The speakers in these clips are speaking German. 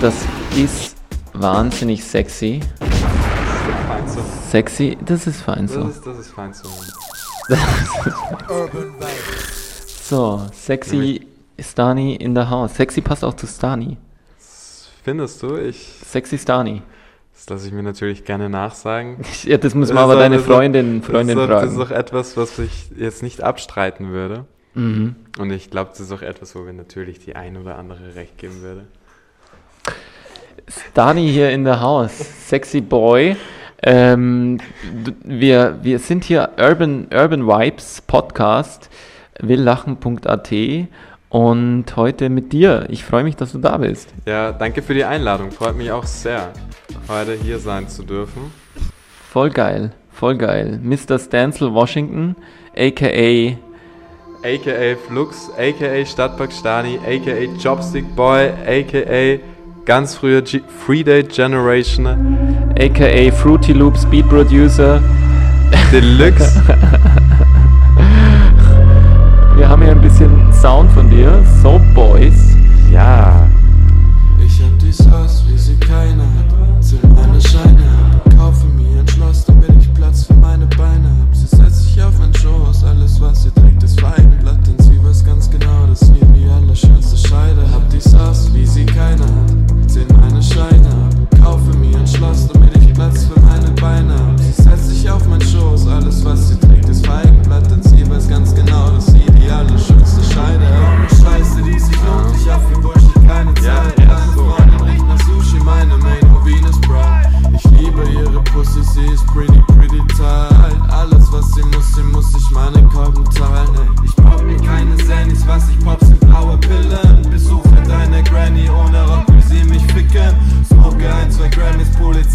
Das ist wahnsinnig sexy. So. Sexy, das ist fein so. Das ist, das ist fein so. So, sexy Stani in the house. Sexy passt auch zu Stani. Findest du? Ich, Sexy Stani. das lasse ich mir natürlich gerne nachsagen. Ja, das muss man aber deine Freundin, Freundin das ist, doch- Das ist fragen. doch etwas, was ich jetzt nicht abstreiten würde. Mhm. Und ich glaube, das ist auch etwas, wo mir natürlich die ein oder andere recht geben würde. Stani hier in the house. Sexy Boy. Ähm, wir, wir sind hier Urban, Urban Vibes Podcast, willlachen.at und heute mit dir. Ich freue mich, dass du da bist. Ja, danke für die Einladung. Freut mich auch sehr, heute hier sein zu dürfen. Voll geil, voll geil. Mr. Stancil Washington, aka AKA Flux, AKA Stadtpark Stani, AKA Chopstick Boy, AKA ganz früher G Free Day Generation aka Fruity Loop Speed Producer. Deluxe. Wir haben hier ein bisschen Sound von dir. Soap Boys. ja. Ich hab dies Haus, wie sie keiner hat. Zähl meine Scheine ab. Kaufe mir ein Schloss, damit ich Platz für meine Beine hab. Sie setzt sich auf mein Schoß, alles was sie trägt ist Feigenblatt. Denn sie weiß ganz genau, dass sie die allerschönste Scheide hab. Dies Haus, wie sie keiner hat. Zähl meine Scheine ab. Kaufe mir ein Schloss, damit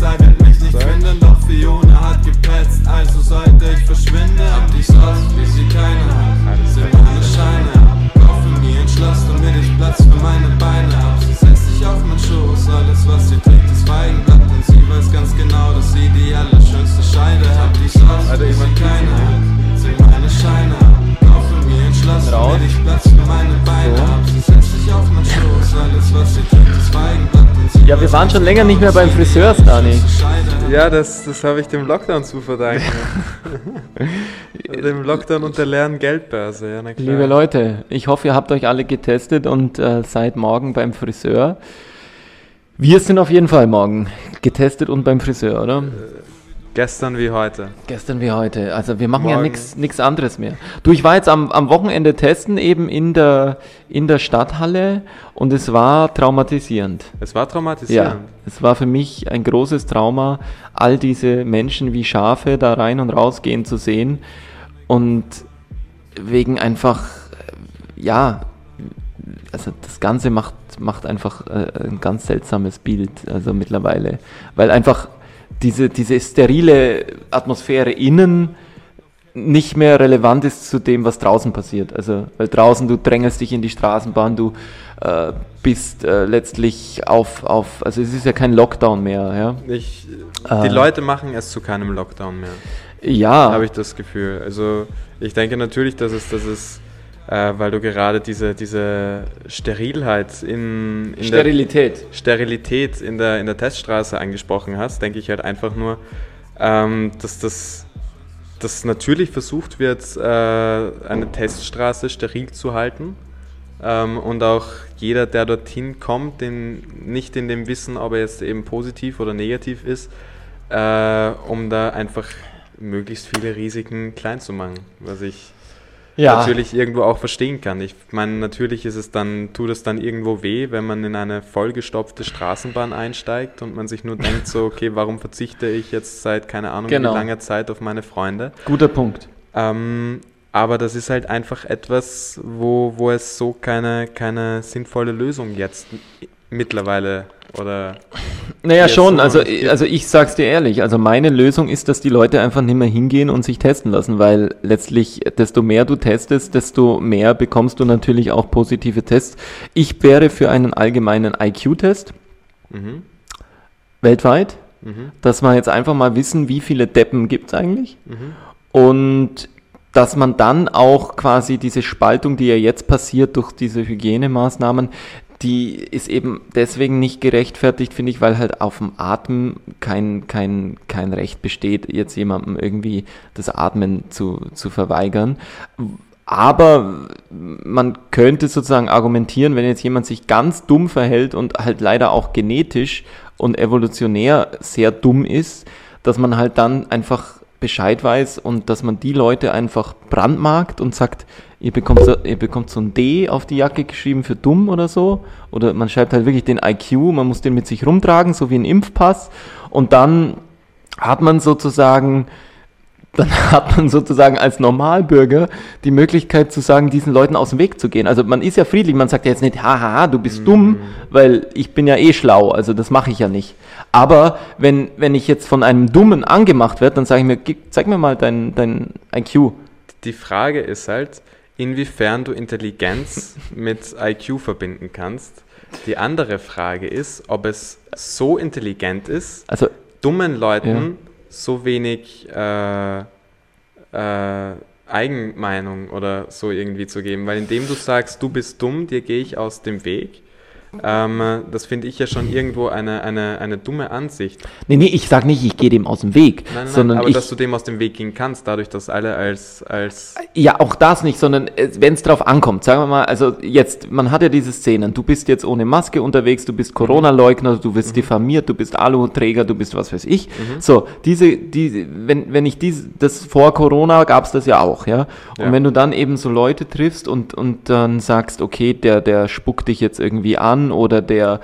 outside. Ja, wir waren schon länger nicht mehr beim Friseur, Stani. Ja, das, das habe ich dem Lockdown zu verdanken. dem Lockdown und der leeren Geldbörse, ja, na klar. Liebe Leute, ich hoffe, ihr habt euch alle getestet und äh, seid morgen beim Friseur. Wir sind auf jeden Fall morgen getestet und beim Friseur, oder? Gestern wie heute. Gestern wie heute. Also wir machen ja Morgen. nichts anderes mehr. Du, ich war jetzt am, am Wochenende testen, eben in der, in der Stadthalle und es war traumatisierend. Es war traumatisierend. Ja, es war für mich ein großes Trauma, all diese Menschen wie Schafe da rein und raus gehen zu sehen und wegen einfach, äh, ja, also das Ganze macht, macht einfach äh, ein ganz seltsames Bild, also mittlerweile, weil einfach diese, diese sterile Atmosphäre innen nicht mehr relevant ist zu dem, was draußen passiert. Also, weil draußen du drängelst dich in die Straßenbahn, du äh, bist äh, letztlich auf, auf, also es ist ja kein Lockdown mehr, ja. Ich, Äh. die Leute machen es zu keinem Lockdown mehr, Ja, habe ich das Gefühl. Also ich denke natürlich, dass es, dass es äh, weil du gerade diese, diese Sterilheit in, in der Sterilität. Sterilität in der, in der Teststraße angesprochen hast, denke ich halt einfach nur, ähm, dass das dass natürlich versucht wird, äh, eine Teststraße steril zu halten. Ähm, und auch jeder, der dorthin kommt, den, nicht in dem Wissen, ob er jetzt eben positiv oder negativ ist, äh, um da einfach möglichst viele Risiken klein zu machen, was ich Ja, natürlich irgendwo auch verstehen kann. Ich meine, natürlich ist es dann, tut es dann irgendwo weh, wenn man in eine vollgestopfte Straßenbahn einsteigt und man sich nur denkt, so, okay, warum verzichte ich jetzt seit keine Ahnung Genau. wie langer Zeit auf meine Freunde? guter Punkt. Ähm, aber das ist halt einfach etwas, wo, wo es so keine, keine sinnvolle Lösung jetzt mittlerweile oder Naja, schon. so, Also, es gibt- also ich sag's dir ehrlich. Also meine Lösung ist, dass die Leute einfach nicht mehr hingehen und sich testen lassen, weil letztlich, desto mehr du testest, desto mehr bekommst du natürlich auch positive Tests. Ich wäre für einen allgemeinen IQ-Test mhm, weltweit, mhm, dass wir jetzt einfach mal wissen, wie viele Deppen gibt's eigentlich mhm. und dass man dann auch quasi diese Spaltung, die ja jetzt passiert durch diese Hygienemaßnahmen, die ist eben deswegen nicht gerechtfertigt, finde ich, weil halt auf dem Atmen kein, kein, kein Recht besteht, jetzt jemandem irgendwie das Atmen zu, zu verweigern. Aber man könnte sozusagen argumentieren, wenn jetzt jemand sich ganz dumm verhält und halt leider auch genetisch und evolutionär sehr dumm ist, dass man halt dann einfach Bescheid weiß und dass man die Leute einfach brandmarkt und sagt, ihr bekommt, so, ihr bekommt so ein D auf die Jacke geschrieben für dumm oder so. Oder man schreibt halt wirklich den IQ, man muss den mit sich rumtragen, so wie ein Impfpass. Und dann hat man sozusagen dann hat man sozusagen als Normalbürger die Möglichkeit zu sagen, diesen Leuten aus dem Weg zu gehen. Also man ist ja friedlich, man sagt ja jetzt nicht, haha, du bist mm. dumm, weil ich bin ja eh schlau, also das mache ich ja nicht. Aber wenn, wenn ich jetzt von einem Dummen angemacht werde, dann sage ich mir, zeig mir mal dein, dein IQ. Die Frage ist halt, inwiefern du Intelligenz mit IQ verbinden kannst. Die andere Frage ist, ob es so intelligent ist, also, dummen Leuten ja so wenig äh, äh, Eigenmeinung oder so irgendwie zu geben. Weil indem du sagst, du bist dumm, dir gehe ich aus dem Weg, ähm, das finde ich ja schon irgendwo eine, eine, eine dumme Ansicht. Nee, nee, ich sage nicht, ich gehe dem aus dem Weg. Nein, nein, sondern aber ich, dass du dem aus dem Weg gehen kannst, dadurch, dass alle als... als ja, auch das nicht, sondern wenn es drauf ankommt, sagen wir mal, also jetzt, man hat ja diese Szenen, du bist jetzt ohne Maske unterwegs, du bist Corona-Leugner, du wirst mhm. diffamiert, du bist Alu-Träger, du bist was weiß ich. Mhm. So, diese, diese, wenn, wenn ich diese, das vor Corona gab es das ja auch, ja. Und ja. wenn du dann eben so Leute triffst und, und dann sagst, okay, der, der spuckt dich jetzt irgendwie an, an oder der,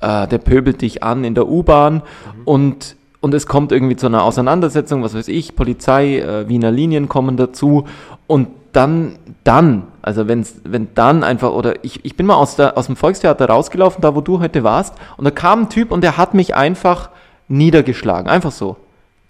äh, der pöbelt dich an in der U-Bahn mhm. und, und es kommt irgendwie zu einer Auseinandersetzung, was weiß ich, Polizei, äh, Wiener Linien kommen dazu und dann, dann, also wenn's, wenn dann einfach, oder ich, ich bin mal aus, der, aus dem Volkstheater rausgelaufen, da wo du heute warst, und da kam ein Typ und der hat mich einfach niedergeschlagen, einfach so.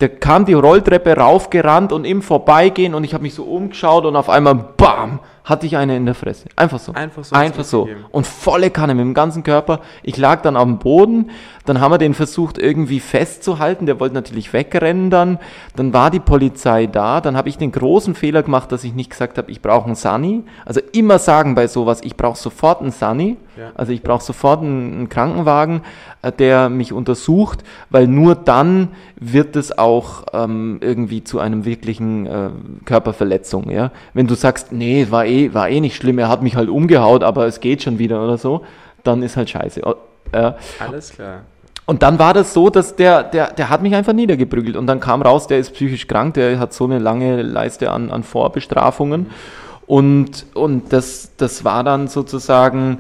Der kam die Rolltreppe raufgerannt und im Vorbeigehen und ich habe mich so umgeschaut und auf einmal BAM! Hatte ich eine in der Fresse. Einfach so. Einfach so. Einfach so. Und volle Kanne mit dem ganzen Körper. Ich lag dann am Boden. Dann haben wir den versucht irgendwie festzuhalten. Der wollte natürlich wegrennen dann. Dann war die Polizei da. Dann habe ich den großen Fehler gemacht, dass ich nicht gesagt habe, ich brauche einen Sunny. Also immer sagen bei sowas, ich brauche sofort einen Sunny. Ja. Also ich brauche sofort einen, einen Krankenwagen, äh, der mich untersucht, weil nur dann wird es auch ähm, irgendwie zu einem wirklichen äh, Körperverletzung. Ja? Wenn du sagst, nee, war eh, war eh nicht schlimm, er hat mich halt umgehaut, aber es geht schon wieder oder so, dann ist halt scheiße. Ja. Alles klar. Und dann war das so, dass der, der, der hat mich einfach niedergeprügelt und dann kam raus, der ist psychisch krank, der hat so eine lange Leiste an, an Vorbestrafungen. Und, und das, das war dann sozusagen,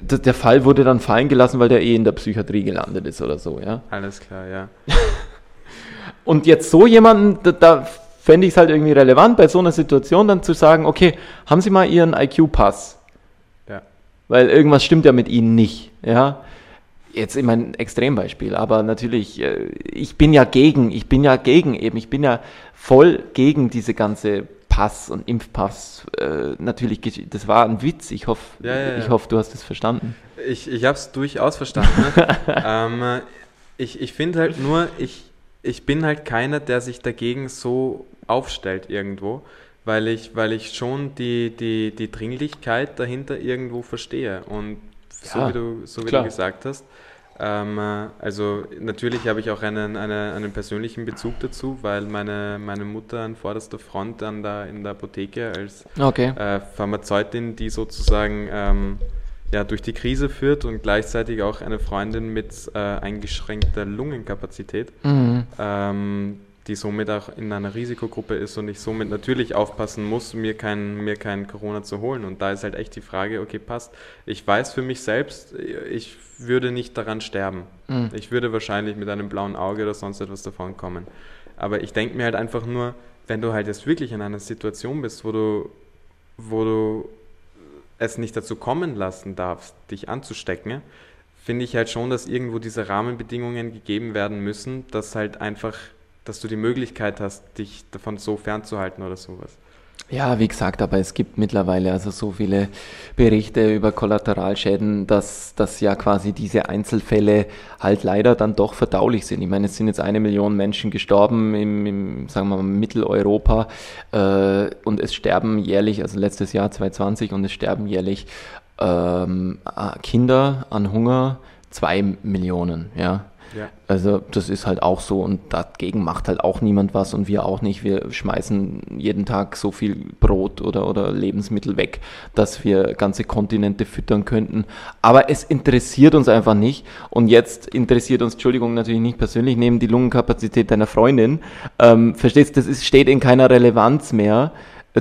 der Fall wurde dann fallen gelassen, weil der eh in der Psychiatrie gelandet ist oder so, ja. Alles klar, ja. und jetzt so jemanden, da, da fände ich es halt irgendwie relevant, bei so einer Situation dann zu sagen, okay, haben Sie mal Ihren IQ-Pass? Ja. Weil irgendwas stimmt ja mit Ihnen nicht, ja. Jetzt in mein Extrembeispiel, aber natürlich, äh, ich bin ja gegen, ich bin ja gegen eben, ich bin ja voll gegen diese ganze Pass und Impfpass. Äh, natürlich, das war ein Witz. Ich hoffe, ja, ja, ja. ich hoffe, du hast es verstanden. Ich, ich habe es durchaus verstanden. ähm, ich ich finde halt nur, ich, ich bin halt keiner, der sich dagegen so aufstellt irgendwo, weil ich, weil ich schon die, die, die Dringlichkeit dahinter irgendwo verstehe. Und so ja, wie du, so wie du gesagt hast, ähm, also natürlich habe ich auch einen, eine, einen persönlichen Bezug dazu, weil meine, meine Mutter an vorderster Front an der, in der Apotheke als okay. äh, Pharmazeutin, die sozusagen ähm, ja, durch die Krise führt und gleichzeitig auch eine Freundin mit äh, eingeschränkter Lungenkapazität, mhm. ähm, die somit auch in einer Risikogruppe ist und ich somit natürlich aufpassen muss, mir kein, mir kein Corona zu holen. Und da ist halt echt die Frage, okay, passt. Ich weiß für mich selbst, ich würde nicht daran sterben. Mhm. Ich würde wahrscheinlich mit einem blauen Auge oder sonst etwas davon kommen. Aber ich denke mir halt einfach nur, wenn du halt jetzt wirklich in einer Situation bist, wo du, wo du es nicht dazu kommen lassen darfst, dich anzustecken, finde ich halt schon, dass irgendwo diese Rahmenbedingungen gegeben werden müssen, dass halt einfach dass du die Möglichkeit hast, dich davon so fernzuhalten oder sowas. Ja, wie gesagt, aber es gibt mittlerweile also so viele Berichte über Kollateralschäden, dass, dass ja quasi diese Einzelfälle halt leider dann doch verdaulich sind. Ich meine, es sind jetzt eine Million Menschen gestorben im, im sagen wir mal, Mitteleuropa äh, und es sterben jährlich, also letztes Jahr 2020 und es sterben jährlich ähm, äh, Kinder an Hunger zwei Millionen, ja. Ja. Also das ist halt auch so und dagegen macht halt auch niemand was und wir auch nicht. Wir schmeißen jeden Tag so viel Brot oder, oder Lebensmittel weg, dass wir ganze Kontinente füttern könnten. Aber es interessiert uns einfach nicht. Und jetzt interessiert uns, Entschuldigung, natürlich nicht persönlich, neben die Lungenkapazität deiner Freundin. Ähm, verstehst, das ist, steht in keiner Relevanz mehr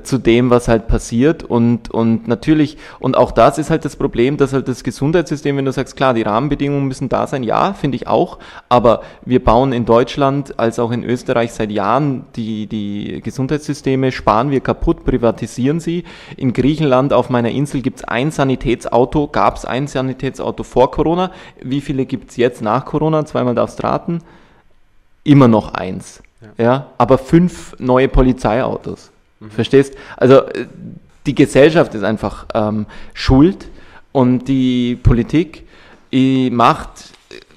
zu dem, was halt passiert. Und, und natürlich, und auch das ist halt das Problem, dass halt das Gesundheitssystem, wenn du sagst, klar, die Rahmenbedingungen müssen da sein, ja, finde ich auch, aber wir bauen in Deutschland als auch in Österreich seit Jahren die, die Gesundheitssysteme, sparen wir kaputt, privatisieren sie. In Griechenland auf meiner Insel gibt es ein Sanitätsauto, gab es ein Sanitätsauto vor Corona. Wie viele gibt es jetzt nach Corona? Zweimal darfst raten. Immer noch eins. Ja. ja, aber fünf neue Polizeiautos. Mhm. Verstehst? Also äh, die Gesellschaft ist einfach ähm, schuld und die Politik macht,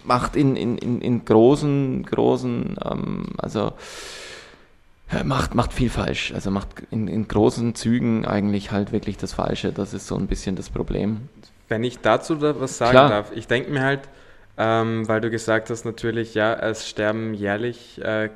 macht in, in, in großen, großen, ähm, also macht, macht viel falsch. Also macht in, in großen Zügen eigentlich halt wirklich das Falsche. Das ist so ein bisschen das Problem. Wenn ich dazu was sagen Klar. darf, ich denke mir halt, ähm, weil du gesagt hast, natürlich, ja, es sterben jährlich äh,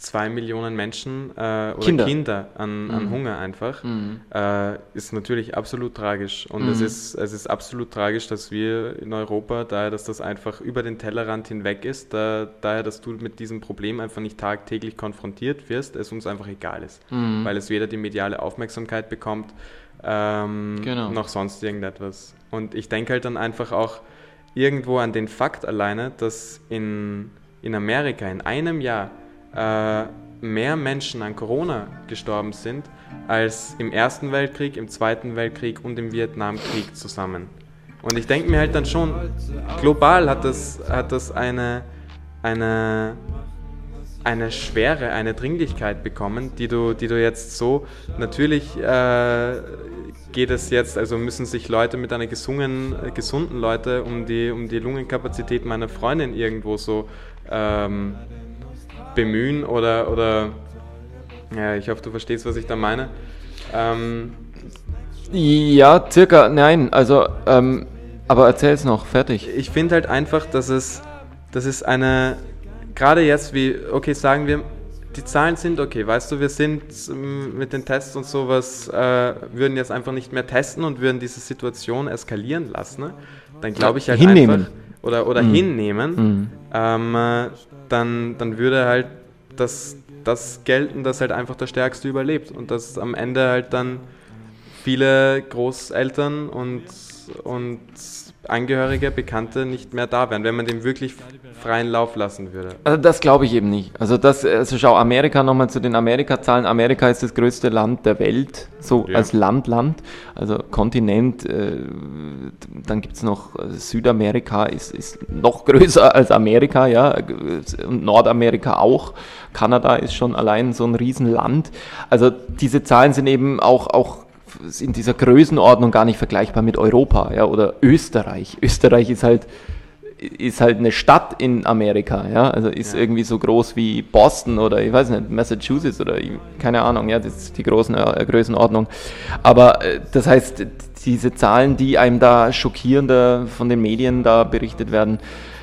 zwei Millionen Menschen äh, oder Kinder, Kinder an, mhm. an, Hunger einfach, mhm. äh, ist natürlich absolut tragisch. Und mhm. es, ist, es ist absolut tragisch, dass wir in Europa, daher, dass das einfach über den Tellerrand hinweg ist, da, daher, dass du mit diesem Problem einfach nicht tagtäglich konfrontiert wirst, es uns einfach egal ist. Mhm. Weil es weder die mediale Aufmerksamkeit bekommt, ähm, genau. noch sonst irgendetwas. Und ich denke halt dann einfach auch irgendwo an den Fakt alleine, dass in, in Amerika in einem Jahr äh, mehr Menschen an Corona gestorben sind als im Ersten Weltkrieg, im Zweiten Weltkrieg und im Vietnamkrieg zusammen. Und ich denke mir halt dann schon, global hat das, hat das eine, eine, eine Schwere, eine Dringlichkeit bekommen, die du, die du jetzt so, natürlich äh, geht es jetzt, also müssen sich Leute mit einer gesungen, gesunden Leute um die, um die Lungenkapazität meiner Freundin irgendwo so ähm, bemühen oder, oder ja, ich hoffe, du verstehst, was ich da meine. Ähm, ja, circa, nein, also, ähm, aber erzähl es noch, fertig. Ich finde halt einfach, dass es, dass es eine, gerade jetzt wie, okay, sagen wir, die Zahlen sind okay, weißt du, wir sind ähm, mit den Tests und sowas, äh, würden jetzt einfach nicht mehr testen und würden diese Situation eskalieren lassen, ne? dann glaube ich halt hinnehmen. einfach, oder, oder mhm. hinnehmen, mhm. Ähm, äh, dann, dann würde halt das, das gelten, dass halt einfach der Stärkste überlebt und dass am Ende halt dann viele Großeltern und, und Angehörige, Bekannte nicht mehr da wären, wenn man dem wirklich freien Lauf lassen würde. Also das glaube ich eben nicht. Also das, also schau Amerika nochmal zu den Amerika-Zahlen. Amerika ist das größte Land der Welt, so ja. als Land, Land, also Kontinent. Äh, dann gibt es noch äh, Südamerika, ist, ist noch größer als Amerika, ja, und Nordamerika auch. Kanada ist schon allein so ein Riesenland. Also diese Zahlen sind eben auch, auch in dieser Größenordnung gar nicht vergleichbar mit Europa ja, oder Österreich. Österreich ist halt, ist halt eine Stadt in Amerika, ja, also ist ja. irgendwie so groß wie Boston oder ich weiß nicht, Massachusetts oder keine Ahnung, ja, das ist die großen äh, Größenordnung. Aber äh, das heißt, diese Zahlen, die einem da schockierender von den Medien da berichtet werden,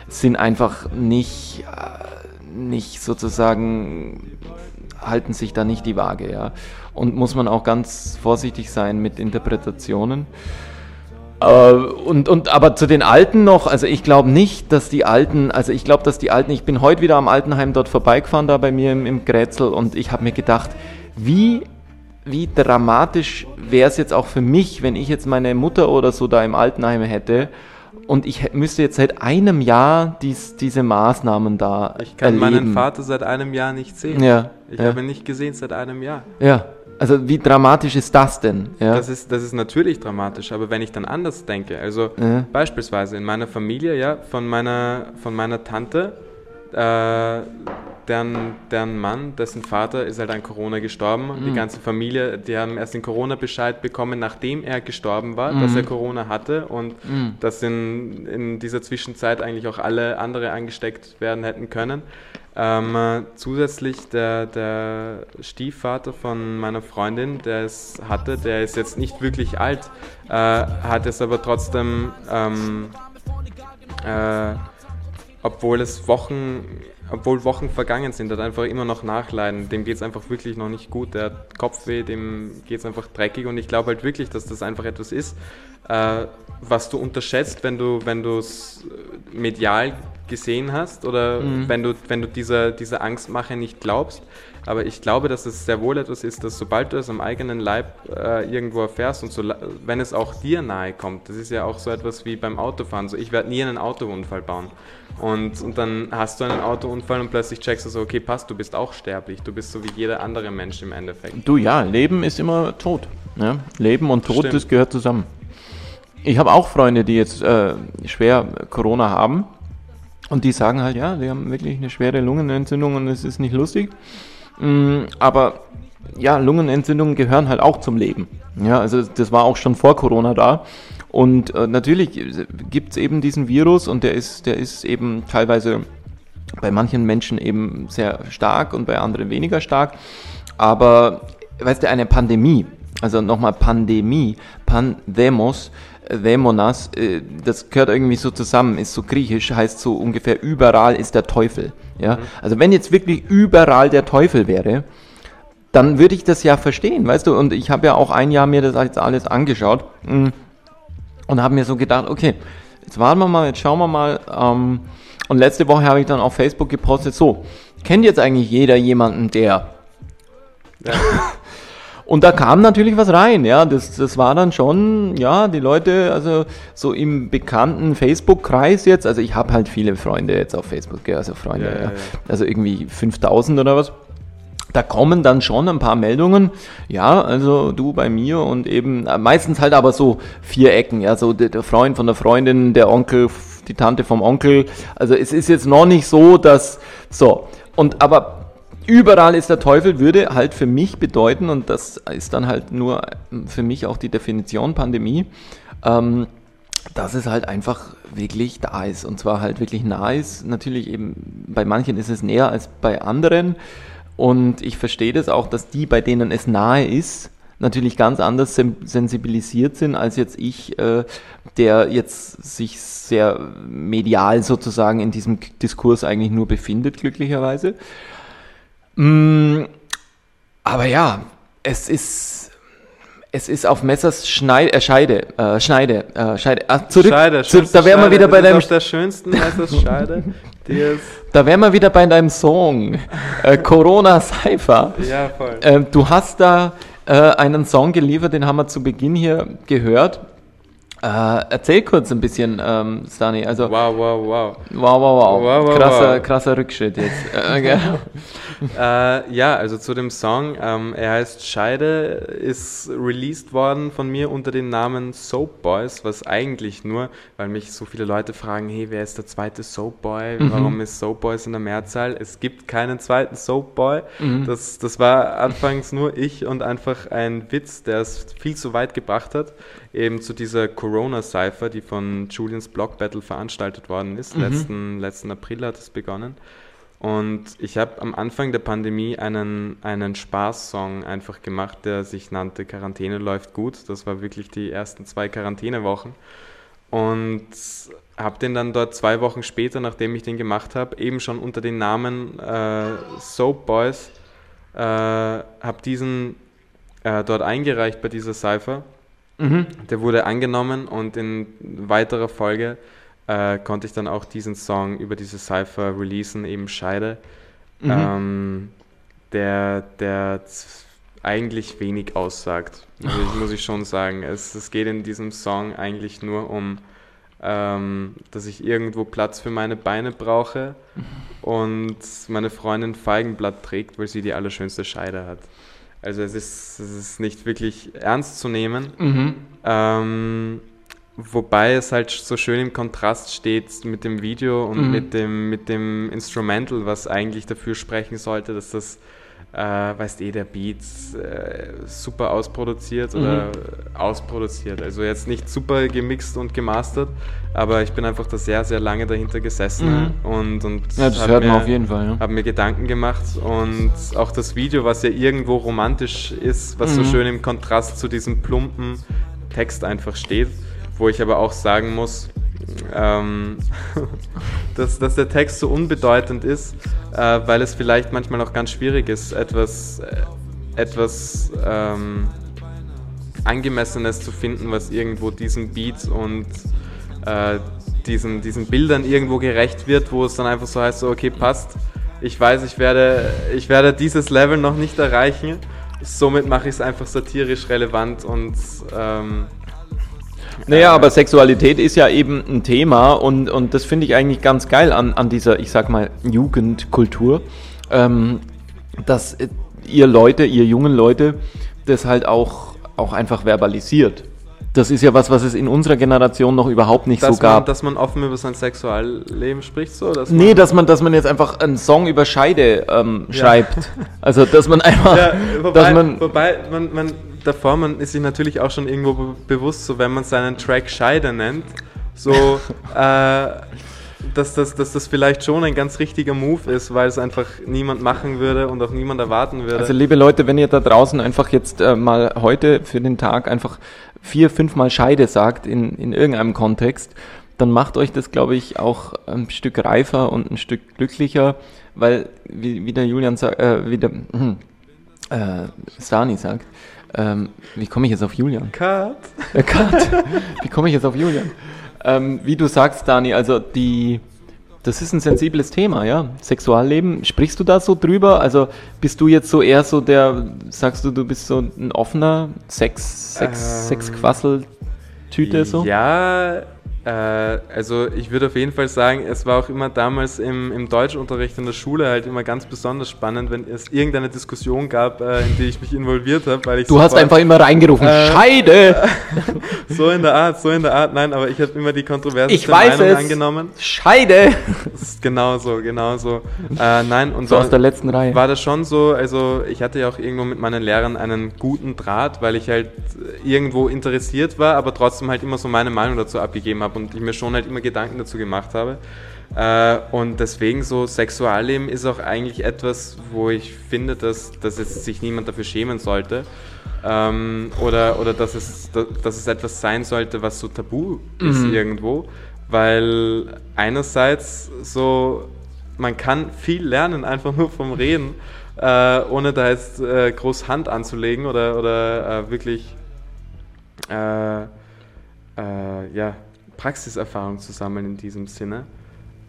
sind einfach nicht, äh, nicht sozusagen, halten sich da nicht die Waage, ja und muss man auch ganz vorsichtig sein mit Interpretationen. Äh, und, und aber zu den Alten noch, also ich glaube nicht, dass die Alten, also ich glaube, dass die Alten, ich bin heute wieder am Altenheim dort vorbeigefahren, da bei mir im, im Grätzl und ich habe mir gedacht, wie, wie dramatisch wäre es jetzt auch für mich, wenn ich jetzt meine Mutter oder so da im Altenheim hätte und ich müsste jetzt seit einem Jahr dies, diese Maßnahmen da Ich kann erleben. meinen Vater seit einem Jahr nicht sehen. Ja, ich ja. habe ihn nicht gesehen seit einem Jahr. Ja. Also wie dramatisch ist das denn? Ja? Das, ist, das ist natürlich dramatisch, aber wenn ich dann anders denke, also ja. beispielsweise in meiner Familie, ja, von meiner, von meiner Tante äh, deren, deren Mann, dessen Vater ist halt an Corona gestorben. Mhm. Die ganze Familie, die haben erst den Corona-Bescheid bekommen, nachdem er gestorben war, dass Mhm. er Corona hatte und dass in, in dieser Zwischenzeit eigentlich auch alle andere angesteckt werden hätten können. Ähm, äh, zusätzlich der, der Stiefvater von meiner Freundin, der es hatte, der ist jetzt nicht wirklich alt, äh, hat es aber trotzdem, ähm, äh, obwohl es Wochen, obwohl Wochen vergangen sind, hat einfach immer noch Nachleiden. Dem geht es einfach wirklich noch nicht gut. Der hat Kopfweh, dem geht es einfach dreckig und ich glaube halt wirklich, dass das einfach etwas ist, äh, was du unterschätzt, wenn du wenn du es medial gesehen hast oder wenn du wenn du dieser dieser Angstmache nicht glaubst. Aber ich glaube, dass es sehr wohl etwas ist, dass sobald du es am eigenen Leib äh, irgendwo erfährst und so, wenn es auch dir nahe kommt, das ist ja auch so etwas wie beim Autofahren. So, ich werde nie einen Autounfall bauen. Und, und dann hast du einen Autounfall und plötzlich checkst du so, okay, passt, du bist auch sterblich. Du bist so wie jeder andere Mensch im Endeffekt. Du ja, Leben ist immer tot. Ne? Leben und Tod, Stimmt. das gehört zusammen. Ich habe auch Freunde, die jetzt äh, schwer Corona haben und die sagen halt, ja, die haben wirklich eine schwere Lungenentzündung und es ist nicht lustig. Mm, aber ja, Lungenentzündungen gehören halt auch zum Leben. Ja, also das war auch schon vor Corona da. Und äh, natürlich gibt es eben diesen Virus und der ist, der ist eben teilweise bei manchen Menschen eben sehr stark und bei anderen weniger stark. Aber weißt du, eine Pandemie, also nochmal Pandemie, Pandemos, äh, Dämonas, äh, das gehört irgendwie so zusammen, ist so griechisch, heißt so ungefähr überall ist der Teufel. Ja? Also wenn jetzt wirklich überall der Teufel wäre, dann würde ich das ja verstehen, weißt du? Und ich habe ja auch ein Jahr mir das jetzt alles angeschaut mm, und habe mir so gedacht, okay, jetzt warten wir mal, jetzt schauen wir mal. Ähm, und letzte Woche habe ich dann auf Facebook gepostet, so, kennt jetzt eigentlich jeder jemanden, der Ja. Und da kam natürlich was rein, ja. Das, das war dann schon, ja, die Leute, also so im bekannten Facebook-Kreis jetzt, also ich habe halt viele Freunde jetzt auf Facebook, also Freunde, Ja, ja, ja, also irgendwie 5000 oder was. Da kommen dann schon ein paar Meldungen, ja, also du bei mir und eben äh, meistens halt aber so vier Ecken, ja, so der, Freund von der Freundin, der Onkel, die Tante vom Onkel. Also es ist jetzt noch nicht so, dass so und aber überall ist der Teufel würde halt für mich bedeuten und das ist dann halt nur ähm, für mich auch die Definition Pandemie. Ähm, dass es halt einfach wirklich da ist und zwar halt wirklich nah ist. Natürlich eben bei manchen ist es näher als bei anderen und ich verstehe das auch, dass die, bei denen es nahe ist, natürlich ganz anders sen- sensibilisiert sind als jetzt ich, äh, der jetzt sich sehr medial sozusagen in diesem Diskurs eigentlich nur befindet, glücklicherweise. Mm, aber ja, es ist, es ist auf Messers Schneide, äh, Scheide, äh, Schneide, äh, Scheide. Ah, zurück, Scheide, zurück, da wären wir wieder bei deinem, der schönsten das Scheide. Die ist, da wären wir wieder bei deinem Song, äh, Corona Cypher. ja, voll. Ähm, du hast da äh, einen Song geliefert, den haben wir zu Beginn hier gehört. Äh, erzähl kurz ein bisschen, ähm, Stani. Also, wow, Wow, wow, wow. wow, wow. Wow, wow, krasser, wow. krasser Rückschritt jetzt. Äh? Äh, ja, also zu dem Song. Ähm, er heißt Scheide, ist released worden von mir unter dem Namen Soap Boys, was eigentlich nur, weil mich so viele Leute fragen, hey, wer ist der zweite Soap Boy? Warum ist Soap Boys in der Mehrzahl? Es gibt keinen zweiten Soap Boy. Das, das war anfangs nur ich und einfach ein Witz, der es viel zu weit gebracht hat, eben zu dieser Corona-Cypher, die von Julians Block Battle veranstaltet worden ist. Letzten, letzten April hat es begonnen. Und ich habe am Anfang der Pandemie einen, einen Spaßsong einfach gemacht, der sich nannte Quarantäne läuft gut. Das war wirklich die ersten zwei Quarantänewochen. Und habe den dann dort zwei Wochen später, nachdem ich den gemacht habe, eben schon unter dem Namen äh, Soap Boys, äh, habe diesen äh, dort eingereicht bei dieser Cypher. Mhm. Der wurde angenommen und in weiterer Folge äh, konnte ich dann auch diesen Song über diese Cypher releasen, eben Scheide, Mhm. ähm, der, der eigentlich wenig aussagt, muss ich, muss ich schon sagen. Es, es geht in diesem Song eigentlich nur um, ähm, dass ich irgendwo Platz für meine Beine brauche und meine Freundin Feigenblatt trägt, weil sie die allerschönste Scheide hat. Also es ist, es ist nicht wirklich ernst zu nehmen. Mhm. Ähm, wobei es halt so schön im Kontrast steht mit dem Video und Mhm. mit, dem, mit dem Instrumental, was eigentlich dafür sprechen sollte, dass das, äh, weißt eh, der Beat äh, super ausproduziert oder Mhm. ausproduziert. Also jetzt nicht super gemixt und gemastert, aber ich bin einfach da sehr, sehr lange dahinter gesessen Mhm. und, und Ja, das hört man mir- auf jeden Fall. Ja. habe mir Gedanken gemacht und auch das Video, was ja irgendwo romantisch ist, was so Mhm. schön im Kontrast zu diesem plumpen Text einfach steht, wo ich aber auch sagen muss, ähm, dass, dass der Text so unbedeutend ist, äh, weil es vielleicht manchmal auch ganz schwierig ist, etwas, äh, etwas ähm, Angemessenes zu finden, was irgendwo diesem Beat und äh, diesen, diesen Bildern irgendwo gerecht wird, wo es dann einfach so heißt, so, okay, passt. Ich weiß, ich werde, ich werde dieses Level noch nicht erreichen. Somit mache ich es einfach satirisch relevant und ähm, Naja, aber Sexualität ist ja eben ein Thema und, und das finde ich eigentlich ganz geil an, an dieser, ich sag mal, Jugendkultur, ähm, dass äh, ihr Leute, ihr jungen Leute, das halt auch, auch einfach verbalisiert. Das ist ja was, was es in unserer Generation noch überhaupt nicht dass, so gab. man, dass man offen über sein Sexualleben spricht, so dass nee, dass man, dass man jetzt einfach einen Song über Scheide ähm, schreibt. Also, dass man einfach, Ja, wobei, dass man, wobei man, man davor, man ist sich natürlich auch schon irgendwo be bewusst, so wenn man seinen Track Scheide nennt, so, äh, dass, das, dass das vielleicht schon ein ganz richtiger Move ist, weil es einfach niemand machen würde und auch niemand erwarten würde. Also liebe Leute, wenn ihr da draußen einfach jetzt äh, mal heute für den Tag einfach vier, fünfmal Scheide sagt in, in irgendeinem Kontext, dann macht euch das, glaube ich, auch ein Stück reifer und ein Stück glücklicher, weil, wie, wie der Julian sagt, äh, wie der äh, Stani sagt, ähm, wie komme ich jetzt auf Julian? Cut. Äh, Kat, wie komme ich jetzt auf Julian? Ähm, wie du sagst, Dani, also die, das ist ein sensibles Thema, ja. Sexualleben, sprichst du da so drüber? Also bist du jetzt so eher so der, sagst du, du bist so ein offener Sex, Sex, Ähm, Sexquassel-Tüte so? Ja, also ich würde auf jeden Fall sagen, es war auch immer damals im, im Deutschunterricht in der Schule halt immer ganz besonders spannend, wenn es irgendeine Diskussion gab, äh, in die ich mich involviert habe, weil ich Du hast sofort- einfach immer reingerufen, Äh, Scheide! so in der Art, so in der Art, nein, aber ich habe immer die kontroverse Ich weiß Meinung es. angenommen. Scheide! Genau so, genau so. Äh, nein, und So aus der letzten Reihe. war das schon so, also ich hatte ja auch irgendwo mit meinen Lehrern einen guten Draht, weil ich halt irgendwo interessiert war, aber trotzdem halt immer so meine Meinung dazu abgegeben habe und ich mir schon halt immer Gedanken dazu gemacht habe. Äh, und deswegen so Sexualleben ist auch eigentlich etwas, wo ich finde, dass, dass jetzt sich niemand dafür schämen sollte. Ähm, oder oder dass, es, dass, es etwas sein sollte, was so tabu ist Mhm. irgendwo. Weil einerseits so, man kann viel lernen, einfach nur vom Reden, äh, ohne da jetzt äh, groß Hand anzulegen oder, oder äh, wirklich äh, äh, ja, Praxiserfahrung zu sammeln in diesem Sinne.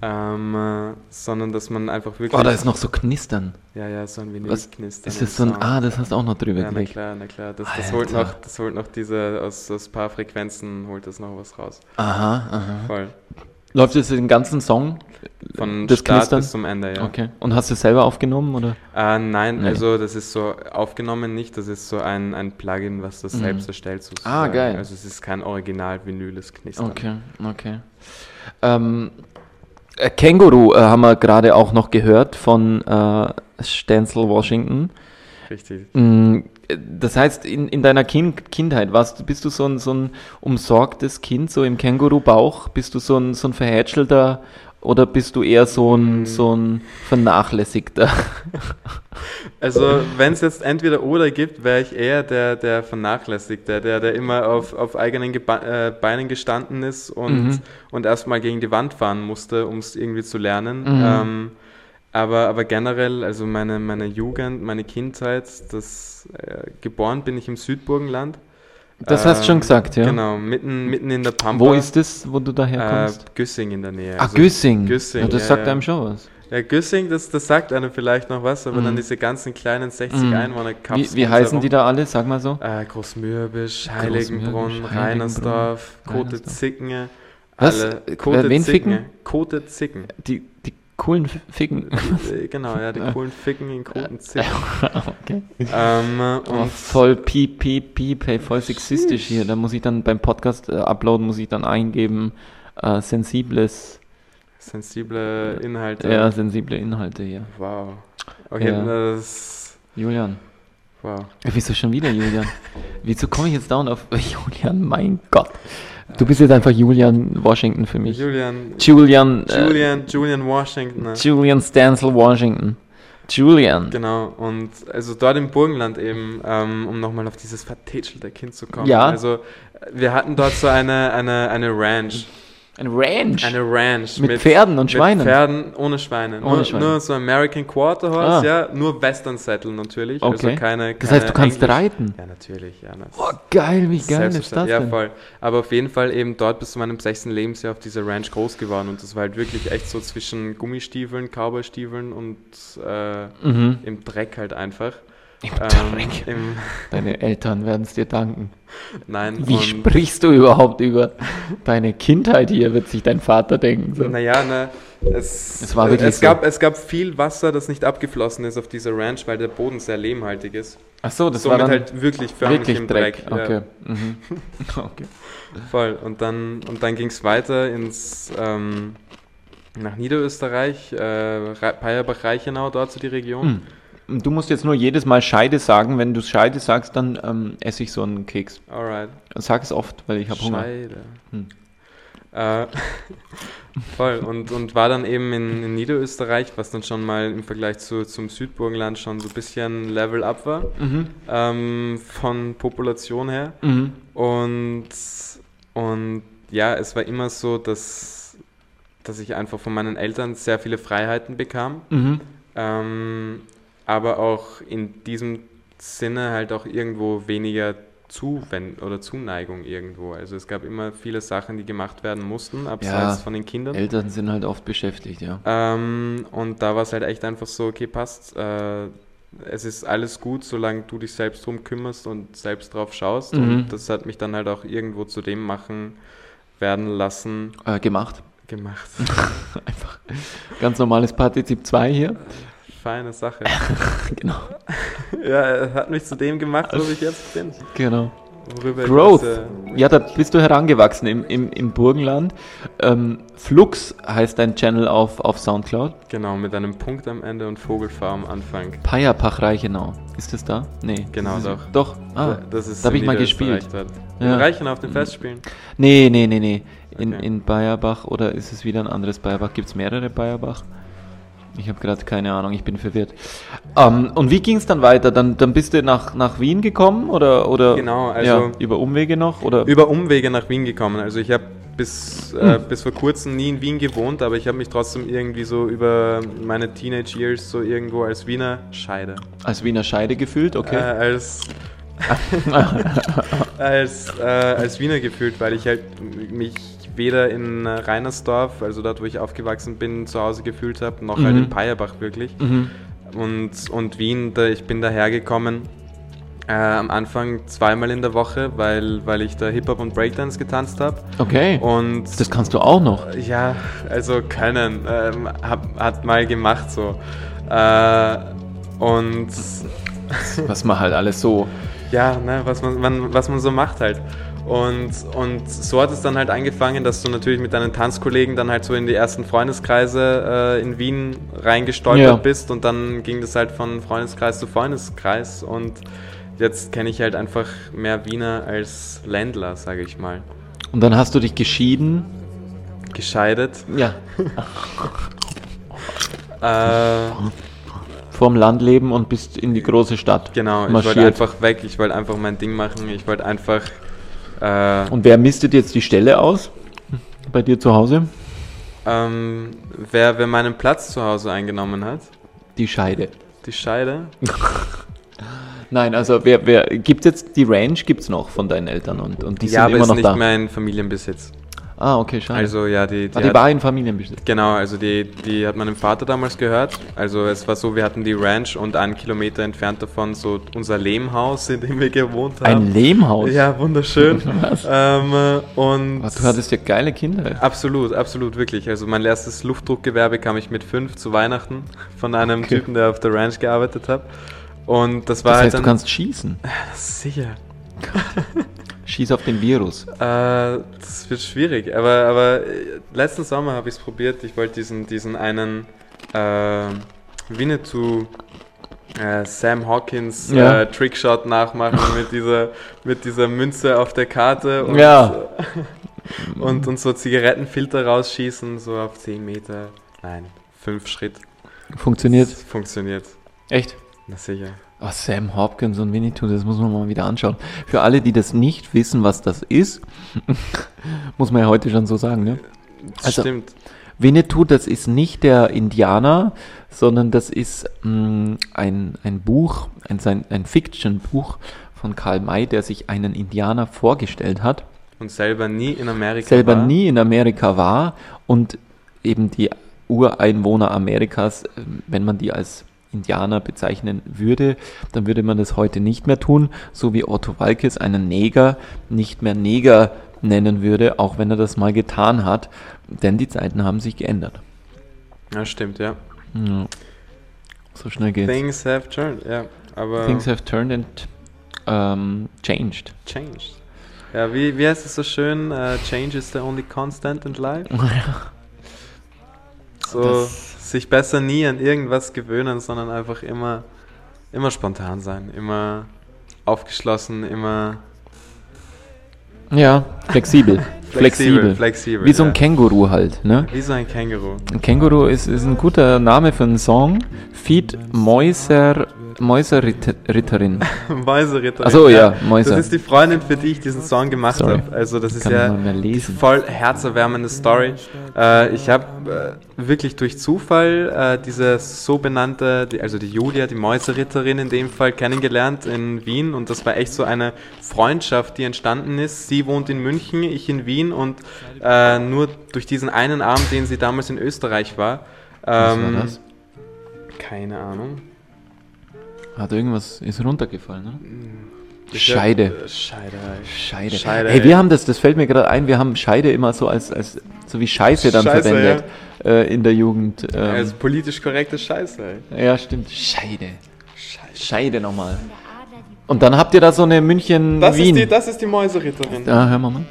Ähm, äh, sondern dass man einfach wirklich. Oh, da ist noch so Knistern. ja, ja, so ein wenig Was, knistern ist das so ein, Sound. ah, das hast du auch noch drüber Ja, na gelegt. klar, na klar. Das, das, holt noch, das holt noch diese, aus, aus ein paar Frequenzen holt das noch was raus. Aha, aha. Voll. Läuft jetzt den ganzen Song? Von das Start Knistern? bis zum Ende, ja. Okay. Und hast du es selber aufgenommen oder? Äh, nein, Nee. also das ist so aufgenommen nicht, das ist so ein, ein Plugin, was das Mhm. selbst erstellt. Sozusagen. Ah, geil. Also es ist kein original-vinyles Knistern. Okay, okay. Ähm, äh, Känguru äh, haben wir gerade auch noch gehört von äh, Stenzel Washington. Richtig. Äh, Das heißt, in, in deiner kind Kindheit warst, du- bist du so ein, so ein umsorgtes Kind, so im Känguru-Bauch? Bist du so ein, so ein verhätschelter oder bist du eher so ein, Mm. so ein vernachlässigter? Also wenn es jetzt entweder oder gibt, wäre ich eher der, der Vernachlässigte, der, der immer auf, auf eigenen Geba äh, Beinen gestanden ist und, Mhm. und erstmal gegen die Wand fahren musste, um es irgendwie zu lernen. Mhm. Ähm, aber, aber generell, also meine, meine Jugend, meine Kindheit, das äh, geboren bin ich im Südburgenland. Das hast du schon Ähm, gesagt, ja. Genau, mitten, mitten in der Pampa. Wo ist das, wo du äh, daherkommst? Güssing in der Nähe. ah, Also Güssing. Güssing, ja, das ja, sagt ja. einem schon was. Ja, Güssing, das, das sagt einem vielleicht noch was, aber Mhm. dann diese ganzen kleinen 60 Mhm. Einwohner Wie, wie heißen die da alle? Sag mal so. Äh, Großmürbisch, Heiligenbrunn, Großmürbisch, Reinersdorf, Kote. Zicken. Was? Alle. Kote wen Zicken. Kote Zicken. Die, die coolen Ficken. Äh, genau, ja, die coolen Ficken in guten Zicken. okay. Ähm, Oh, und voll piep, piep, piep, hey, voll sexistisch hier. Da muss ich dann beim Podcast äh, uploaden, muss ich dann eingeben, äh, sensibles, sensible Inhalte. ja, sensible Inhalte hier. Wow. Okay, Ja. das. Julian. Wow. Äh, Wieso schon wieder Julian? Wieso komme ich jetzt dauernd auf Julian? Mein Gott. Du bist jetzt einfach Julian Washington für mich. Julian. Julian, äh, Julian, Julian Washington. ne? Julian Stansel Washington. Julian. Genau, und also dort im Burgenland eben, ähm, um nochmal auf dieses vertätschelte Kind zu kommen. Ja. Also äh, wir hatten dort so eine, eine, eine Ranch. Ein Ranch. Eine Ranch. Mit Pferden und Schweinen? Mit Pferden ohne Schweine. Ohne nur, Schweine. nur so American Quarter Horse, Ah. ja. Nur Western Saddle natürlich. Okay. Also keine, das heißt, du keine kannst Englisch- reiten. Ja, natürlich. Ja, Oh, geil, wie geil ist das Selbstverständlich. Ja, denn? voll. Aber auf jeden Fall eben dort bis zu meinem 16. Lebensjahr auf dieser Ranch groß geworden. Und das war halt wirklich echt so zwischen Gummistiefeln, Cowboystiefeln und äh, Mhm. im Dreck halt einfach. Im Ähm, Deine Eltern werden es dir danken. nein, Wie sprichst du überhaupt über deine Kindheit hier, wird sich dein Vater denken. So. Naja, ne, es, Es war wirklich es, so. gab, es gab viel Wasser, das nicht abgeflossen ist auf dieser Ranch, weil der Boden sehr lehmhaltig ist. Ach so, das Somit war dann halt wirklich förmlich wirklich im Dreck. Dreck. Okay. Mhm. okay. Ja, voll. Und dann, und dann ging es weiter ins ähm, nach Niederösterreich, äh, Re- Peierbach-Reichenau, dort so die Region. Hm. Du musst jetzt nur jedes Mal Scheide sagen. Wenn du Scheide sagst, dann ähm, esse ich so einen Keks. Alright. Sag es oft, weil ich habe Hunger. Scheide. Hm. Äh, voll. Und, und war dann eben in, in Niederösterreich, was dann schon mal im Vergleich zu, zum Südburgenland schon so ein bisschen Level up war, Mhm. ähm, von Population her. Mhm. Und, und ja, es war immer so, dass, dass ich einfach von meinen Eltern sehr viele Freiheiten bekam. Mhm. Ähm, aber auch in diesem Sinne halt auch irgendwo weniger Zuwend oder Zuneigung irgendwo. Also es gab immer viele Sachen, die gemacht werden mussten, abseits Ja. von den Kindern. Eltern sind halt oft beschäftigt, ja. Ähm, und da war es halt echt einfach so, okay, passt. Äh, es ist alles gut, solange du dich selbst drum kümmerst und selbst drauf schaust. Mhm. Und das hat mich dann halt auch irgendwo zu dem machen werden lassen, Äh, gemacht. gemacht. Einfach ganz normales Partizip 2 hier. Feine Sache. genau. ja, er hat mich zu dem gemacht, wo ich jetzt bin. Genau. Growth. jetzt, äh, Ja, da bist du herangewachsen im, im, im Burgenland. Ähm, Flux heißt dein Channel auf, auf Soundcloud. Genau, mit einem Punkt am Ende und Vogelfarm am Anfang. Payapach Reichenau. Ist das da? Nee. Genau, das ist, doch. Doch. Ah. das ist da hab in ich mal gespielt. Ja. Reichenau auf den Festspielen. Nee, nee, nee, nee. In, Okay. in Bayerbach oder ist es wieder ein anderes Bayerbach? Gibt es mehrere Bayerbach? Ich habe gerade keine Ahnung, ich bin verwirrt. Ähm, und wie ging es dann weiter? Dann, dann bist du nach, nach Wien gekommen oder, oder Genau, also- ja, über Umwege noch? Oder? Über Umwege nach Wien gekommen. Also ich habe bis, Hm. äh, bis vor kurzem nie in Wien gewohnt, aber ich habe mich trotzdem irgendwie so über meine Teenage Years so irgendwo als Wiener Scheide. Als Wiener Scheide gefühlt, Äh, okay. als als, äh, als Wiener gefühlt, weil ich halt mich weder in äh, Reinersdorf, also dort, wo ich aufgewachsen bin, zu Hause gefühlt habe, noch halt Mhm. in Peierbach wirklich. mhm. Und, und Wien, da, ich bin dahergekommen äh, am Anfang zweimal in der Woche, weil, weil ich da Hip-Hop und Breakdance getanzt habe. Okay. Und Das kannst du auch noch. ja, also können, ähm, hab, hat mal gemacht so. Äh, und Was man halt alles so. ja, ne, was, man, man, was man so macht halt. Und, und so hat es dann halt angefangen, dass du natürlich mit deinen Tanzkollegen dann halt so in die ersten Freundeskreise äh, in Wien reingestolpert Ja. bist und dann ging das halt von Freundeskreis zu Freundeskreis und jetzt kenne ich halt einfach mehr Wiener als Ländler, sage ich mal. Und dann hast du dich geschieden. Gescheidet. Ja. Äh, Vorm Land leben und bist in die große Stadt. genau, ich Marschiert. wollte einfach weg, ich wollte einfach mein Ding machen, ich wollte einfach äh, Und wer mistet jetzt die Stelle aus? Bei dir zu Hause? ähm, wer, wer meinen Platz zu Hause eingenommen hat. Die Scheide. Die Scheide. Nein, also wer, wer gibt's jetzt die Range gibt's noch von deinen Eltern und, und die ja, sind aber immer ist noch nicht da. mehr in Familienbesitz. Ah, okay, schade. Also ja, die, ah, die hat- war in Familienbesitz. Genau, also die, die hat meinem Vater damals gehört. Also es war so, wir hatten die Ranch und einen Kilometer entfernt davon so unser Lehmhaus, in dem wir gewohnt haben. Ein Lehmhaus? Ja, wunderschön. Was? ähm, äh, und Was, du hattest ja geile Kinder. absolut, absolut, wirklich. Also mein erstes Luftdruckgewerbe kam ich mit fünf zu Weihnachten von einem Okay. Typen, der auf der Ranch gearbeitet hat. Und das war Das halt heißt, du dann- kannst schießen. sicher. Schieß auf den Virus. Äh, das wird schwierig, aber, aber äh, letzten Sommer habe ich es probiert. Ich wollte diesen, diesen einen äh, Winnetou äh, Sam Hawkins Ja. äh, Trickshot nachmachen mit dieser, mit dieser Münze auf der Karte und, Ja. und, und so Zigarettenfilter rausschießen, so auf 10 Meter. Nein, 5 Schritt. Funktioniert. Das funktioniert. Echt? Na sicher. Oh, Sam Hopkins und Winnetou, das muss man mal wieder anschauen. Für alle, die das nicht wissen, was das ist, muss man ja heute schon so sagen, ne? Das Also- stimmt. Winnetou, das ist nicht der Indianer, sondern das ist mh, ein, ein Buch, ein, ein Fiction-Buch von Karl May, der sich einen Indianer vorgestellt hat, Und selber nie in Amerika selber war. nie in Amerika war und eben die Ureinwohner Amerikas, wenn man die als Indianer bezeichnen würde, dann würde man das heute nicht mehr tun, so wie Otto Walkes einen Neger nicht mehr Neger nennen würde, auch wenn er das mal getan hat, denn die Zeiten haben sich geändert. Ja, stimmt, ja. Ja. So schnell geht's. Things have turned, ja. Aber Things have turned and ähm, changed. changed. Ja, wie, wie heißt es so schön? Äh, change is the only constant in life. So, Das- sich besser nie an irgendwas gewöhnen, sondern einfach immer, immer spontan sein, immer aufgeschlossen, immer ja, flexibel. flexibel. flexibel. Wie so ein ja. Känguru halt, ne? Wie so ein Känguru. Ein Känguru ist, ist ein guter Name für einen Song. Feed Mäuser, Mäuserritterin. Mäuseritterin. Ach so, ja, Mäuser. Das ist die Freundin, für die ich diesen Song gemacht habe. Also das ist Kann ja lesen. voll herzerwärmende Story. Äh, ich habe äh, wirklich durch Zufall äh, diese so benannte, die, also die Julia, die Mäuseritterin in dem Fall, kennengelernt in Wien und das war echt so eine Freundschaft, die entstanden ist. Sie wohnt in München, ich in Wien und äh, nur durch diesen einen Abend, den sie damals in Österreich war. Was ähm, war das? Keine Ahnung. Hat irgendwas, ist runtergefallen, ne? Ich Scheide. Scheide. Scheide. Scheide, hey, ey. wir haben das, das fällt mir gerade ein, wir haben Scheide immer so als, als so wie Scheiße dann Scheiße, verwendet äh, in der Jugend. Ähm, Also politisch korrekte Scheiße. ey. ja, stimmt. Scheide. Scheide nochmal. Und dann habt ihr da so eine München-Wien. Das ist, die, das ist die Mäuseritterin. Ah, hör mal mal.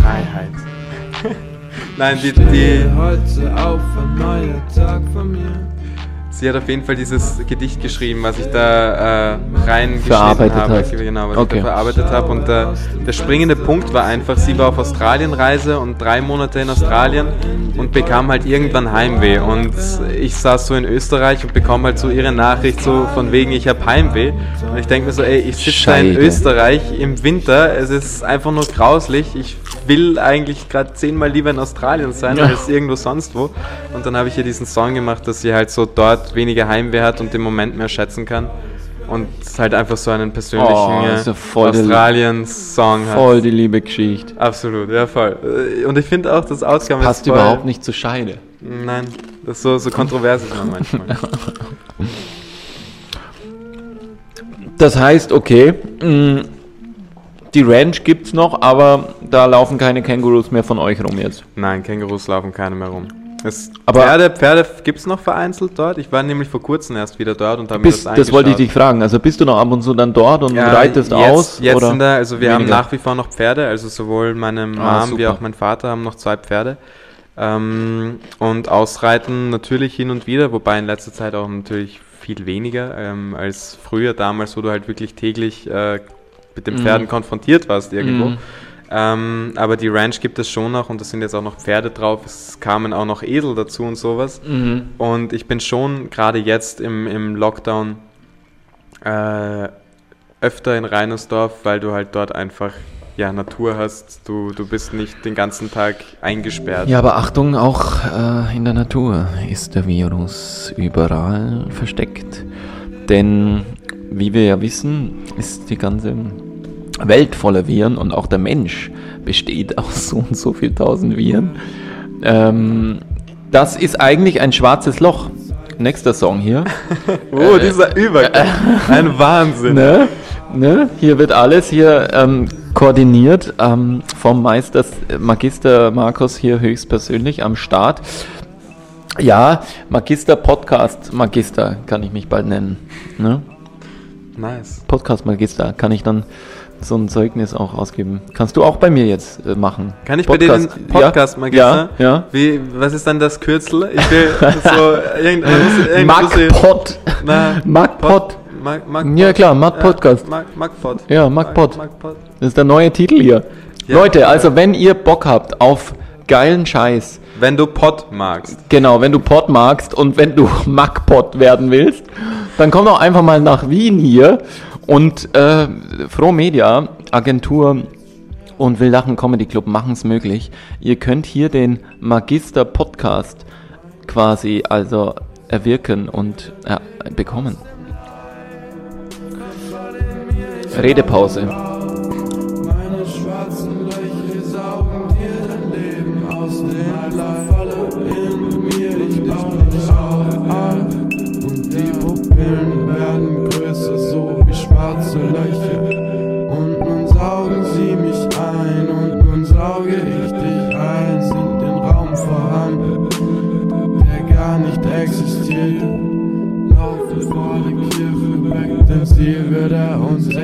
Freiheit. Nein, die, die, heute auf ein neuer Tag von mir. Sie hat auf jeden Fall dieses Gedicht geschrieben, was ich da äh, reingeschnitten habe. hast. Genau, was Okay. ich da verarbeitet habe. Und äh, der springende Punkt war einfach, sie war auf Australienreise und drei Monate in Australien und bekam halt irgendwann Heimweh. Und ich saß so in Österreich und bekam halt so ihre Nachricht so von wegen, ich habe Heimweh. Und ich denke mir so, ey, ich sitze da in. Österreich im Winter, es ist einfach nur grauslich. Ich will eigentlich gerade zehnmal lieber in Australien sein Ja. als irgendwo sonst wo. Und dann habe ich ihr diesen Song gemacht, dass sie halt so dort weniger Heimweh hat und den Moment mehr schätzen kann. Und halt einfach so einen persönlichen Oh, äh, das ja Australien-Song hat. Voll die liebe Geschichte. Absolut, ja voll. Äh, Und ich finde auch, das Outcome Passt ist voll, überhaupt nicht zur Scheide. Nein, das ist so, so kontrovers ist man manchmal. Das heißt, okay, mh, die Ranch gibt's noch, aber da laufen keine Kängurus mehr von euch rum jetzt. Nein, Kängurus laufen keine mehr rum. Es, Aber- Pferde, Pferde gibt es noch vereinzelt dort. Ich war nämlich vor kurzem erst wieder dort und habe mir das das wollte ich dich fragen. Also bist du noch ab und zu dann dort und Ja, reitest jetzt, aus? Jetzt oder? sind da, also wir haben weniger? nach wie vor noch Pferde, also sowohl meine Mom Ah, wie auch mein Vater haben noch zwei Pferde. Ähm, und ausreiten natürlich hin und wieder, wobei in letzter Zeit auch natürlich viel weniger ähm, als früher damals, wo du halt wirklich täglich äh, mit den Mhm. Pferden konfrontiert warst irgendwo. Mhm. Ähm, aber die Ranch gibt es schon noch und es sind jetzt auch noch Pferde drauf. Es kamen auch noch Esel dazu und sowas. Mhm. Und ich bin schon gerade jetzt im, im Lockdown äh, öfter in Reinersdorf, weil du halt dort einfach ja, Natur hast. Du, du bist nicht den ganzen Tag eingesperrt. Ja, aber Achtung, auch äh, in der Natur ist der Virus überall versteckt. Denn, wie wir ja wissen, ist die ganze Welt voller Viren und auch der Mensch besteht aus so und so viel tausend Viren. Ähm, das ist eigentlich ein schwarzes Loch. Nächster Song hier. Oh, dieser Übergang. Ein Wahnsinn. Ne? Ne? Hier wird alles hier ähm, koordiniert ähm, vom Meister Magister Markus hier höchstpersönlich am Start. Ja, Magister Podcast Magister kann ich mich bald nennen. Ne? Nice. Podcast Magister kann ich dann so ein Zeugnis auch ausgeben. Kannst du auch bei mir jetzt äh, machen. Kann ich bei dir den Podcast Magister? Ja, ja. Wie, was ist dann das Kürzel? Ich will so irgend, muss irgendwas sehen. Magpod. Magpod. Mag, Mag Ja klar, Mag Podcast. Mag, Magpod. Ja, Magpod. Das ist der neue Titel hier. Ja. Leute, also wenn ihr Bock habt auf geilen Scheiß, Wenn du Pod magst. genau, wenn du Pod magst und wenn du Magpod werden willst, dann komm doch einfach mal nach Wien hier und äh, Froh Media Agentur und Wildachen Comedy Club machen es möglich. Ihr könnt hier den Magister Podcast quasi also erwirken und äh, bekommen. Redepause.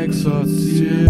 Er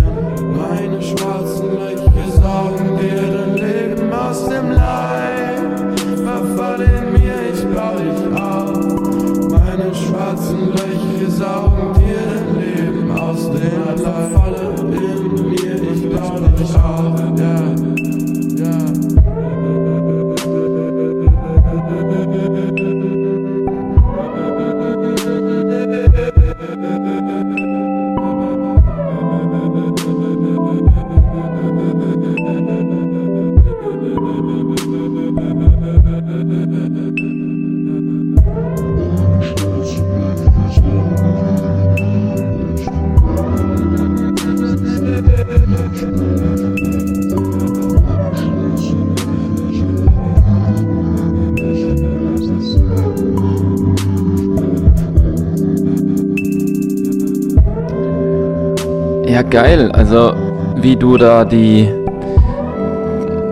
Ja, geil. Also, wie du da die.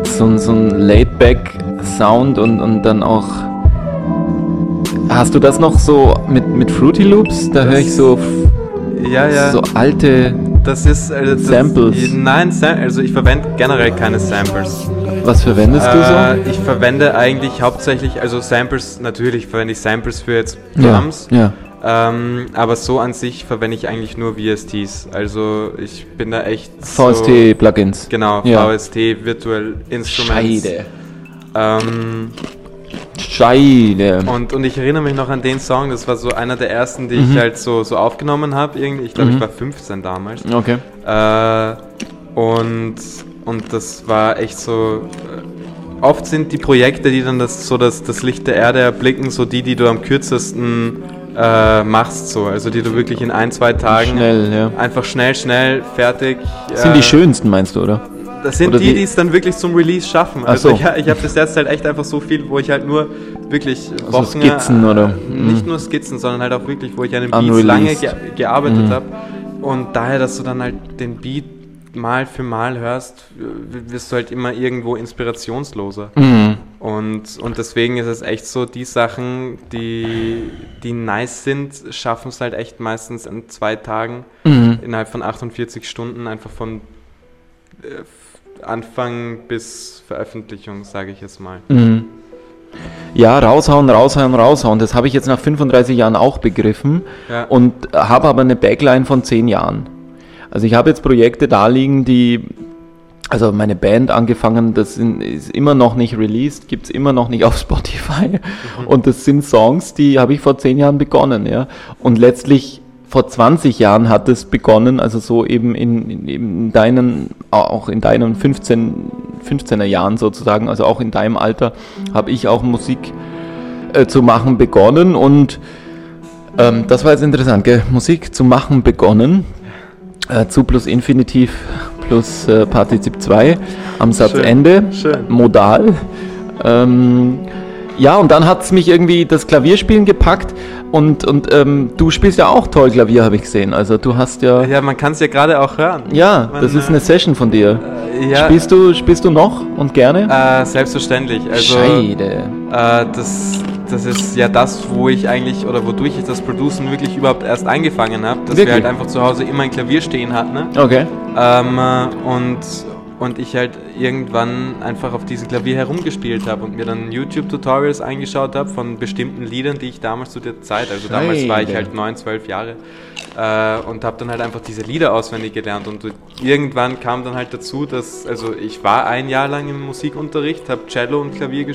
So, ein- so ein Laid-Back-Sound und, und dann auch. Hast du das noch so mit, mit Fruity Loops? Da höre ich so, Ja, ja. so alte. Das ist äh, das, Samples. Nein, also ich verwende generell keine Samples. Was verwendest du Äh, so? ich verwende eigentlich hauptsächlich, also Samples, natürlich verwende ich Samples für jetzt Ja, Drums. ja. Ähm, aber so an sich verwende ich eigentlich nur VSTs. Also ich bin da echt VST-Plugins. So, genau, Ja. VST, Virtual Instruments. Scheide. Ähm, Scheide. und, und ich erinnere mich noch an den Song, das war so einer der ersten, die Mhm. ich halt so, so aufgenommen habe. irgendwie. Ich glaube, ich war 15 damals. Okay. Äh, und, und das war echt so. Äh, oft sind die Projekte, die dann das, so das, das Licht der Erde erblicken, so die, die du am kürzesten äh, machst, so. Also die du wirklich in ein, zwei Tagen Schnell, ja. einfach schnell, schnell, fertig. Sind äh, die schönsten, meinst du, oder? Das sind Oder die, die- es dann wirklich zum Release schaffen. Also so. ich, ich habe bis jetzt halt echt einfach so viel, wo ich halt nur wirklich Also Skizzen äh, oder? Nicht Mhm. nur Skizzen, sondern halt auch wirklich, wo ich an den Beats Unreleased. lange ge gearbeitet Mhm. habe. Und daher, dass du dann halt den Beat mal für mal hörst, wirst du halt immer irgendwo inspirationsloser. Mhm. Und, und deswegen ist es echt so, die Sachen, die, die nice sind, schaffen es halt echt meistens in zwei Tagen, Mhm. innerhalb von 48 Stunden, einfach von äh, Anfang bis Veröffentlichung, sage ich jetzt mal. Mhm. Ja, raushauen, raushauen, raushauen. Das habe ich jetzt nach 35 Jahren auch begriffen Ja. und habe aber eine Backline von 10 Jahren. Also ich habe jetzt Projekte da liegen, die, also meine Band angefangen, das sind, ist immer noch nicht released, gibt es immer noch nicht auf Spotify. Und das sind Songs, die habe ich vor 10 Jahren begonnen, ja. Und letztlich vor 20 Jahren hat es begonnen, also so eben in, in, in deinen, auch in deinen 15, 15er Jahren sozusagen, also auch in deinem Alter, habe ich auch Musik äh, zu machen begonnen und ähm, das war jetzt interessant, gell? Musik zu machen begonnen. Äh, zu plus Infinitiv plus äh, Partizip 2 am Satzende. schön. Modal. Ähm, ja, und dann hat es mich irgendwie das Klavierspielen gepackt und, und ähm, du spielst ja auch toll Klavier, habe ich gesehen. Also du hast ja. Ja, man kann es ja gerade auch hören. Ja, Man, das ist äh, eine Session von dir. Äh, ja, Spielst, du, spielst du noch und gerne? Äh, selbstverständlich. Also, Scheide. Äh, das, das ist ja das, wo ich eigentlich oder wodurch ich das Producen wirklich überhaupt erst eingefangen habe, dass wir Wirklich? halt einfach zu Hause immer ein Klavier stehen hatten. Ne? Okay. Ähm, äh, und, und ich halt irgendwann einfach auf diesem Klavier herumgespielt habe und mir dann YouTube-Tutorials eingeschaut habe von bestimmten Liedern, die ich damals zu der Zeit, also damals war ich Scheide. halt neun, zwölf Jahre äh, und habe dann halt einfach diese Lieder auswendig gelernt und irgendwann kam dann halt dazu, dass, also ich war ein Jahr lang im Musikunterricht, habe Cello und Klavier äh,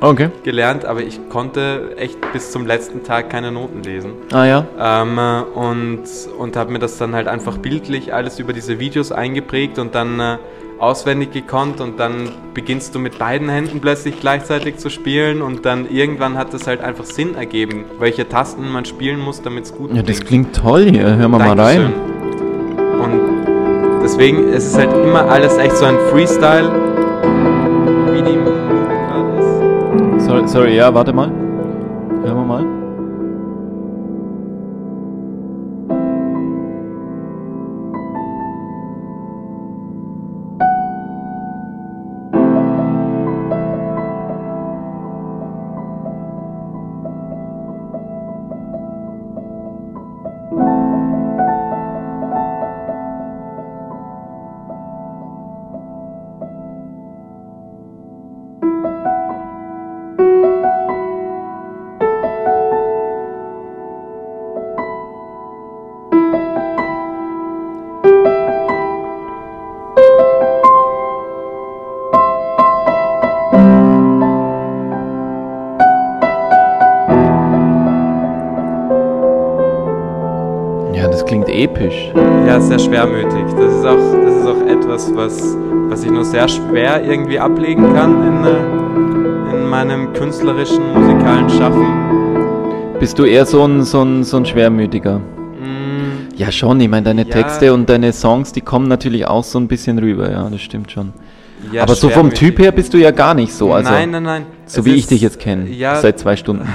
Okay. gelernt, aber ich konnte echt bis zum letzten Tag keine Noten lesen. Ah ja. Ähm, äh, und und habe mir das dann halt einfach bildlich alles über diese Videos eingeprägt und dann äh, auswendig gekonnt und dann beginnst du mit beiden Händen plötzlich gleichzeitig zu spielen und dann irgendwann hat es halt einfach Sinn ergeben, welche Tasten man spielen muss, damit es gut Ja, das klingt. toll hier. Hören wir mal rein. Und deswegen es ist halt immer alles echt so ein Freestyle, wie die gerade ist. Sorry, sorry, ja, warte mal. Hören wir mal. Ja, sehr schwermütig. Das ist auch, das ist auch etwas, was, was ich nur sehr schwer irgendwie ablegen kann in, äh, in meinem künstlerischen, musikalen Schaffen. Bist du eher so ein, so ein, so ein Schwermütiger? Mm, Ja, schon. Ich meine, deine Ja. Texte und deine Songs, die kommen natürlich auch so ein bisschen rüber. Ja, das stimmt schon. ja, Aber so vom. Typ her bist du ja gar nicht so. Also, nein, nein, nein. so Es wie ist- ich dich jetzt kenne. Ja, Seit zwei Stunden.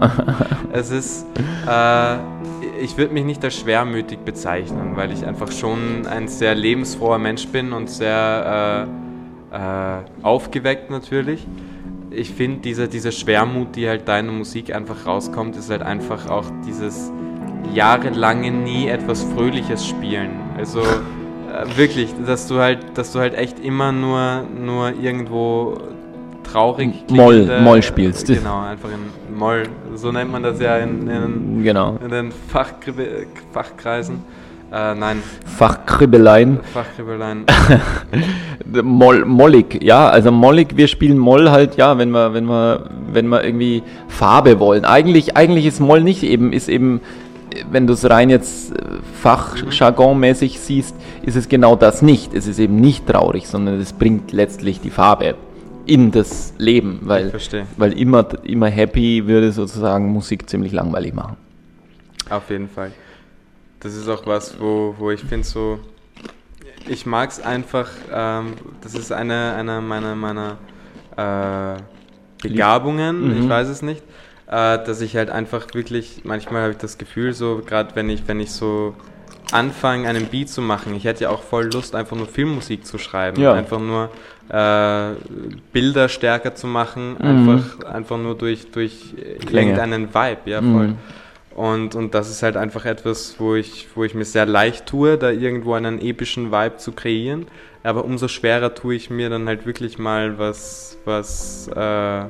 es ist. Äh, ich würde mich nicht als schwermütig bezeichnen, weil ich einfach schon ein sehr lebensfroher Mensch bin und sehr äh, äh, aufgeweckt natürlich. Ich finde, diese, diese Schwermut, die halt deine Musik einfach rauskommt, ist halt einfach auch dieses jahrelange nie etwas Fröhliches spielen. Also äh, wirklich, dass du halt, dass du halt echt immer nur, nur irgendwo traurig Moll- Moll spielst. Genau, einfach in Moll. So nennt man das ja in, in, genau. in den Fachkribe- Fachkreisen. Äh, nein, Fachkribbeleien. Fachkribbeleien. Moll, mollig, ja, also mollig, wir spielen Moll halt, ja, wenn wir, wenn wir, wenn wir irgendwie Farbe wollen. Eigentlich, eigentlich ist Moll nicht eben, ist eben, wenn du es rein jetzt äh, fachjargonmäßig siehst, ist es genau das nicht. Es ist eben nicht traurig, sondern es bringt letztlich die Farbe in das Leben, weil, weil immer, immer happy würde sozusagen Musik ziemlich langweilig machen. Auf jeden Fall. Das ist auch was, wo, wo ich finde so, ich mag es einfach, ähm, das ist eine, eine meiner, meiner äh, Begabungen, Mhm. ich weiß es nicht, äh, dass ich halt einfach wirklich, manchmal habe ich das Gefühl, so gerade wenn ich, wenn ich so anfange, einen Beat zu machen, ich hätte ja auch voll Lust, einfach nur Filmmusik zu schreiben, Ja. einfach nur äh, Bilder stärker zu machen, Mhm. einfach, einfach nur durch, durch Klänge. irgendeinen Vibe, ja voll. Mhm. Und, und das ist halt einfach etwas, wo ich, wo ich mir sehr leicht tue, da irgendwo einen epischen Vibe zu kreieren. Aber umso schwerer tue ich mir dann halt wirklich mal was, was, äh,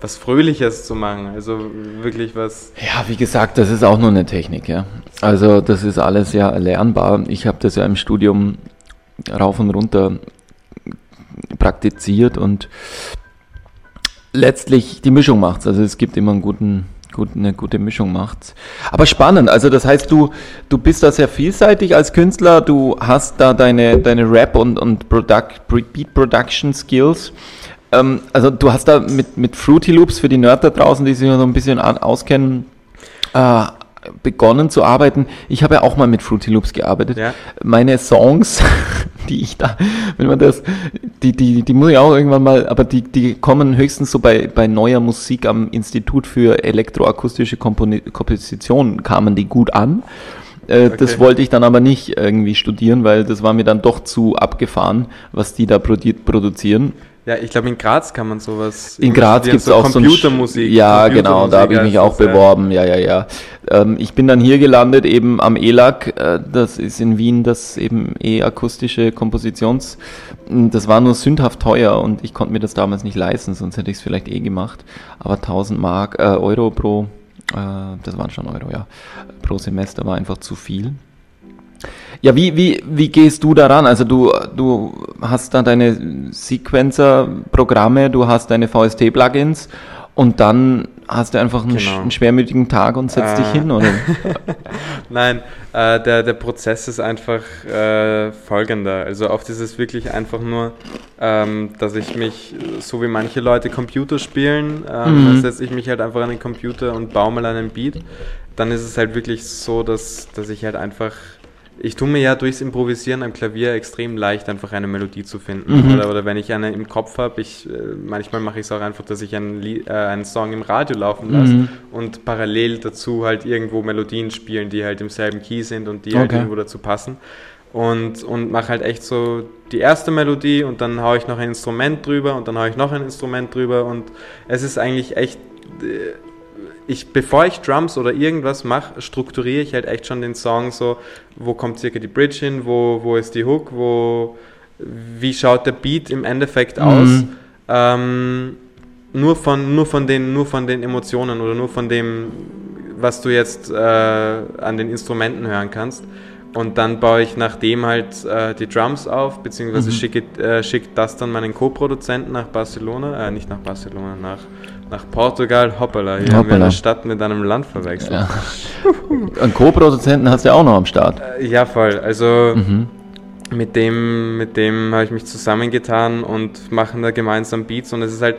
was Fröhliches zu machen. Also wirklich was. Ja, wie gesagt, das ist auch nur eine Technik, ja. Also das ist alles ja erlernbar. Ich habe das ja im Studium rauf und runter praktiziert und letztlich die Mischung macht's. Also es gibt immer einen guten, gut, eine gute Mischung macht's. Aber spannend, also das heißt, du, du bist da sehr vielseitig als Künstler, du hast da deine, deine Rap und, und Product, Beat Production Skills. Ähm, also du hast da mit, mit Fruity Loops für die Nerd da draußen, die sich so ein bisschen auskennen, äh, begonnen zu arbeiten. Ich habe ja auch mal mit Fruity Loops gearbeitet. Ja. Meine Songs, die ich da, wenn man das, die, die, die muss ich auch irgendwann mal, aber die, die kommen höchstens so bei, bei neuer Musik am Institut für elektroakustische Komposition kamen die gut an. Äh, Das Okay. wollte ich dann aber nicht irgendwie studieren, weil das war mir dann doch zu abgefahren, was die da produ produzieren. Ja, ich glaube, in Graz kann man sowas. In Graz gibt es auch so ein Computermusik. Sch- Ja, genau, da habe ich mich Computermusik auch beworben. Ja, ja, ja. Ähm, ich bin dann hier gelandet, eben am ELAC. Äh, das ist in Wien das eben eh akustische Kompositions. Das war nur sündhaft teuer und ich konnte mir das damals nicht leisten, sonst hätte ich es vielleicht eh gemacht. Aber 1000 Mark, äh, Euro pro, äh, das waren schon Euro, ja, pro Semester war einfach zu viel. Ja, wie, wie, wie gehst du daran? Also du, du hast da deine Sequencer-Programme, du hast deine VST-Plugins und dann hast du einfach einen, Genau. sch- einen schwermütigen Tag und setzt dich Äh. hin, oder? Nein, äh, der, der Prozess ist einfach äh, folgender. Also oft ist es wirklich einfach nur, ähm, dass ich mich, so wie manche Leute Computer spielen, ähm, Mhm. setze ich mich halt einfach an den Computer und baue mal einen Beat. Dann ist es halt wirklich so, dass, dass ich halt einfach, ich tue mir ja durchs Improvisieren am Klavier extrem leicht, einfach eine Melodie zu finden. Mhm. Oder, oder wenn ich eine im Kopf habe, ich, äh, manchmal mache ich es auch einfach, dass ich einen, Lied, äh, einen Song im Radio laufen lasse Mhm. und parallel dazu halt irgendwo Melodien spielen, die halt im selben Key sind und die halt Okay. irgendwo dazu passen. Und, und mache halt echt so die erste Melodie und dann haue ich noch ein Instrument drüber und dann haue ich noch ein Instrument drüber und es ist eigentlich echt, äh, ich, bevor ich Drums oder irgendwas mache, strukturiere ich halt echt schon den Song so, wo kommt circa die Bridge hin, wo, wo ist die Hook, wo, wie schaut der Beat im Endeffekt Mhm. aus. Ähm, nur von, nur, von den, nur von den Emotionen oder nur von dem, was du jetzt äh, an den Instrumenten hören kannst. Und dann baue ich nach dem halt äh, die Drums auf, beziehungsweise Mhm. schicke äh, schick das dann meinen Co-Produzenten nach Barcelona, äh, nicht nach Barcelona, nach, nach Portugal. Hoppala, hier haben wir Hoppala. eine Stadt mit einem Land verwechselt. Ja. Einen Co-Produzenten hast du ja auch noch am Start. Äh, ja, voll. Also Mhm. mit dem, mit dem habe ich mich zusammengetan und machen da gemeinsam Beats und es ist halt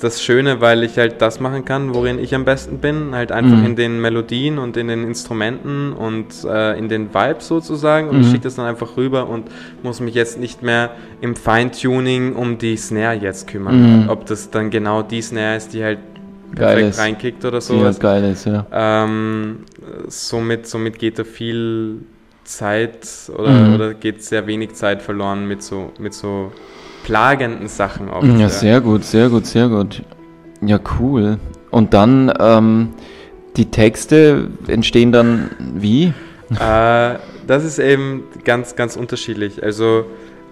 das Schöne, weil ich halt das machen kann, worin ich am besten bin, halt einfach Mhm. in den Melodien und in den Instrumenten und äh, in den Vibes sozusagen und ich Mhm. schicke das dann einfach rüber und muss mich jetzt nicht mehr im Feintuning um die Snare jetzt kümmern. Mhm. Ob das dann genau die Snare ist, die halt perfekt ist. reinkickt oder Ja, sowas. geil ist, ja. Ähm, somit, somit geht da viel Zeit oder, Mhm. oder geht sehr wenig Zeit verloren mit so, mit so plagenden Sachen oft. Ja, sehr gut, sehr gut, sehr gut. Ja, cool. Und dann, ähm, die Texte entstehen dann wie? Äh, das ist eben ganz, ganz unterschiedlich. Also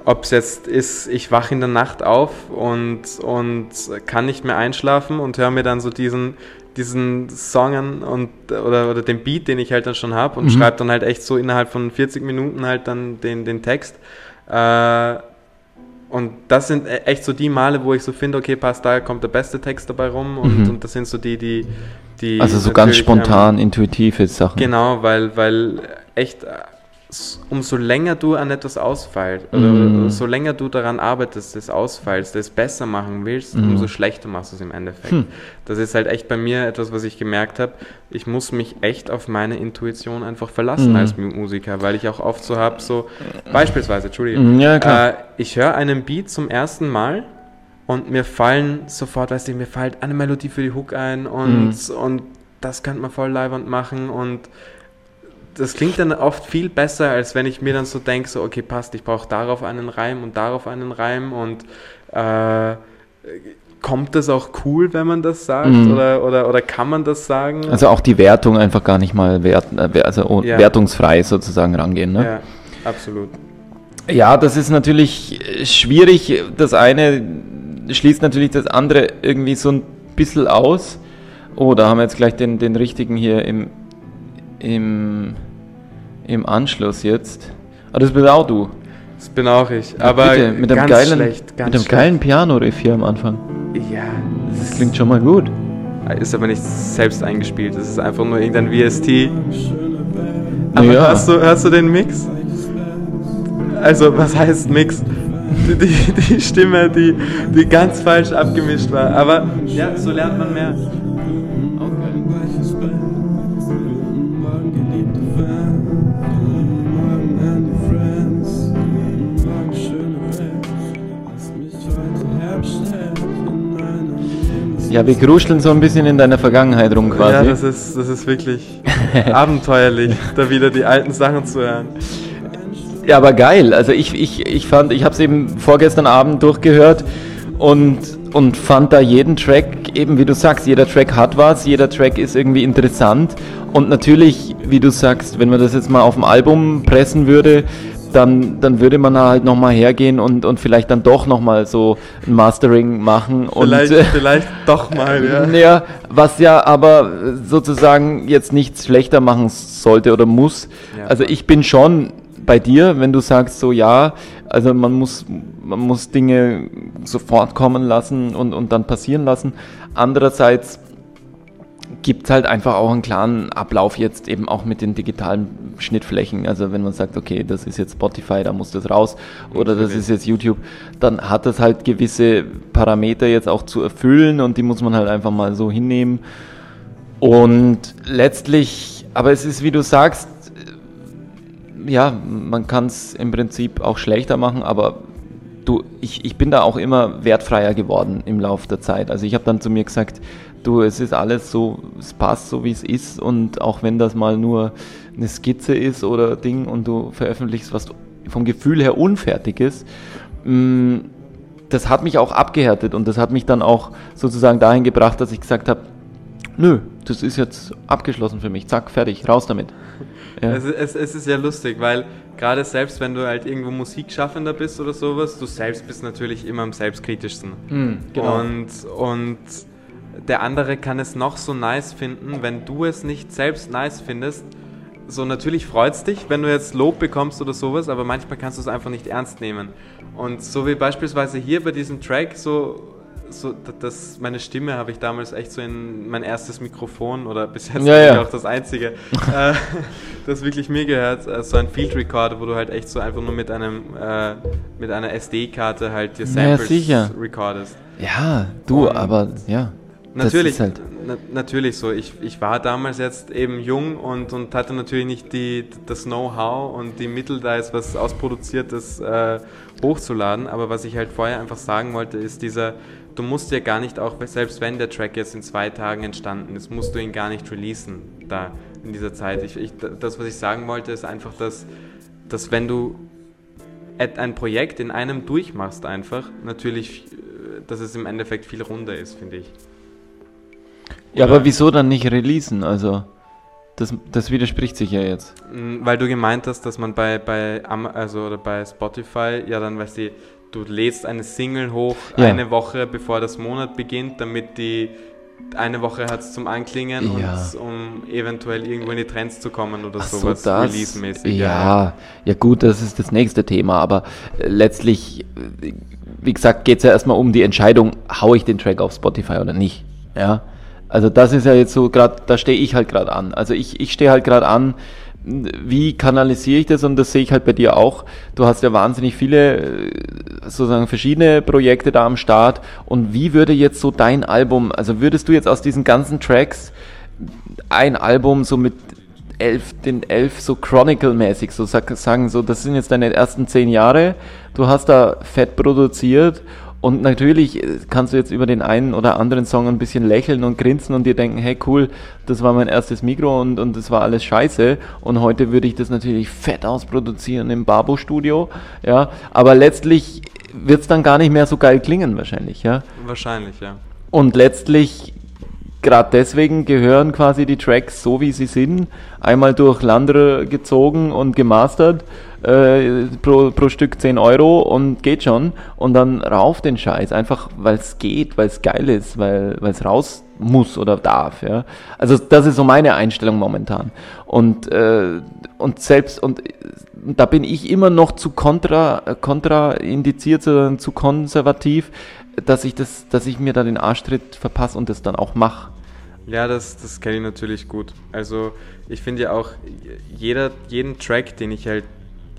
ob es jetzt ist, ich wache in der Nacht auf und, und kann nicht mehr einschlafen und höre mir dann so diesen, diesen Song an und, oder, oder den Beat, den ich halt dann schon habe und Mhm. schreibe dann halt echt so innerhalb von 40 Minuten halt dann den, den Text. Äh, und das sind e- echt so die Male, wo ich so finde, okay, passt, da kommt der beste Text dabei rum und, Mhm. und das sind so die, die, die Also so ganz natürlich, ähm, spontan, intuitive Sachen. Genau, weil, weil echt, äh, umso länger du an etwas ausfeilst, oder Mhm. so länger du daran arbeitest, das ausfeilst, das besser machen willst, Mhm. umso schlechter machst du es im Endeffekt. Hm. Das ist halt echt bei mir etwas, was ich gemerkt habe. Ich muss mich echt auf meine Intuition einfach verlassen Mhm. als Mu- Musiker, weil ich auch oft so habe, so beispielsweise, Entschuldigung, Mhm, Ja, äh, ich höre einen Beat zum ersten Mal und mir fallen sofort, weißt du, mir fällt eine Melodie für die Hook ein und, Mhm. und das könnte man voll live machen und das klingt dann oft viel besser, als wenn ich mir dann so denke, so, okay, passt, ich brauche darauf einen Reim und darauf einen Reim und äh, kommt das auch cool, wenn man das sagt Mhm. oder, oder, oder kann man das sagen? Also auch die Wertung einfach gar nicht mal wert, äh, also Ja. wertungsfrei sozusagen rangehen. Ne? ja, absolut. Ja, das ist natürlich schwierig. Das eine schließt natürlich das andere irgendwie so ein bisschen aus. Oh, da haben wir jetzt gleich den, den richtigen hier im, im, im Anschluss jetzt. Ah, das bist auch du. Das bin auch ich, aber bitte, mit einem geilen, schlecht, mit einem geilen Piano-Riff hier am Anfang. Ja, Das klingt schon mal gut. Ist aber nicht selbst eingespielt, das ist einfach nur irgendein VST. Aber Ja. hörst, du, hörst du den Mix? Also, was heißt Mix? Die, die, die Stimme, die, die ganz falsch abgemischt war. Aber ja, so lernt man mehr. Ja, wir gruscheln so ein bisschen in deiner Vergangenheit rum quasi. Ja, das ist, das ist wirklich abenteuerlich, da wieder die alten Sachen zu hören. Ja, aber geil. Also ich, ich, ich fand, ich habe es eben vorgestern Abend durchgehört und, und fand da jeden Track, eben wie du sagst, jeder Track hat was, jeder Track ist irgendwie interessant. Und natürlich, wie du sagst, wenn man das jetzt mal auf dem Album pressen würde, dann, dann würde man halt nochmal hergehen und, und vielleicht dann doch nochmal so ein Mastering machen. Vielleicht, und, vielleicht doch mal, ja. ja. Was ja aber sozusagen jetzt nichts schlechter machen sollte oder muss. Ja. Also ich bin schon bei dir, wenn du sagst so ja, also man muss, man muss Dinge sofort kommen lassen und, und dann passieren lassen. Andererseits gibt es halt einfach auch einen klaren Ablauf jetzt eben auch mit den digitalen Schnittflächen. Also wenn man sagt, okay, das ist jetzt Spotify, da muss das raus oder das ist jetzt YouTube, dann hat das halt gewisse Parameter jetzt auch zu erfüllen und die muss man halt einfach mal so hinnehmen. Und letztlich, aber es ist, wie du sagst, ja, man kann es im Prinzip auch schlechter machen, aber du, ich, ich bin da auch immer wertfreier geworden im Laufe der Zeit. Also ich habe dann zu mir gesagt, du, es ist alles so, es passt so, wie es ist und auch wenn das mal nur eine Skizze ist oder Ding und du veröffentlichst was vom Gefühl her unfertig ist, mm, das hat mich auch abgehärtet und das hat mich dann auch sozusagen dahin gebracht, dass ich gesagt habe, nö, das ist jetzt abgeschlossen für mich, zack, fertig, raus damit. Ja. Es, es, es, ist ja lustig, weil gerade selbst wenn du halt irgendwo Musikschaffender bist oder sowas, du selbst bist natürlich immer am selbstkritischsten. Mhm, genau. Und, und der andere kann es noch so nice finden, wenn du es nicht selbst nice findest. So natürlich freut es dich, wenn du jetzt Lob bekommst oder sowas, aber manchmal kannst du es einfach nicht ernst nehmen. Und so wie beispielsweise hier bei diesem Track, so so, das, meine Stimme habe ich damals echt so in mein erstes Mikrofon oder bis jetzt ja, ja. auch das einzige, äh, das wirklich mir gehört, äh, so ein Field Recorder, wo du halt echt so einfach nur mit einem äh, mit einer SD-Karte halt dir Samples ja, recordest. Ja, du, Und aber ja. Natürlich, halt na, natürlich so. Ich, ich war damals jetzt eben jung und, und hatte natürlich nicht die, das Know-how und die Mittel, da jetzt was Ausproduziertes äh, hochzuladen. Aber was ich halt vorher einfach sagen wollte, ist dieser, du musst ja gar nicht, auch selbst wenn der Track jetzt in zwei Tagen entstanden ist, musst du ihn gar nicht releasen da in dieser Zeit. Ich, ich, das, was ich sagen wollte, ist einfach, dass, dass wenn du ein Projekt in einem durchmachst einfach, natürlich, äh, dass es im Endeffekt viel runder ist, finde ich. Ja, aber wieso dann nicht releasen? Also, das, das widerspricht sich ja jetzt. Mm, weil du gemeint hast, dass man bei, bei, also, oder bei Spotify ja dann, weißt du, du lädst eine Single hoch ja. eine Woche bevor das Monat beginnt, damit die eine Woche hat es zum Anklingen ja. und um eventuell irgendwo in die Trends zu kommen oder Ach sowas so, release-mäßig. Ja, ja, ja, gut, das ist das nächste Thema, aber äh, letztlich, wie gesagt, geht es ja erstmal um die Entscheidung, haue ich den Track auf Spotify oder nicht. Ja. Also das ist ja jetzt so gerade, da stehe ich halt gerade an. Also ich, ich stehe halt gerade an, wie kanalisiere ich das und das sehe ich halt bei dir auch. Du hast ja wahnsinnig viele äh, sozusagen verschiedene Projekte da am Start und wie würde jetzt so dein Album, also würdest du jetzt aus diesen ganzen Tracks ein Album so mit elf, den elf so Chronicle-mäßig so sagen, so das sind jetzt deine ersten zehn Jahre, du hast da fett produziert und natürlich äh, kannst du jetzt über den einen oder anderen Song ein bisschen lächeln und grinsen und dir denken, hey cool, das war mein erstes Mikro und, und das war alles scheiße. Und heute würde ich das natürlich fett ausproduzieren im Babo-Studio. Ja, aber letztlich wird es dann gar nicht mehr so geil klingen wahrscheinlich, ja. Wahrscheinlich, ja. Und letztlich gerade deswegen gehören quasi die Tracks so wie sie sind, einmal durch Landre gezogen und gemastert äh, pro, pro Stück 10 Euro und geht schon. Und dann rauf den Scheiß, einfach weil es geht, weil es geil ist, weil es raus muss oder darf. Ja? Also das ist so meine Einstellung momentan. Und, äh, und selbst, und da bin ich immer noch zu kontra, kontra indiziert, zu konservativ, dass ich, das, dass ich mir da den Arschtritt verpasse und das dann auch mache. Ja, das, das kenne ich natürlich gut. Also ich finde ja auch, jeder, jeden Track, den ich halt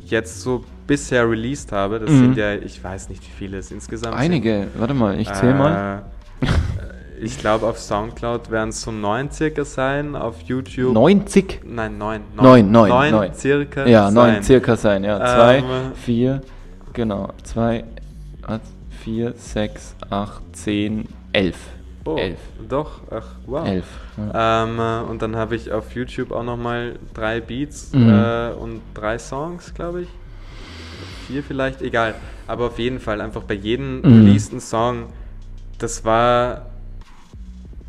jetzt so bisher released habe, das mhm. sind ja, ich weiß nicht, wie viele es insgesamt Einige, sind. warte mal, ich zähle äh, mal. Ich glaube, auf Soundcloud werden es so neun circa sein, auf YouTube. 90? Nein, neun. Neun, neun, neun. neun circa ja, sein. neun circa sein, ja. Zwei, ähm, vier, genau. Zwei, vier, sechs, acht, zehn, elf. Oh, Elf. Doch, ach, wow. Elf. Ja. Ähm, äh, und dann habe ich auf YouTube auch nochmal drei Beats Mhm. äh, und drei Songs, glaube ich. Vier vielleicht, egal. Aber auf jeden Fall einfach bei jedem Mhm. releaseden Song, das war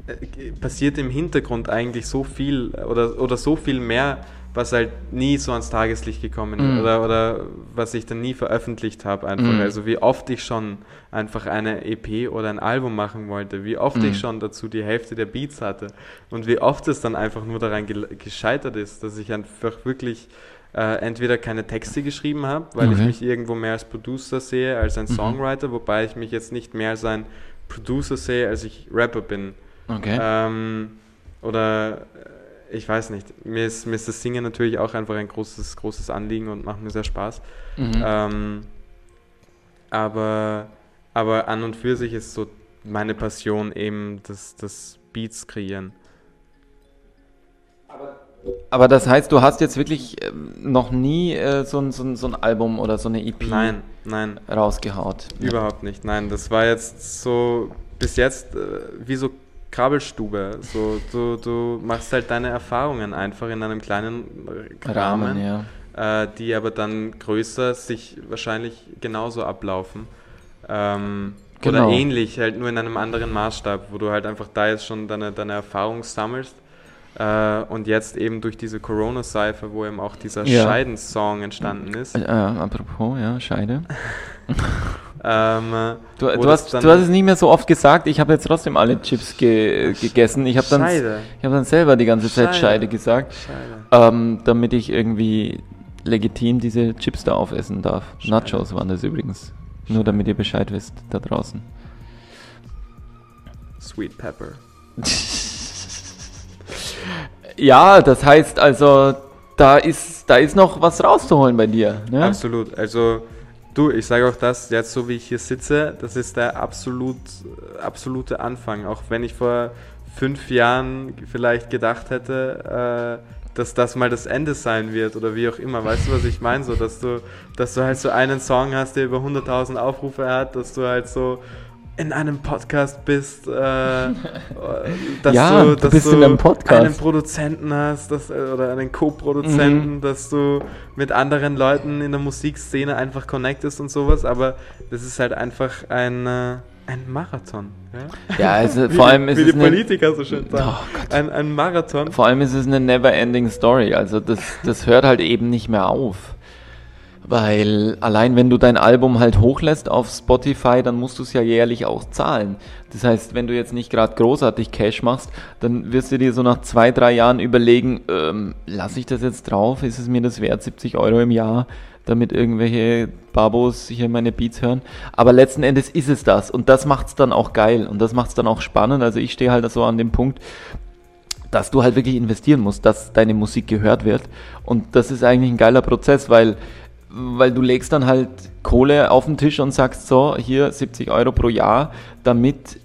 äh, passiert im Hintergrund eigentlich so viel oder, oder so viel mehr, was halt nie so ans Tageslicht gekommen ist Mhm. oder, oder was ich dann nie veröffentlicht habe einfach. Mhm. Also wie oft ich schon einfach eine EP oder ein Album machen wollte, wie oft Mhm. ich schon dazu die Hälfte der Beats hatte und wie oft es dann einfach nur daran gel- gescheitert ist, dass ich einfach wirklich äh, entweder keine Texte geschrieben habe, weil ich Okay. mich irgendwo mehr als Producer sehe, als ein Mhm. Songwriter, wobei ich mich jetzt nicht mehr als ein Producer sehe, als ich Rapper bin. Okay. Ähm, oder äh, ich weiß nicht, mir ist, mir ist das Singen natürlich auch einfach ein großes, großes Anliegen und macht mir sehr Spaß. Mhm. Ähm, aber, aber an und für sich ist so meine Passion eben das, das Beats kreieren. Aber das heißt, du hast jetzt wirklich ähm, noch nie äh, so, ein, so, ein, so ein Album oder so eine EP Nein, nein, rausgehaut. überhaupt nicht. Nein, das war jetzt so bis jetzt äh, wie so Krabbelstube. So, du, du machst halt deine Erfahrungen einfach in einem kleinen äh, Rahmen. Rahmen, ja. äh, die aber dann größer sich wahrscheinlich genauso ablaufen. Ähm, Genau. Oder ähnlich, halt nur in einem anderen Maßstab, wo du halt einfach da jetzt schon deine, deine Erfahrung sammelst. Äh, und jetzt eben durch diese Corona-Seife, wo eben auch dieser Ja. Scheidensong entstanden ist. Äh, apropos, ja, Scheide. Ähm, äh, Du, du, hast, du hast es nicht mehr so oft gesagt, ich habe jetzt trotzdem alle Chips ge gegessen. Ich habe dann, Scheide. ich hab dann selber die ganze Zeit Scheide. Scheide gesagt, Scheide. ähm, damit ich irgendwie legitim diese Chips da aufessen darf. Nachos waren das übrigens. Nur damit ihr Bescheid wisst, da draußen. Sweet Pepper. Ja, das heißt also, da ist, da ist noch was rauszuholen bei dir. Ne? Absolut. Also du, ich sage auch das, jetzt so wie ich hier sitze, das ist der absolut, absolute Anfang. Auch wenn ich vor fünf Jahren vielleicht gedacht hätte, äh, dass das mal das Ende sein wird oder wie auch immer. Weißt du, was ich meine? So, dass du, dass du halt so einen Song hast, der über 100.000 Aufrufe hat, dass du halt so in einem Podcast bist, äh, dass Ja, du, du dass einem Podcast. einen Produzenten hast dass, oder einen Co-Produzenten, Mhm. dass du mit anderen Leuten in der Musikszene einfach connectest und sowas, aber das ist halt einfach ein, äh, ein Marathon. Ja, Ja, also Wie vor die- allem ist wie es die eine, Politiker so schön sagen. Oh ein, ein Marathon. vor allem ist es eine never-ending Story. Also das, das hört halt eben nicht mehr auf. Weil allein wenn du dein Album halt hochlässt auf Spotify, dann musst du es ja jährlich auch zahlen. Das heißt, wenn du jetzt nicht gerade großartig Cash machst, dann wirst du dir so nach zwei, drei Jahren überlegen, ähm, lasse ich das jetzt drauf? Ist es mir das wert, 70 Euro im Jahr, damit irgendwelche Babos hier meine Beats hören? Aber letzten Endes ist es das und das macht es dann auch geil und das macht es dann auch spannend. Also ich stehe halt so an dem Punkt, dass du halt wirklich investieren musst, dass deine Musik gehört wird. Und das ist eigentlich ein geiler Prozess, weil, weil du legst dann halt Kohle auf den Tisch und sagst so, hier 70 Euro pro Jahr, damit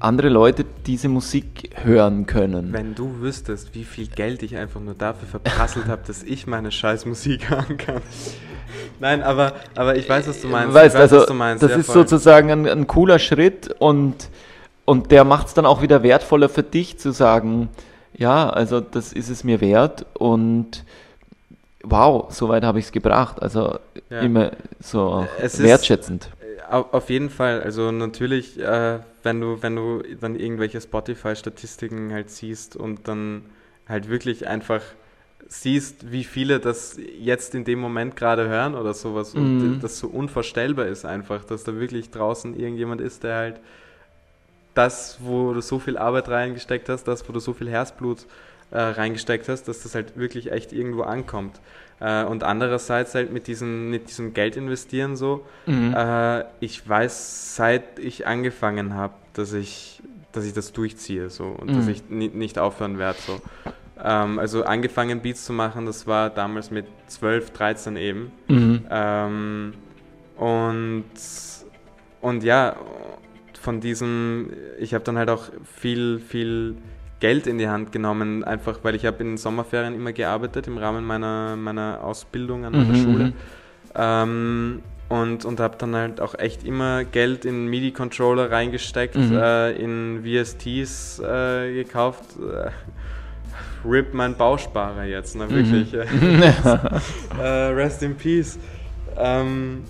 andere Leute diese Musik hören können. Wenn du wüsstest, wie viel Geld ich einfach nur dafür verprasselt habe, dass ich meine scheiß Musik hören kann. Nein, aber, aber ich weiß, was du meinst. Weißt, ich weiß, also, was du meinst. das ja, ist voll. sozusagen ein, ein cooler Schritt und, und der macht es dann auch wieder wertvoller für dich zu sagen, ja, also das ist es mir wert und wow, soweit habe ich es gebracht. Also Ja. immer so Es wertschätzend. Auf, jeden Fall, also natürlich, äh, wenn du, wenn du dann irgendwelche Spotify-Statistiken halt siehst und dann halt wirklich einfach siehst, wie viele das jetzt in dem Moment gerade hören oder sowas und Mhm. das so unvorstellbar ist einfach, dass da wirklich draußen irgendjemand ist, der halt das, wo du so viel Arbeit reingesteckt hast, das, wo du so viel Herzblut äh, reingesteckt hast, dass das halt wirklich echt irgendwo ankommt. Äh, und andererseits halt mit diesem, mit diesem Geld investieren so, Mhm. äh, ich weiß, seit ich angefangen habe, dass ich, dass ich das durchziehe so und dass Mhm. ich ni nicht aufhören werde. So. Ähm, also angefangen Beats zu machen, das war damals mit 12, 13 eben. Mhm. Ähm, und, und ja, von diesem, ich habe dann halt auch viel, viel Geld in die Hand genommen, einfach weil ich habe in den Sommerferien immer gearbeitet im Rahmen meiner, meiner Ausbildung an meiner Mhm, Schule. mhm. Ähm, und, und habe dann halt auch echt immer Geld in MIDI-Controller reingesteckt, Mhm. äh, in VSTs äh, gekauft. Äh, RIP mein Bausparer jetzt, ne, wirklich. äh, rest in Peace. Ähm,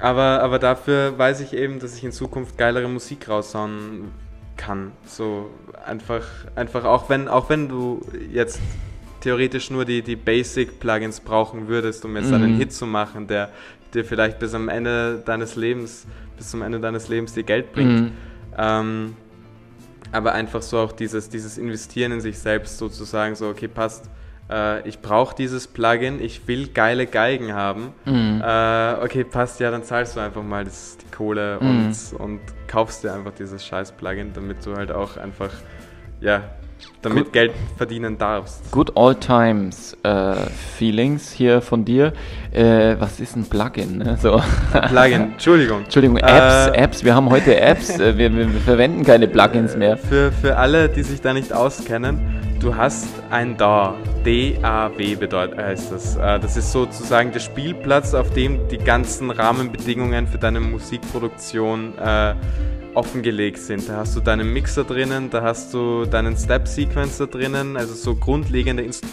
aber, aber dafür weiß ich eben, dass ich in Zukunft geilere Musik raushauen kann. So einfach, einfach auch wenn, auch wenn du jetzt theoretisch nur die, die Basic-Plugins brauchen würdest, um jetzt Mhm. einen Hit zu machen, der dir vielleicht bis am Ende deines Lebens, bis zum Ende deines Lebens dir Geld bringt. Mhm. Ähm, aber einfach so auch dieses, dieses Investieren in sich selbst sozusagen, so, okay, passt, äh, ich brauche dieses Plugin, ich will geile Geigen haben. Mhm. Äh, okay, passt, ja, dann zahlst du einfach mal das, die Kohle Mhm. und, und kaufst dir einfach dieses scheiß Plugin, damit du halt auch einfach, ja, damit Gut. Geld verdienen darfst. Good All Times äh, Feelings hier von dir. Äh, was ist ein Plugin? Ne? So. Plugin, Entschuldigung. Entschuldigung, Apps, Äh, Apps, wir haben heute Apps, äh, wir, wir verwenden keine Plugins mehr. Für, für alle, die sich da nicht auskennen, du hast ein DAW. D-A-W bedeutet heißt das. Äh, Das ist sozusagen der Spielplatz, auf dem die ganzen Rahmenbedingungen für deine Musikproduktion äh, offengelegt sind. Da hast du deinen Mixer drinnen, da hast du deinen Step-Sequencer drinnen, also so grundlegende Inst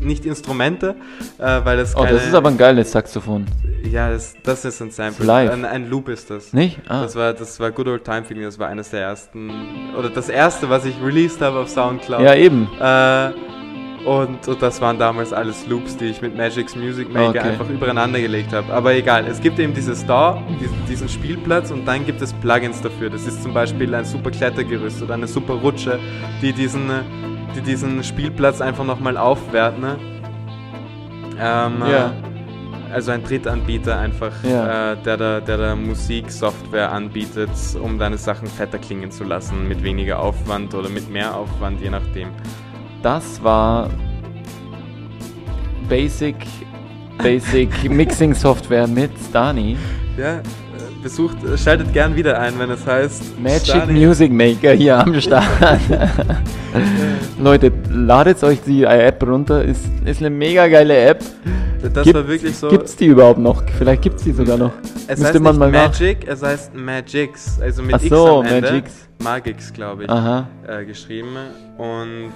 nicht Instrumente, äh, weil das Oh, keine, das ist aber ein geiles Saxophon. ja, das, das ist ein Sample. Live. Ein, ein Loop ist das. Nicht? Ah. Das war, das war Good Old Time Feeling, das war eines der ersten, oder das erste, was ich released habe auf Soundcloud. ja, eben. Äh, und, und das waren damals alles Loops, die ich mit Magic's Music Maker Okay. einfach übereinander gelegt habe. Aber egal, es gibt eben dieses DAW, diesen, diesen Spielplatz und dann gibt es Plugins dafür. Das ist zum Beispiel ein super Klettergerüst oder eine super Rutsche, die diesen, äh, die diesen Spielplatz einfach nochmal aufwerten. Ne? Ähm, äh, Ja. Also ein Drittanbieter einfach, Ja. äh, der, da, der da Musiksoftware anbietet, um deine Sachen fetter klingen zu lassen, mit weniger Aufwand oder mit mehr Aufwand, je nachdem. Das war Basic, Basic Mixing Software mit Stani. Ja, besucht, schaltet gern wieder ein, wenn es heißt Magic Stani- Music Maker hier am Start. Leute, ladet euch die App runter. Ist, ist eine mega geile App. Das Gibt- war wirklich so. Gibt's die überhaupt noch? Vielleicht gibt's die sogar noch. es Müsste heißt man mal nach. Magic, es heißt Magix, also mit Ach X so, am Ende. Magix. Magix, glaube ich, Aha. äh, geschrieben. Und,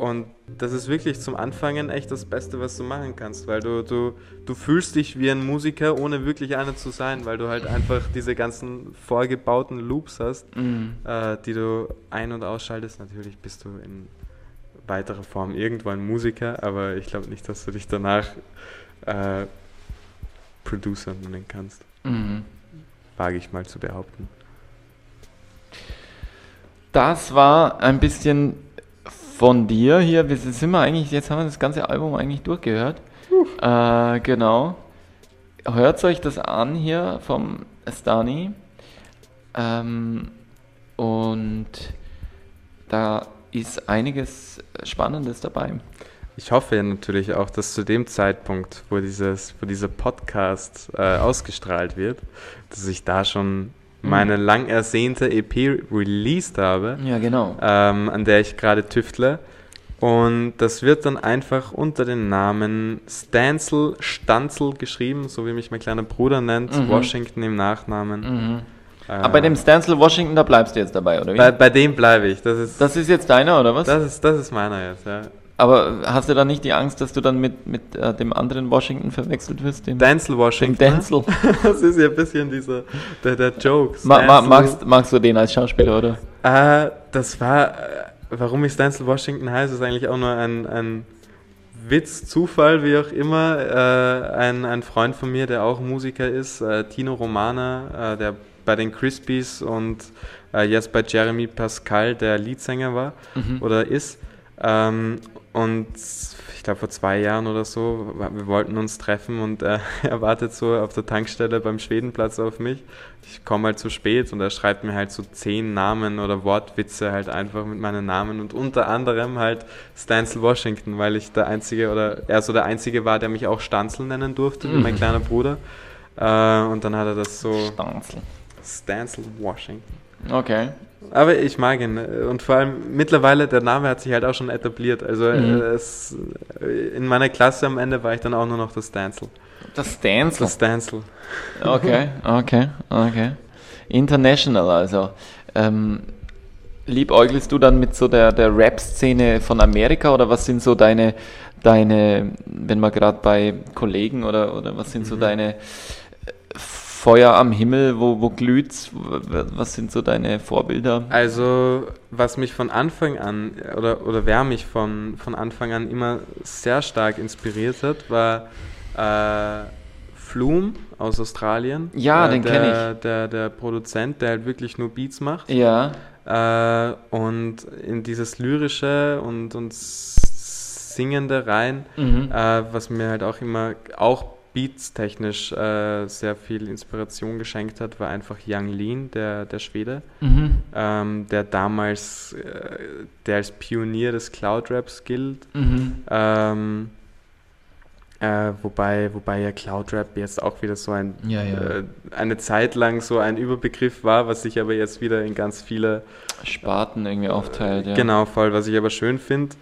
und das ist wirklich zum Anfangen echt das Beste, was du machen kannst, weil du, du, du fühlst dich wie ein Musiker, ohne wirklich einer zu sein, weil du halt einfach diese ganzen vorgebauten Loops hast. Mhm. äh, die du ein- und ausschaltest. Natürlich bist du in weiterer Form irgendwo ein Musiker, aber ich glaube nicht, dass du dich danach äh, Producer nennen kannst. Mhm. Wage ich mal zu behaupten. Das war ein bisschen von dir hier. Wir sind wir eigentlich, jetzt haben wir das ganze Album eigentlich durchgehört. Äh, genau. Hört euch das an hier vom Stani. Ähm, und da ist einiges Spannendes dabei. Ich hoffe ja natürlich auch, dass zu dem Zeitpunkt, wo, dieses, wo dieser Podcast äh, ausgestrahlt wird, dass ich da schon meine lang ersehnte EP released habe. Ja, genau. ähm, an der ich gerade tüftle. Und das wird dann einfach unter dem Namen Stansel Stanzel geschrieben, so wie mich mein kleiner Bruder nennt, Mhm. Washington im Nachnamen. Mhm. Äh, Aber bei dem Stansel Washington, da bleibst du jetzt dabei, oder wie? bei, bei dem bleibe ich. Das ist, das, das ist jetzt deiner, oder was? ist, das ist meiner jetzt, ja. Aber hast du dann nicht die Angst, dass du dann mit, mit äh, dem anderen Washington verwechselt wirst? Dem, Denzel dem Washington. Denzel? Das ist ja ein bisschen dieser, der, der Joke. Ma, ma, magst, magst du den als Schauspieler, oder? Äh, das war, äh, warum ich Denzel Washington heiße, ist eigentlich auch nur ein, ein Witz, Zufall, wie auch immer. Äh, ein, ein Freund von mir, der auch Musiker ist, äh, Tino Romana, äh, der bei den Crispies und jetzt bei Jeremy Pascal der Leadsänger war Mhm. oder ist. Ähm, und ich glaube vor zwei Jahren oder so, wir wollten uns treffen und äh, er wartet so auf der Tankstelle beim Schwedenplatz auf mich. Ich komme halt zu spät und er schreibt mir halt so zehn Namen oder Wortwitze halt einfach mit meinen Namen und unter anderem halt Stansel Washington, weil ich der Einzige oder er so der Einzige war, der mich auch Stanzel nennen durfte, wie mein Mhm. kleiner Bruder. Äh, und dann hat er das so Stanzel. Stansel Washington. Okay. Aber ich mag ihn. Und vor allem mittlerweile, der Name hat sich halt auch schon etabliert. Also Mhm. äh, es, in meiner Klasse am Ende war ich dann auch nur noch das Stanzel. Das Dance. Das Stanzel. Okay, okay, okay. International also. Ähm, liebäugelst du dann mit so der, der Rap-Szene von Amerika oder was sind so deine, deine wenn wir gerade bei Kollegen oder, oder was sind so deine äh, Feuer am Himmel, wo, wo glüht's? Was sind so deine Vorbilder? Also, was mich von Anfang an, oder, oder wer mich von, von Anfang an immer sehr stark inspiriert hat, war äh, Flume aus Australien. Ja, äh, den kenn der, Der, der Produzent, der halt wirklich nur Beats macht. Ja. Äh, und in dieses lyrische und, und singende rein, Mhm. äh, was mir halt auch immer, auch beats-technisch äh, sehr viel Inspiration geschenkt hat, war einfach Young Lean, der, der Schwede, Mhm. ähm, der damals, äh, der als Pionier des Cloud-Raps gilt. Mhm. Ähm, äh, wobei, wobei ja Cloud-Rap jetzt auch wieder so ein, Ja, ja. Äh, eine Zeit lang so ein Überbegriff war, was sich aber jetzt wieder in ganz viele Sparten irgendwie aufteilt, ja. Genau, voll, was ich aber schön finde.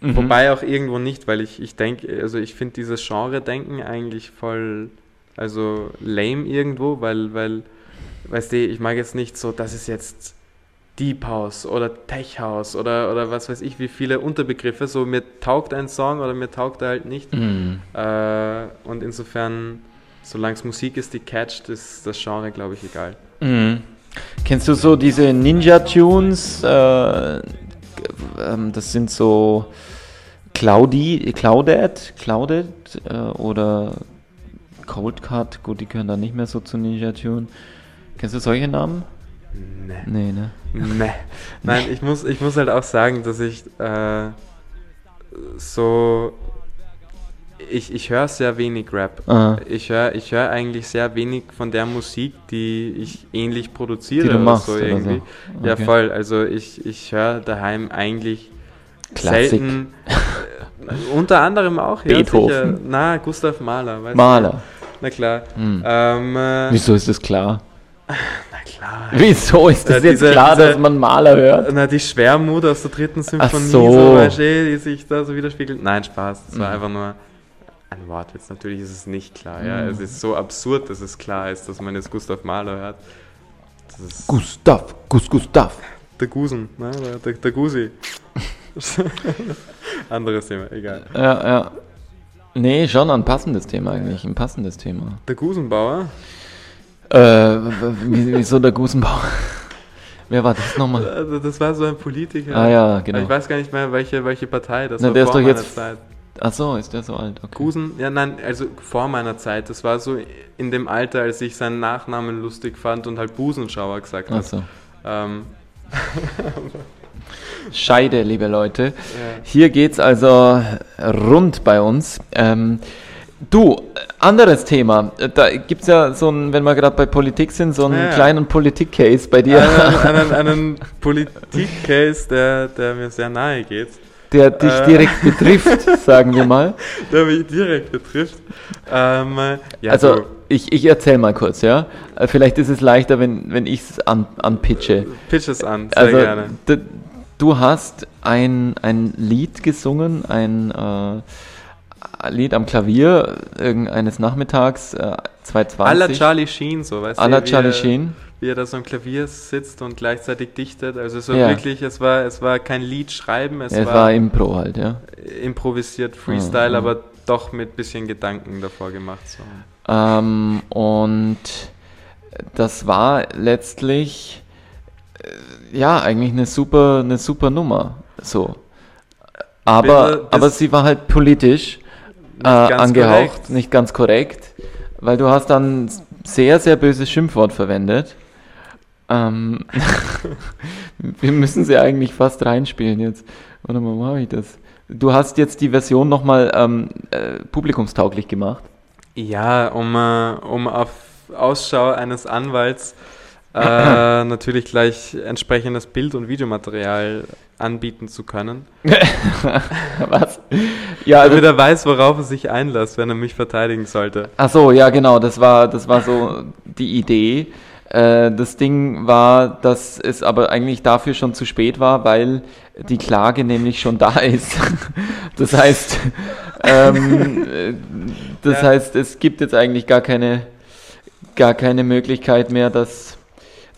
Mhm. Wobei auch irgendwo nicht, weil ich, ich denke, also ich finde dieses Genre-Denken eigentlich voll, also lame irgendwo, weil, weil, weißt du, ich mag jetzt nicht so, das ist jetzt Deep House oder Tech House oder, oder was weiß ich, wie viele Unterbegriffe, so mir taugt ein Song oder mir taugt er halt nicht. Mhm. Äh, und insofern, solange es Musik ist, die catcht, ist das Genre, glaube ich, egal. Mhm. Kennst du so diese Ninja-Tunes? Äh, ähm, das sind so Cloudy, Clouded, Clouded äh, oder Cold Cut. Gut, die gehören da nicht mehr so zu Ninja-Tune. Kennst du solche Namen? Nee. Nee, ne? Nee. Nein, ich muss, ich muss halt auch sagen, dass ich äh, so. Ich, ich höre sehr wenig Rap. Ah. Ich höre ich hör eigentlich sehr wenig von der Musik, die ich ähnlich produziere. Die du oder machst so oder irgendwie. so. Ja, Okay. voll. Also ich, ich höre daheim eigentlich Klassik. selten. Äh, unter anderem auch, ja. Beethoven. Sicher, na, Gustav Mahler. Weißt Maler. Du? Na klar. Hm. Ähm, äh, Wieso ist das klar? na klar. Wieso ist das Ja, jetzt diese- klar, diese- dass man Maler hört? Na, die Schwermut aus der dritten Symphonie, so. so, du, die sich da so widerspiegelt. Nein, Spaß. Das war Mhm. einfach nur ein Wortwitz. Natürlich ist es nicht klar. Ja? Mhm. Es ist so absurd, dass es klar ist, dass man jetzt Gustav Mahler hört. Das ist Gustav, Gus Gustav. der Gusen, ne? der, der, der Gusi. Anderes Thema, egal. Ja, ja. Nee, schon ein passendes Thema eigentlich, ein passendes Thema. Der Gusenbauer, Äh, wieso der Gusenbauer? Wer war das nochmal? also das war so ein Politiker. Ah ja, genau. Ich weiß gar nicht mehr, welche, welche Partei das Na, war der ist vor doch meiner jetzt- Zeit. Ach so, ist der so alt? Okay. Gusen, ja nein, also vor meiner Zeit. Das war so in dem Alter, als ich seinen Nachnamen lustig fand und halt Busenschauer gesagt Ach habe. so. Ähm, Scheide, liebe Leute. ja. Hier geht's also rund bei uns. Ähm, du, anderes Thema. Da gibt's ja so ein, wenn wir gerade bei Politik sind, so einen Ja, ja. kleinen Politik-Case bei dir, Einen, einen, einen Politik-Case, der, der mir sehr nahe geht, der dich Äh. direkt betrifft, sagen wir mal. der mich direkt betrifft. Ähm, ja, also du, ich, ich erzähl mal kurz, ja. Äh, Vielleicht ist es leichter, wenn, wenn ich es an, anpitche. pitch es an, sehr Also gerne. du hast ein, ein Lied gesungen, ein äh, Lied am Klavier irgendeines Nachmittags äh, 2020. Alla Charlie Sheen, so, weißt À la wie Charlie Sheen. Wie er da so am Klavier sitzt und gleichzeitig dichtet. Also so Ja. wirklich, es war, es war kein Lied schreiben, es, es war, war Impro halt, ja. improvisiert Freestyle, Mhm. aber doch mit bisschen Gedanken davor gemacht. So. Ähm, und das war letztlich äh, ja eigentlich eine super, eine super Nummer. So. Aber, aber sie war halt politisch äh, angehaucht, korrekt. nicht ganz korrekt, weil du hast dann sehr, sehr böses Schimpfwort verwendet. Ähm, wir müssen sie eigentlich fast reinspielen jetzt. Warte mal, wo habe ich das? Du hast jetzt die Version nochmal ähm, äh, publikumstauglich gemacht. Ja, um, äh, um auf Ausschau eines Anwalts äh, natürlich gleich entsprechendes Bild- und Videomaterial anbieten zu können. Was? Ja, also, Damit er weiß, worauf er sich einlässt, wenn er mich verteidigen sollte. ach so, ja genau, das war, das war so die Idee. Äh, das Ding war, dass es aber eigentlich dafür schon zu spät war, weil die Klage nämlich schon da ist. das heißt, ähm, äh, das Ja. heißt, es gibt jetzt eigentlich gar keine, gar keine Möglichkeit mehr, das,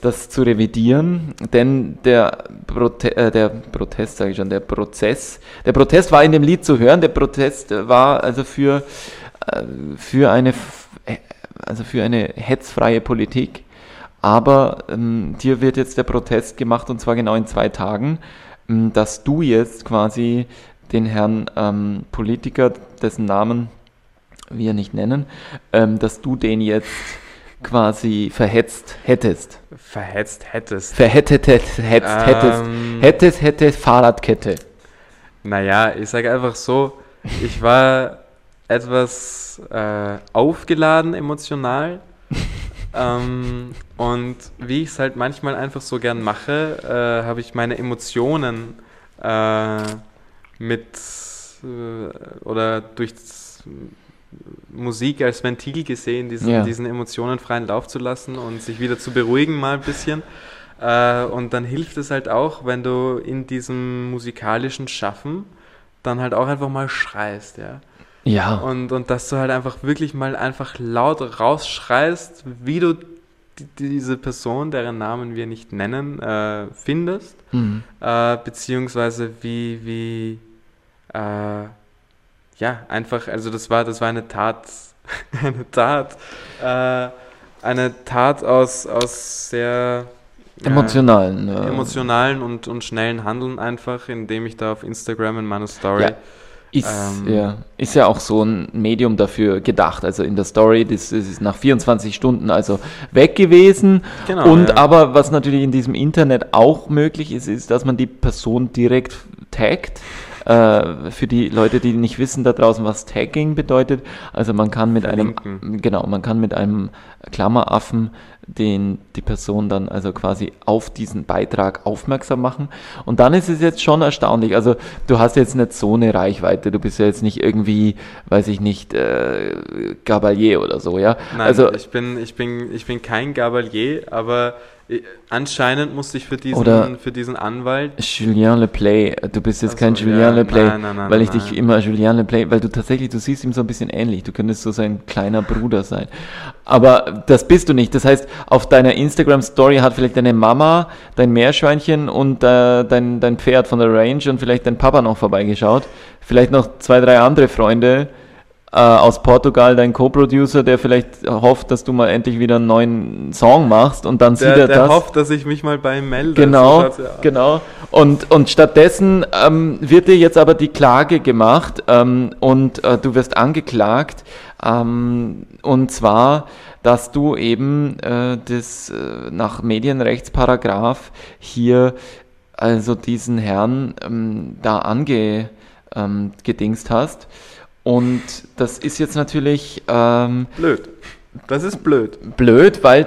das zu revidieren, denn der, Prote äh, der Protest, sage ich schon, der Prozess, der Protest war in dem Lied zu hören, der Protest war also für, äh, für eine, äh, also für eine hetzfreie Politik. Aber ähm, dir wird jetzt der Protest gemacht und zwar genau in zwei Tagen, ähm, dass du jetzt quasi den Herrn ähm, Politiker, dessen Namen wir nicht nennen, ähm, dass du den jetzt quasi verhetzt hättest. Verhetzt hättest. Verhettet hättest, hättest, Ähm. hättest, hättest, Fahrradkette. Naja, ich sage einfach so, ich war etwas äh, aufgeladen emotional. Ähm, und wie ich es halt manchmal einfach so gern mache, äh, habe ich meine Emotionen äh, mit äh, oder durch Musik als Ventil gesehen, diesen, Ja. diesen Emotionen freien Lauf zu lassen und sich wieder zu beruhigen mal ein bisschen. Äh, und dann hilft es halt auch, wenn du in diesem musikalischen Schaffen dann halt auch einfach mal schreist, ja. Ja. Und, und dass du halt einfach wirklich mal einfach laut rausschreist, wie du die, diese Person, deren Namen wir nicht nennen, äh, findest, Mhm. äh, beziehungsweise wie, wie, äh, ja, einfach, also das war, das war eine Tat, eine Tat, äh, eine Tat aus, aus sehr äh, Emotionalen. äh, emotionalen und, und schnellen Handeln einfach, indem ich da auf Instagram in meiner Story Ja. Ist, Ähm, ja, ist ja auch so ein Medium dafür gedacht. Also in der Story, das, das ist nach 24 Stunden also weg gewesen. Genau, Und ja. aber was natürlich in diesem Internet auch möglich ist, ist, dass man die Person direkt taggt. Äh, für die Leute, die nicht wissen da draußen, was Tagging bedeutet. Also man kann mit einem, Verlinken. genau, man kann mit einem Klammeraffen den die Person dann also quasi auf diesen Beitrag aufmerksam machen. Und dann ist es jetzt schon erstaunlich. Also du hast jetzt nicht so eine Reichweite. Du bist ja jetzt nicht irgendwie, weiß ich nicht, äh, Gabalier oder so, ja. Nein, also ich, bin, ich, bin, ich bin kein Gabalier, aber anscheinend musste ich für diesen, Oder- für diesen Anwalt. Julien Leplay, du bist jetzt Ach kein Julien ja, Leplay, nein, nein, nein, weil ich dich immer Julien Leplay, weil du tatsächlich, du siehst ihm so ein bisschen ähnlich, du könntest so sein kleiner Bruder sein. Aber das bist du nicht. Das heißt, auf deiner Instagram-Story hat vielleicht deine Mama, dein Meerschweinchen und äh, dein, dein Pferd von der Range und vielleicht dein Papa noch vorbeigeschaut. Vielleicht noch zwei, drei andere Freunde äh, aus Portugal, dein Co-Producer, der vielleicht hofft, dass du mal endlich wieder einen neuen Song machst und dann sieht Der, er der das. hofft, dass ich mich mal bei ihm melde. Genau, So ja genau. Und, und stattdessen ähm, wird dir jetzt aber die Klage gemacht ähm, und äh, du wirst angeklagt. Ähm, und zwar, dass du eben äh, das äh, nach Medienrechtsparagraph hier also diesen Herrn ähm, da ange, ähm, gedingst hast. Und das ist jetzt natürlich ähm, Blöd. Das ist blöd. blöd, weil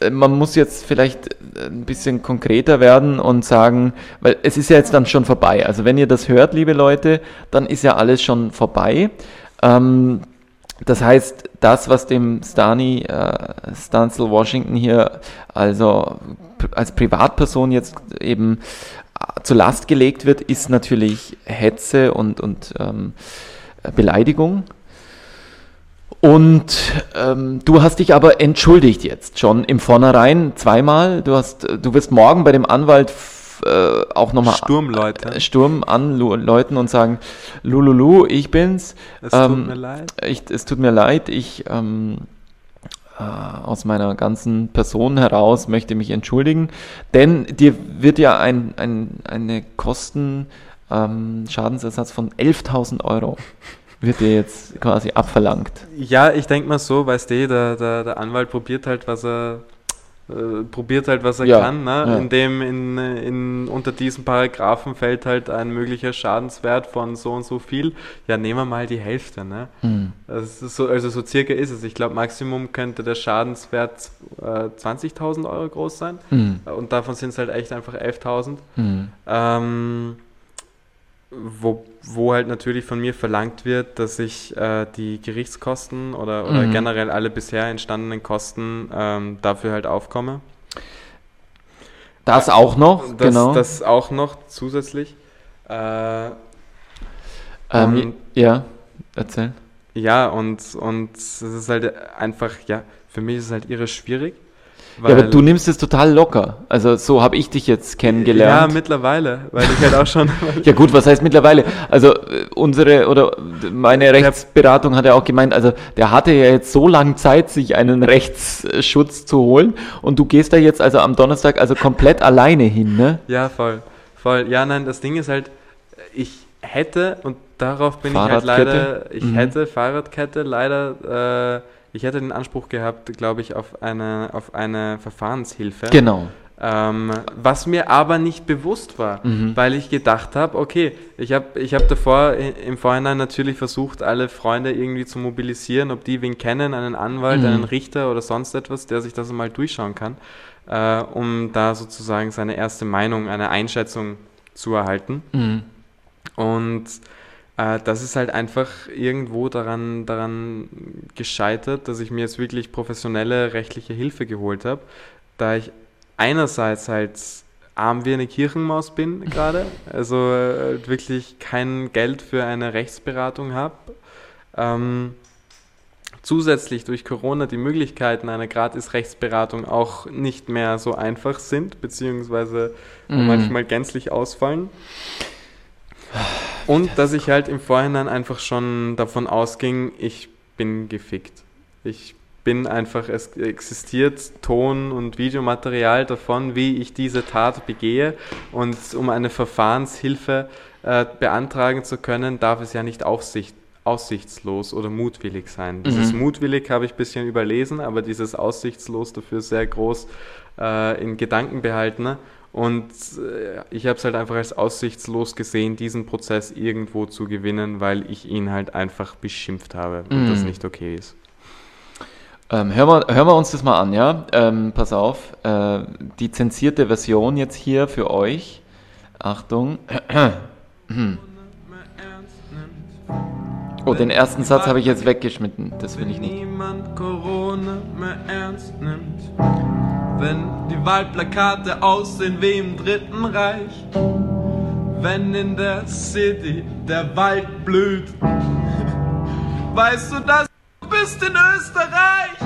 äh, man muss jetzt vielleicht äh, ein bisschen konkreter werden und sagen, weil es ist ja jetzt dann schon vorbei. Also wenn ihr das hört, liebe Leute, dann ist ja alles schon vorbei. Ähm, das heißt, das, was dem Stani, äh, Stansel Washington hier also als Privatperson jetzt eben äh, zur Last gelegt wird, ist natürlich Hetze und, und ähm, Beleidigung. Und ähm, du hast dich aber entschuldigt jetzt schon im Vornherein zweimal. Du hast, du wirst morgen bei dem Anwalt äh, auch nochmal Sturmleute. Sturm anläuten und sagen, Lululu, ich bin's. Es ähm, tut mir leid. Ich, es tut mir leid, ich ähm, äh, aus meiner ganzen Person heraus möchte mich entschuldigen, denn dir wird ja ein, ein, eine Kosten ähm, Schadensersatz von 11.000 Euro wird dir jetzt quasi abverlangt. Ja, ich denke mal so, weißt du, der, der, der Anwalt probiert halt, was er äh, probiert halt, was er Ja, kann, ne? ja. indem in, in, unter diesen Paragraphen fällt halt ein möglicher Schadenswert von so und so viel. Ja, nehmen wir mal die Hälfte. Ne? Hm. Ist so, also so circa ist es. Ich glaube, Maximum könnte der Schadenswert äh, 20.000 Euro groß sein. Hm. Und davon sind es halt echt einfach 11.000. Hm. Ähm, wo halt natürlich von mir verlangt wird, dass ich äh, die Gerichtskosten oder, oder Mhm. generell alle bisher entstandenen Kosten ähm, dafür halt aufkomme. Das auch noch, Das, genau. das auch noch zusätzlich. Äh, ähm, ja, erzähl. ja, und, und es ist halt einfach, ja, für mich ist es halt irre schwierig. Ja, aber du nimmst es total locker. Also so habe ich dich jetzt Ja, kennengelernt. mittlerweile, weil ich halt auch schon. Ja gut, was heißt mittlerweile? Also äh, unsere oder meine Rechtsberatung hat ja auch gemeint, also der hatte ja jetzt so lange Zeit, sich einen Rechtsschutz zu holen und du gehst da jetzt also am Donnerstag also komplett alleine hin, ne? ja, voll. Voll. Ja, nein, das Ding ist halt, ich hätte, und darauf bin ich halt leider, ich Mhm. hätte Fahrradkette leider, äh, ich hätte den Anspruch gehabt, glaube ich, auf eine, auf eine Verfahrenshilfe. Genau. Ähm, was mir aber nicht bewusst war, Mhm. weil ich gedacht habe, okay, ich habe ich hab davor im Vorhinein natürlich versucht, alle Freunde irgendwie zu mobilisieren, ob die wen kennen, einen Anwalt, Mhm. einen Richter oder sonst etwas, der sich das mal durchschauen kann, äh, um da sozusagen seine erste Meinung, eine Einschätzung zu erhalten. Mhm. Und äh, das ist halt einfach irgendwo daran, daran gescheitert, dass ich mir jetzt wirklich professionelle rechtliche Hilfe geholt habe, da ich einerseits halt arm wie eine Kirchenmaus bin gerade, also äh, wirklich kein Geld für eine Rechtsberatung habe. Ähm, zusätzlich durch Corona die Möglichkeiten einer Gratis-Rechtsberatung auch nicht mehr so einfach sind, beziehungsweise Mhm. manchmal gänzlich ausfallen. Und dass ich halt im Vorhinein einfach schon davon ausging, ich bin gefickt. Ich bin einfach, es existiert Ton- und Videomaterial davon, wie ich diese Tat begehe. Und um eine Verfahrenshilfe äh, beantragen zu können, darf es ja nicht aufsicht, aussichtslos oder mutwillig sein. Dieses Mhm. mutwillig habe ich ein bisschen überlesen, aber dieses aussichtslos dafür sehr groß äh, in Gedanken behalten. Und äh, ich habe es halt einfach als aussichtslos gesehen, diesen Prozess irgendwo zu gewinnen, weil ich ihn halt einfach beschimpft habe und Mhm. das nicht okay ist. Ähm, hören, wir, hören wir uns das mal an, ja? Ähm, pass auf, äh, die zensierte Version jetzt hier für euch. Achtung. Oh, den ersten Satz habe ich jetzt weggeschnitten. Das will ich Wenn nicht. niemand Corona mehr ernst nimmt. Wenn die Wahlplakate aussehen wie im Dritten Reich. Wenn in der City der Wald blüht. Weißt du, dass du bist in Österreich?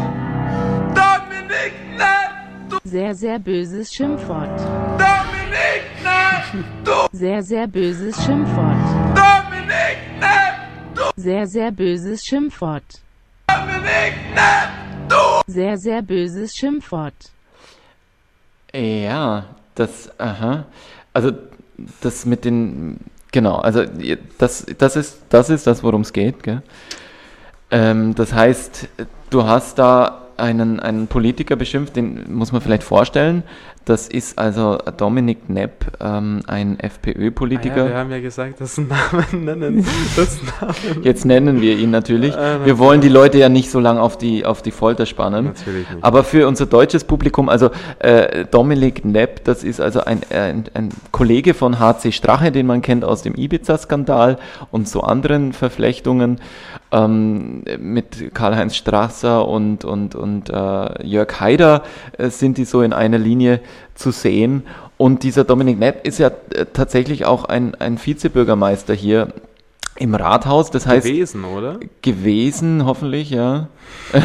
Dominik, nein! Du Sehr, sehr böses Schimpfwort. Dominik, nein! Du Sehr, sehr böses Schimpfwort. Dominik, nein! Sehr, sehr böses Schimpfwort. Sehr, sehr böses Schimpfwort. Ja, das, aha. Also, das mit den, genau, also, das, das ist, das ist das, worum es geht, gell? Ähm, das heißt, du hast da einen, einen Politiker beschimpft, den muss man vielleicht vorstellen. Das ist also Dominik Nepp, ähm, ein Ah ja, FPÖ-Politiker. wir haben ja gesagt, das Namen nennen. Das Namen. Jetzt nennen wir ihn natürlich. Äh, Wir wollen die Leute ja nicht so lange auf die, auf die Folter spannen. Natürlich nicht. Aber für unser deutsches Publikum, also äh, Dominik Nepp, das ist also ein, ein, ein Kollege von HC Strache, den man kennt aus dem Ibiza-Skandal und so anderen Verflechtungen ähm, mit Karl-Heinz Strasser und, und, und äh, Jörg Haider äh, sind die so in einer Linie zu sehen. Und dieser Dominik Nepp ist ja äh, tatsächlich auch ein, ein Vizebürgermeister hier im Rathaus. Das heißt, gewesen, oder? gewesen, hoffentlich, ja.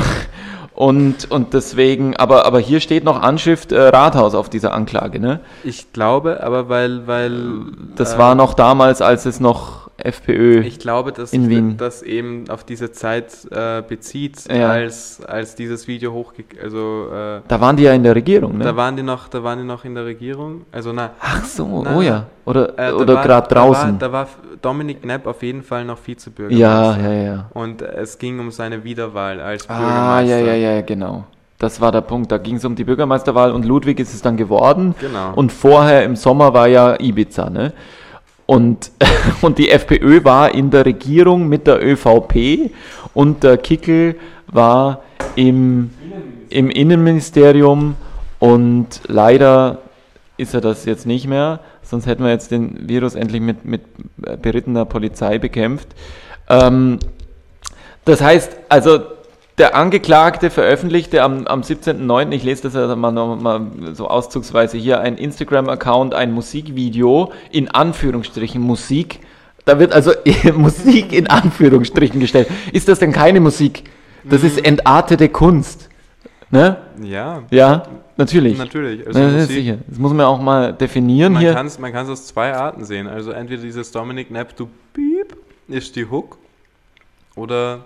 Und, und deswegen, aber, aber hier steht noch Anschrift äh, Rathaus auf dieser Anklage, ne? Ich glaube, aber weil, weil Das äh, war noch damals, als es noch FPÖ. Ich glaube, dass in Wien. das eben auf diese Zeit äh, bezieht, Ja. als, als dieses Video hochge... Also, äh, da waren die ja in der Regierung, ne? da, waren die noch, da waren die noch in der Regierung. Also, na, Ach so, Na, oh ja. Oder, äh, oder gerade draußen. Da war, da war Dominik Knepp auf jeden Fall noch Vizebürgermeister. ja, ja, ja. Und es ging um seine Wiederwahl als Ah, Bürgermeister. ja, ja, ja, genau. Das war der Punkt. Da ging es um die Bürgermeisterwahl und Ludwig ist es dann geworden. Genau. Und vorher im Sommer war ja Ibiza, ne? Und, und die FPÖ war in der Regierung mit der ÖVP und der Kickel war im, im Innenministerium und leider ist er das jetzt nicht mehr. sonst hätten wir jetzt den Virus endlich mit, mit berittener Polizei bekämpft. Ähm, das heißt, also der Angeklagte veröffentlichte am, am 17.09., ich lese das also mal, noch mal so auszugsweise hier, ein Instagram-Account, ein Musikvideo, in Anführungsstrichen Musik. Da wird also Musik in Anführungsstrichen gestellt. Ist das denn keine Musik? Das ist entartete Kunst. Ne? Ja, Ja, natürlich. natürlich. Also das, Musik- das muss man auch mal definieren Man hier. kann es man kann's aus zwei Arten sehen. Also entweder dieses Dominic Knapp, du Piep, ist die Hook. Oder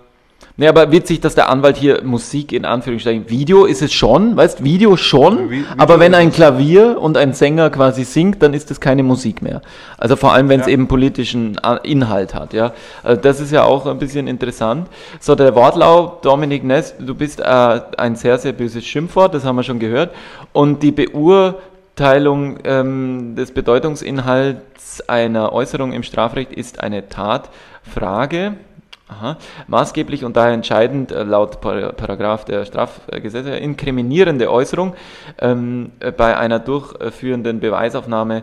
Nee, aber witzig, dass der Anwalt hier Musik in Anführungsstrichen. Video ist es schon, weißt Video schon, Vi- Video aber wenn ein. Klavier und ein Sänger quasi singt, dann ist das keine Musik mehr. Also vor allem, wenn es Ja. eben politischen A- Inhalt hat, ja. Also das ist ja auch ein bisschen interessant. So, der Wortlaut, Dominik Ness, du bist äh, ein sehr, sehr böses Schimpfwort, das haben wir schon gehört. Und die Beurteilung ähm, des Bedeutungsinhalts einer Äußerung im Strafrecht ist eine Tatfrage. Aha. Maßgeblich und daher entscheidend äh, laut Par- Paragraph der Strafgesetze inkriminierende Äußerung ähm, äh, bei einer durchführenden Beweisaufnahme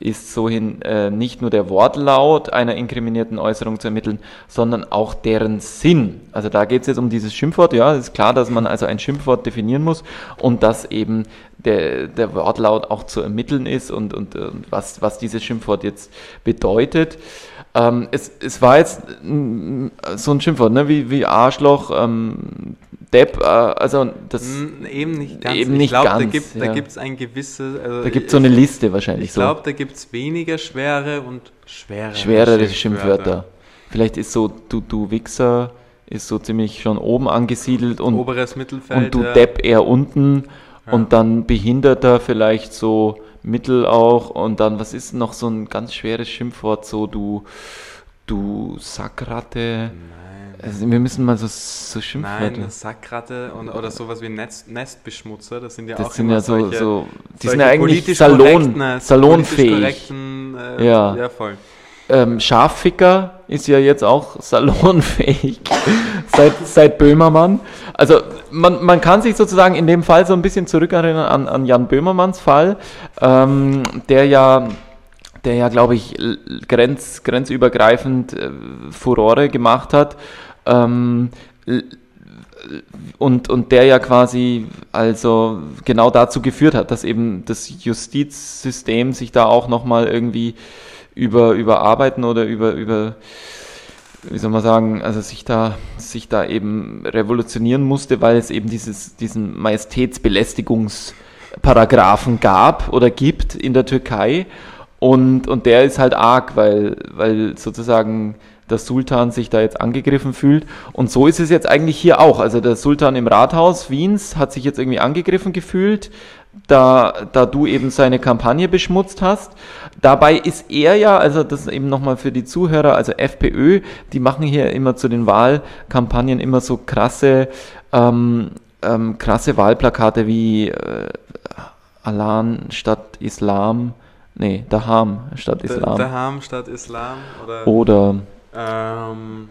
ist sohin äh, nicht nur der Wortlaut einer inkriminierten Äußerung zu ermitteln, sondern auch deren Sinn. Also da geht es jetzt um dieses Schimpfwort. Ja, ist klar, dass man also ein Schimpfwort definieren muss und dass eben der, der Wortlaut auch zu ermitteln ist und, und, äh, was, was dieses Schimpfwort jetzt bedeutet. Ähm, es, es war jetzt so ein Schimpfwort, ne? wie, wie Arschloch, ähm, Depp, äh, also das, eben nicht ganz. Eben ich nicht glaube, da gibt ja. da gibt's ein gewisse. Also da gibt es so eine Liste wahrscheinlich Ich so. glaube, da gibt es weniger schwere und schwerere, schwerere Schimpfwörter. Vielleicht ist so, du, du Wichser, ist so ziemlich schon oben angesiedelt und, Oberes Mittelfeld. und du ja. Depp eher unten Ja. und dann Behinderter vielleicht so mittel auch und dann, was ist noch so ein ganz schweres Schimpfwort, so du, du Sackratte. Nein. Also wir müssen mal so, so Schimpfwörter. Nein, Sackratte und, oder sowas wie Nest, Nestbeschmutzer, das sind ja das auch sind ja so, solche, so die solche sind ja eigentlich Salon, äh, salonfähig. äh, Ja. ja, voll. Ähm, Scharficker ist ja jetzt auch salonfähig seit, seit Böhmermann. Also man, man kann sich sozusagen in dem Fall so ein bisschen zurückerinnern an, an Jan Böhmermanns Fall, ähm, der ja, der ja, glaube ich, grenz, grenzübergreifend äh, Furore gemacht hat. Ähm, und, und der ja quasi also genau dazu geführt hat, dass eben das Justizsystem sich da auch nochmal irgendwie über, überarbeiten oder über, über, wie soll man sagen, also sich da, sich da eben revolutionieren musste, weil es eben dieses, diesen Majestätsbelästigungsparagraphen gab oder gibt in der Türkei. Und, und der ist halt arg, weil, weil sozusagen der Sultan sich da jetzt angegriffen fühlt. Und so ist es jetzt eigentlich hier auch. Also der Sultan im Rathaus Wiens hat sich jetzt irgendwie angegriffen gefühlt, da, da du eben seine Kampagne beschmutzt hast. Dabei ist er ja, also das eben nochmal für die Zuhörer, also FPÖ, die machen hier immer zu den Wahlkampagnen immer so krasse, ähm, ähm, krasse Wahlplakate wie äh, Alan statt Islam, nee, Daham statt Islam. Daham statt Islam oder Oder ähm,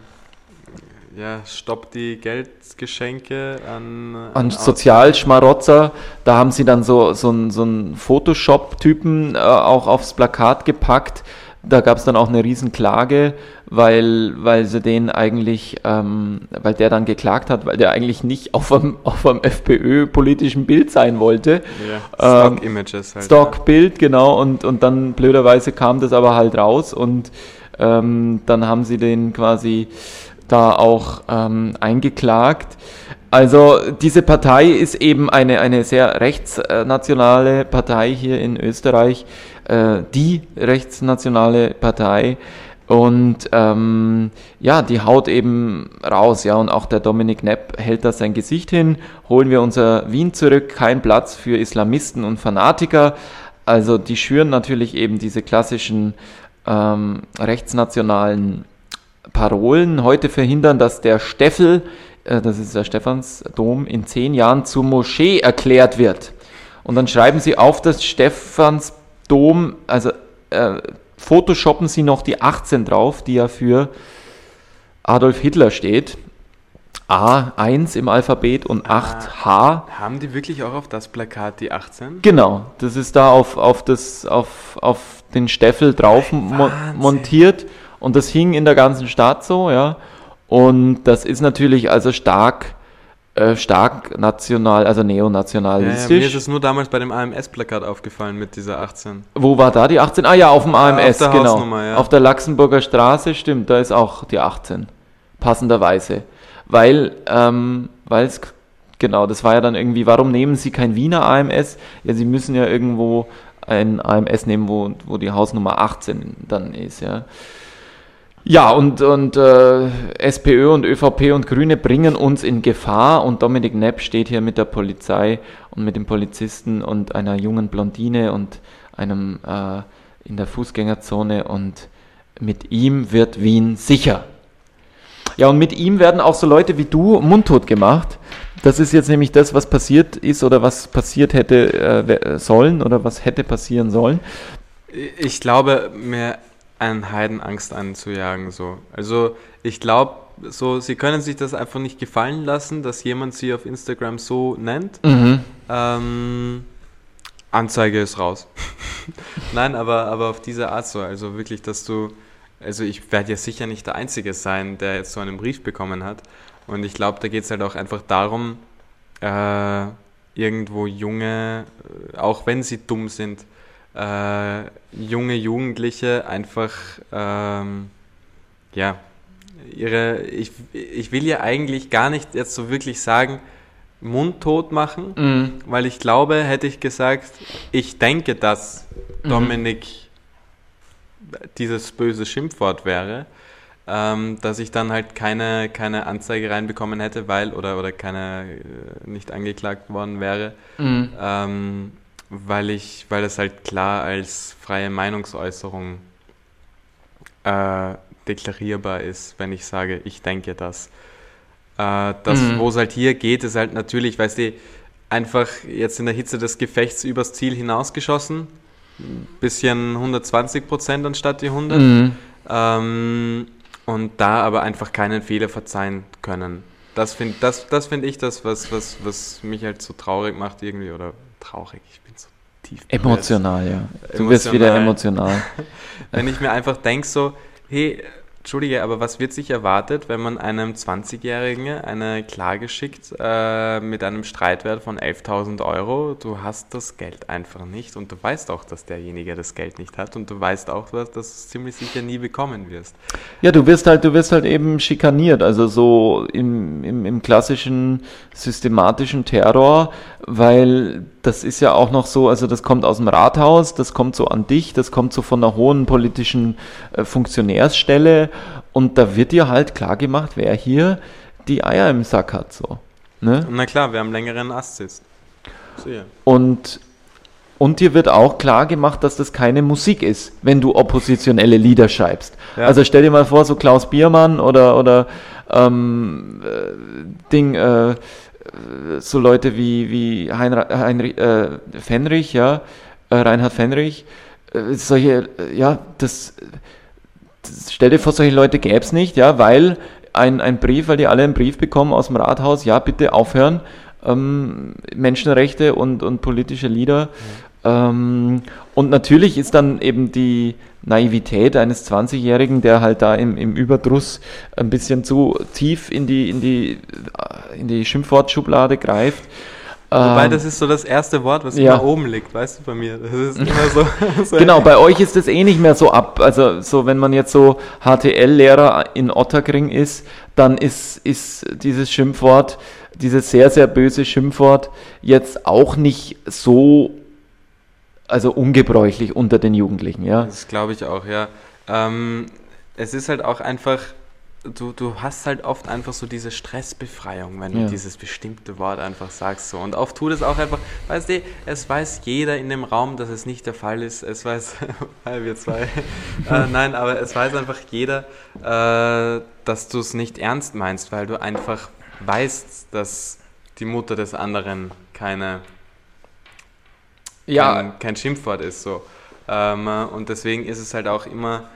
ja, stopp die Geldgeschenke an, an Sozialschmarotzer, da haben sie dann so, so einen so Photoshop-Typen äh, auch aufs Plakat gepackt. Da gab es dann auch eine Riesenklage, weil, weil sie den eigentlich, ähm, weil der dann geklagt hat, weil der eigentlich nicht auf einem, auf einem FPÖ-politischen Bild sein wollte. ja, ähm, Stock Images halt. Stockbild, genau, und, und dann blöderweise kam das aber halt raus und ähm, dann haben sie den quasi da auch ähm, eingeklagt. Also diese Partei ist eben eine, eine sehr rechtsnationale Partei hier in Österreich, äh, die rechtsnationale Partei. Und ähm, ja, die haut eben raus, ja, und auch der Dominik Nepp hält da sein Gesicht hin. Holen wir unser Wien zurück, kein Platz für Islamisten und Fanatiker. Also die schüren natürlich eben diese klassischen ähm, rechtsnationalen Parolen. Heute verhindern, dass der Steffel, äh, das ist der Stephansdom, in zehn Jahren zur Moschee erklärt wird. Und dann schreiben sie auf das Stephansdom, also äh, photoshoppen sie noch die 18 drauf, die ja für Adolf Hitler steht. A1 im Alphabet und 8H. Haben die wirklich auch auf das Plakat die 18? Genau, das ist da auf, auf, das, auf, auf den Steffel drauf Wahnsinn. montiert und das hing in der ganzen Stadt so, ja. Und das ist natürlich also stark, äh, stark national, also Ja, ja, mir ist neonationalistisch. es nur damals bei dem AMS-Plakat aufgefallen mit dieser 18. Wo war da die 18? Ah ja, auf dem AMS, auf der genau. Ja. Auf der Laxenburger Straße, stimmt, da ist auch die 18. Passenderweise. Weil, ähm, weil es, genau, das war ja dann irgendwie, warum nehmen Sie kein Wiener AMS? Ja, Sie müssen ja irgendwo ein AMS nehmen, wo, wo die Hausnummer 18 dann ist, ja. Ja, und, und äh, SPÖ und ÖVP und Grüne bringen uns in Gefahr und Dominik Nepp steht hier mit der Polizei und mit dem Polizisten und einer jungen Blondine und einem äh, in der Fußgängerzone und mit ihm wird Wien sicher. Ja, und mit ihm werden auch so Leute wie du mundtot gemacht. Das ist jetzt nämlich das, was passiert ist oder was passiert hätte äh, sollen oder was hätte passieren sollen. Ich glaube, mir einen Heidenangst anzujagen, so. Also, ich glaube, so, sie können sich das einfach nicht gefallen lassen, dass jemand sie auf Instagram so nennt. Mhm. Ähm, Anzeige ist raus. Nein, aber, aber auf diese Art so. Also wirklich, dass du. Also ich werde ja sicher nicht der Einzige sein, der jetzt so einen Brief bekommen hat. Und ich glaube, da geht es halt auch einfach darum, äh, irgendwo junge, äh, auch wenn sie dumm sind, äh, junge Jugendliche einfach, ähm, ja, ihre, ich, ich will ja eigentlich gar nicht jetzt so wirklich sagen, mundtot machen, Mhm. weil ich glaube, hätte ich gesagt, ich denke, dass Mhm. Dominik dieses böse Schimpfwort wäre, ähm, dass ich dann halt keine, keine Anzeige reinbekommen hätte, weil, oder, oder keine, äh, nicht angeklagt worden wäre, Mhm. ähm, weil ich, weil das halt klar als freie Meinungsäußerung äh, deklarierbar ist, wenn ich sage, ich denke das. Äh, das, Mhm. wo es halt hier geht, ist halt natürlich, weißt du, einfach jetzt in der Hitze des Gefechts übers Ziel hinausgeschossen. Bisschen 120 Prozent anstatt die 100. Mhm. Ähm, und da aber einfach keinen Fehler verzeihen können. Das finde das, das find ich das, was, was, was mich halt so traurig macht irgendwie. Oder traurig, ich tief. Emotional, ja. Du wirst wieder emotional. Wenn ich mir einfach denke so, hey, Entschuldige, aber was wird sich erwartet, wenn man einem 20-Jährigen eine Klage schickt äh, mit einem Streitwert von 11.000 Euro? Du hast das Geld einfach nicht und du weißt auch, dass derjenige das Geld nicht hat und du weißt auch, dass du es ziemlich sicher nie bekommen wirst. Ja, du wirst halt, du wirst halt eben schikaniert, also so im, im, im klassischen systematischen Terror, weil das ist ja auch noch so, also das kommt aus dem Rathaus, das kommt so an dich, das kommt so von einer hohen politischen äh, Funktionärsstelle und da wird dir halt klar gemacht, wer hier die Eier im Sack hat, so. Ne? Na klar, wer am längeren. So, ja. Und, und dir wird auch klar gemacht, dass das keine Musik ist, wenn du oppositionelle Lieder schreibst. Ja. Also stell dir mal vor, so Klaus Biermann oder, oder ähm, äh, Ding, äh, äh, so Leute wie, wie Heinrich, Heinrich äh, Fenrich, ja, äh, Reinhard Fenrich, äh, solche, ja, das, stell dir vor, solche Leute gäbe es nicht, ja, weil ein, ein Brief, weil die alle einen Brief bekommen aus dem Rathaus, ja, bitte aufhören, ähm, Menschenrechte und, und politische Lieder. Ähm, und natürlich ist dann eben die Naivität eines 20-Jährigen, der halt da im, im Überdruss ein bisschen zu tief in die, in die, äh, in die Schimpfwortschublade greift. Wobei Ähm, das ist so das erste Wort, was ja. immer oben liegt, weißt du, bei mir. Das ist immer so. so Genau, bei euch ist es eh nicht mehr so ab. Also so, wenn man jetzt so HTL-Lehrer in Otterkring ist, dann ist, ist dieses Schimpfwort, dieses sehr, sehr böse Schimpfwort jetzt auch nicht so, also ungebräuchlich unter den Jugendlichen, ja. Das glaube ich auch, ja. Ähm, es ist halt auch einfach, du, du hast halt oft einfach so diese Stressbefreiung, wenn Ja. du dieses bestimmte Wort einfach sagst. So. Und oft tut es auch einfach, weißt du, es weiß jeder in dem Raum, dass es nicht der Fall ist. Es weiß, weil wir zwei. äh, nein, aber es weiß einfach jeder, äh, dass du es nicht ernst meinst, weil du einfach weißt, dass die Mutter des anderen keine kein, kein Schimpfwort ist so. Ähm, und deswegen ist es halt auch immer,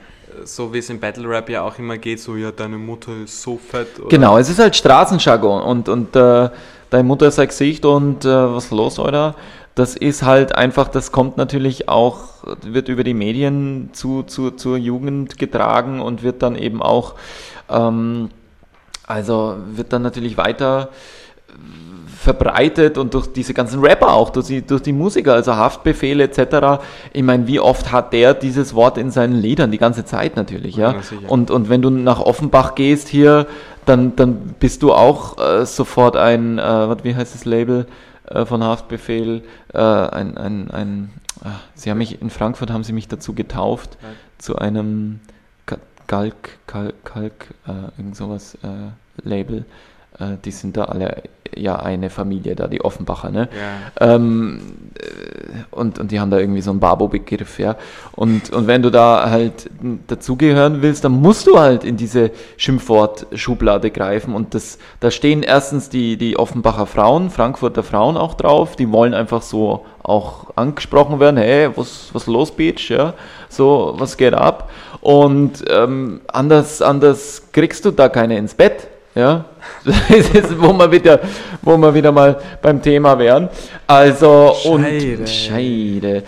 so wie es im Battle Rap ja auch immer geht, so ja, deine Mutter ist so fett. Oder? Genau, es ist halt Straßenjargon und, und äh, deine Mutter ist ein Gesicht und äh, was los, oder? Das ist halt einfach, das kommt natürlich auch, wird über die Medien zu, zu, zur Jugend getragen und wird dann eben auch, ähm, also wird dann natürlich weiter verbreitet und durch diese ganzen Rapper auch, durch die, durch die Musiker, also Haftbefehle etc. Ich meine, wie oft hat der dieses Wort in seinen Liedern, die ganze Zeit natürlich, ja. Ja, und, und wenn du nach Offenbach gehst hier, dann, dann bist du auch äh, sofort ein, äh, wie heißt das Label äh, von Haftbefehl, äh, ein, ein, ein ah, sie haben mich, in Frankfurt haben sie mich dazu getauft, Ja. zu einem Ka- Kalk, Kalk, Kalk, äh, irgend sowas äh, Label. Äh, die sind da alle ja eine Familie da, die Offenbacher, ne? Ja. Ähm, äh, und, und die haben da irgendwie so einen Babo-Begriff, ja. Und, und wenn du da halt dazugehören willst, dann musst du halt in diese Schimpfwort-Schublade greifen. Und das, da stehen erstens die, die Offenbacher Frauen, Frankfurter Frauen auch drauf, die wollen einfach so auch angesprochen werden, hey, was, was los, Bitch, ja, so, was geht ab? Und ähm, anders, anders kriegst du da keine ins Bett, ja, das ist, wo wir wieder, wo wir wieder mal beim Thema wären. Also Scheide. und Scheide.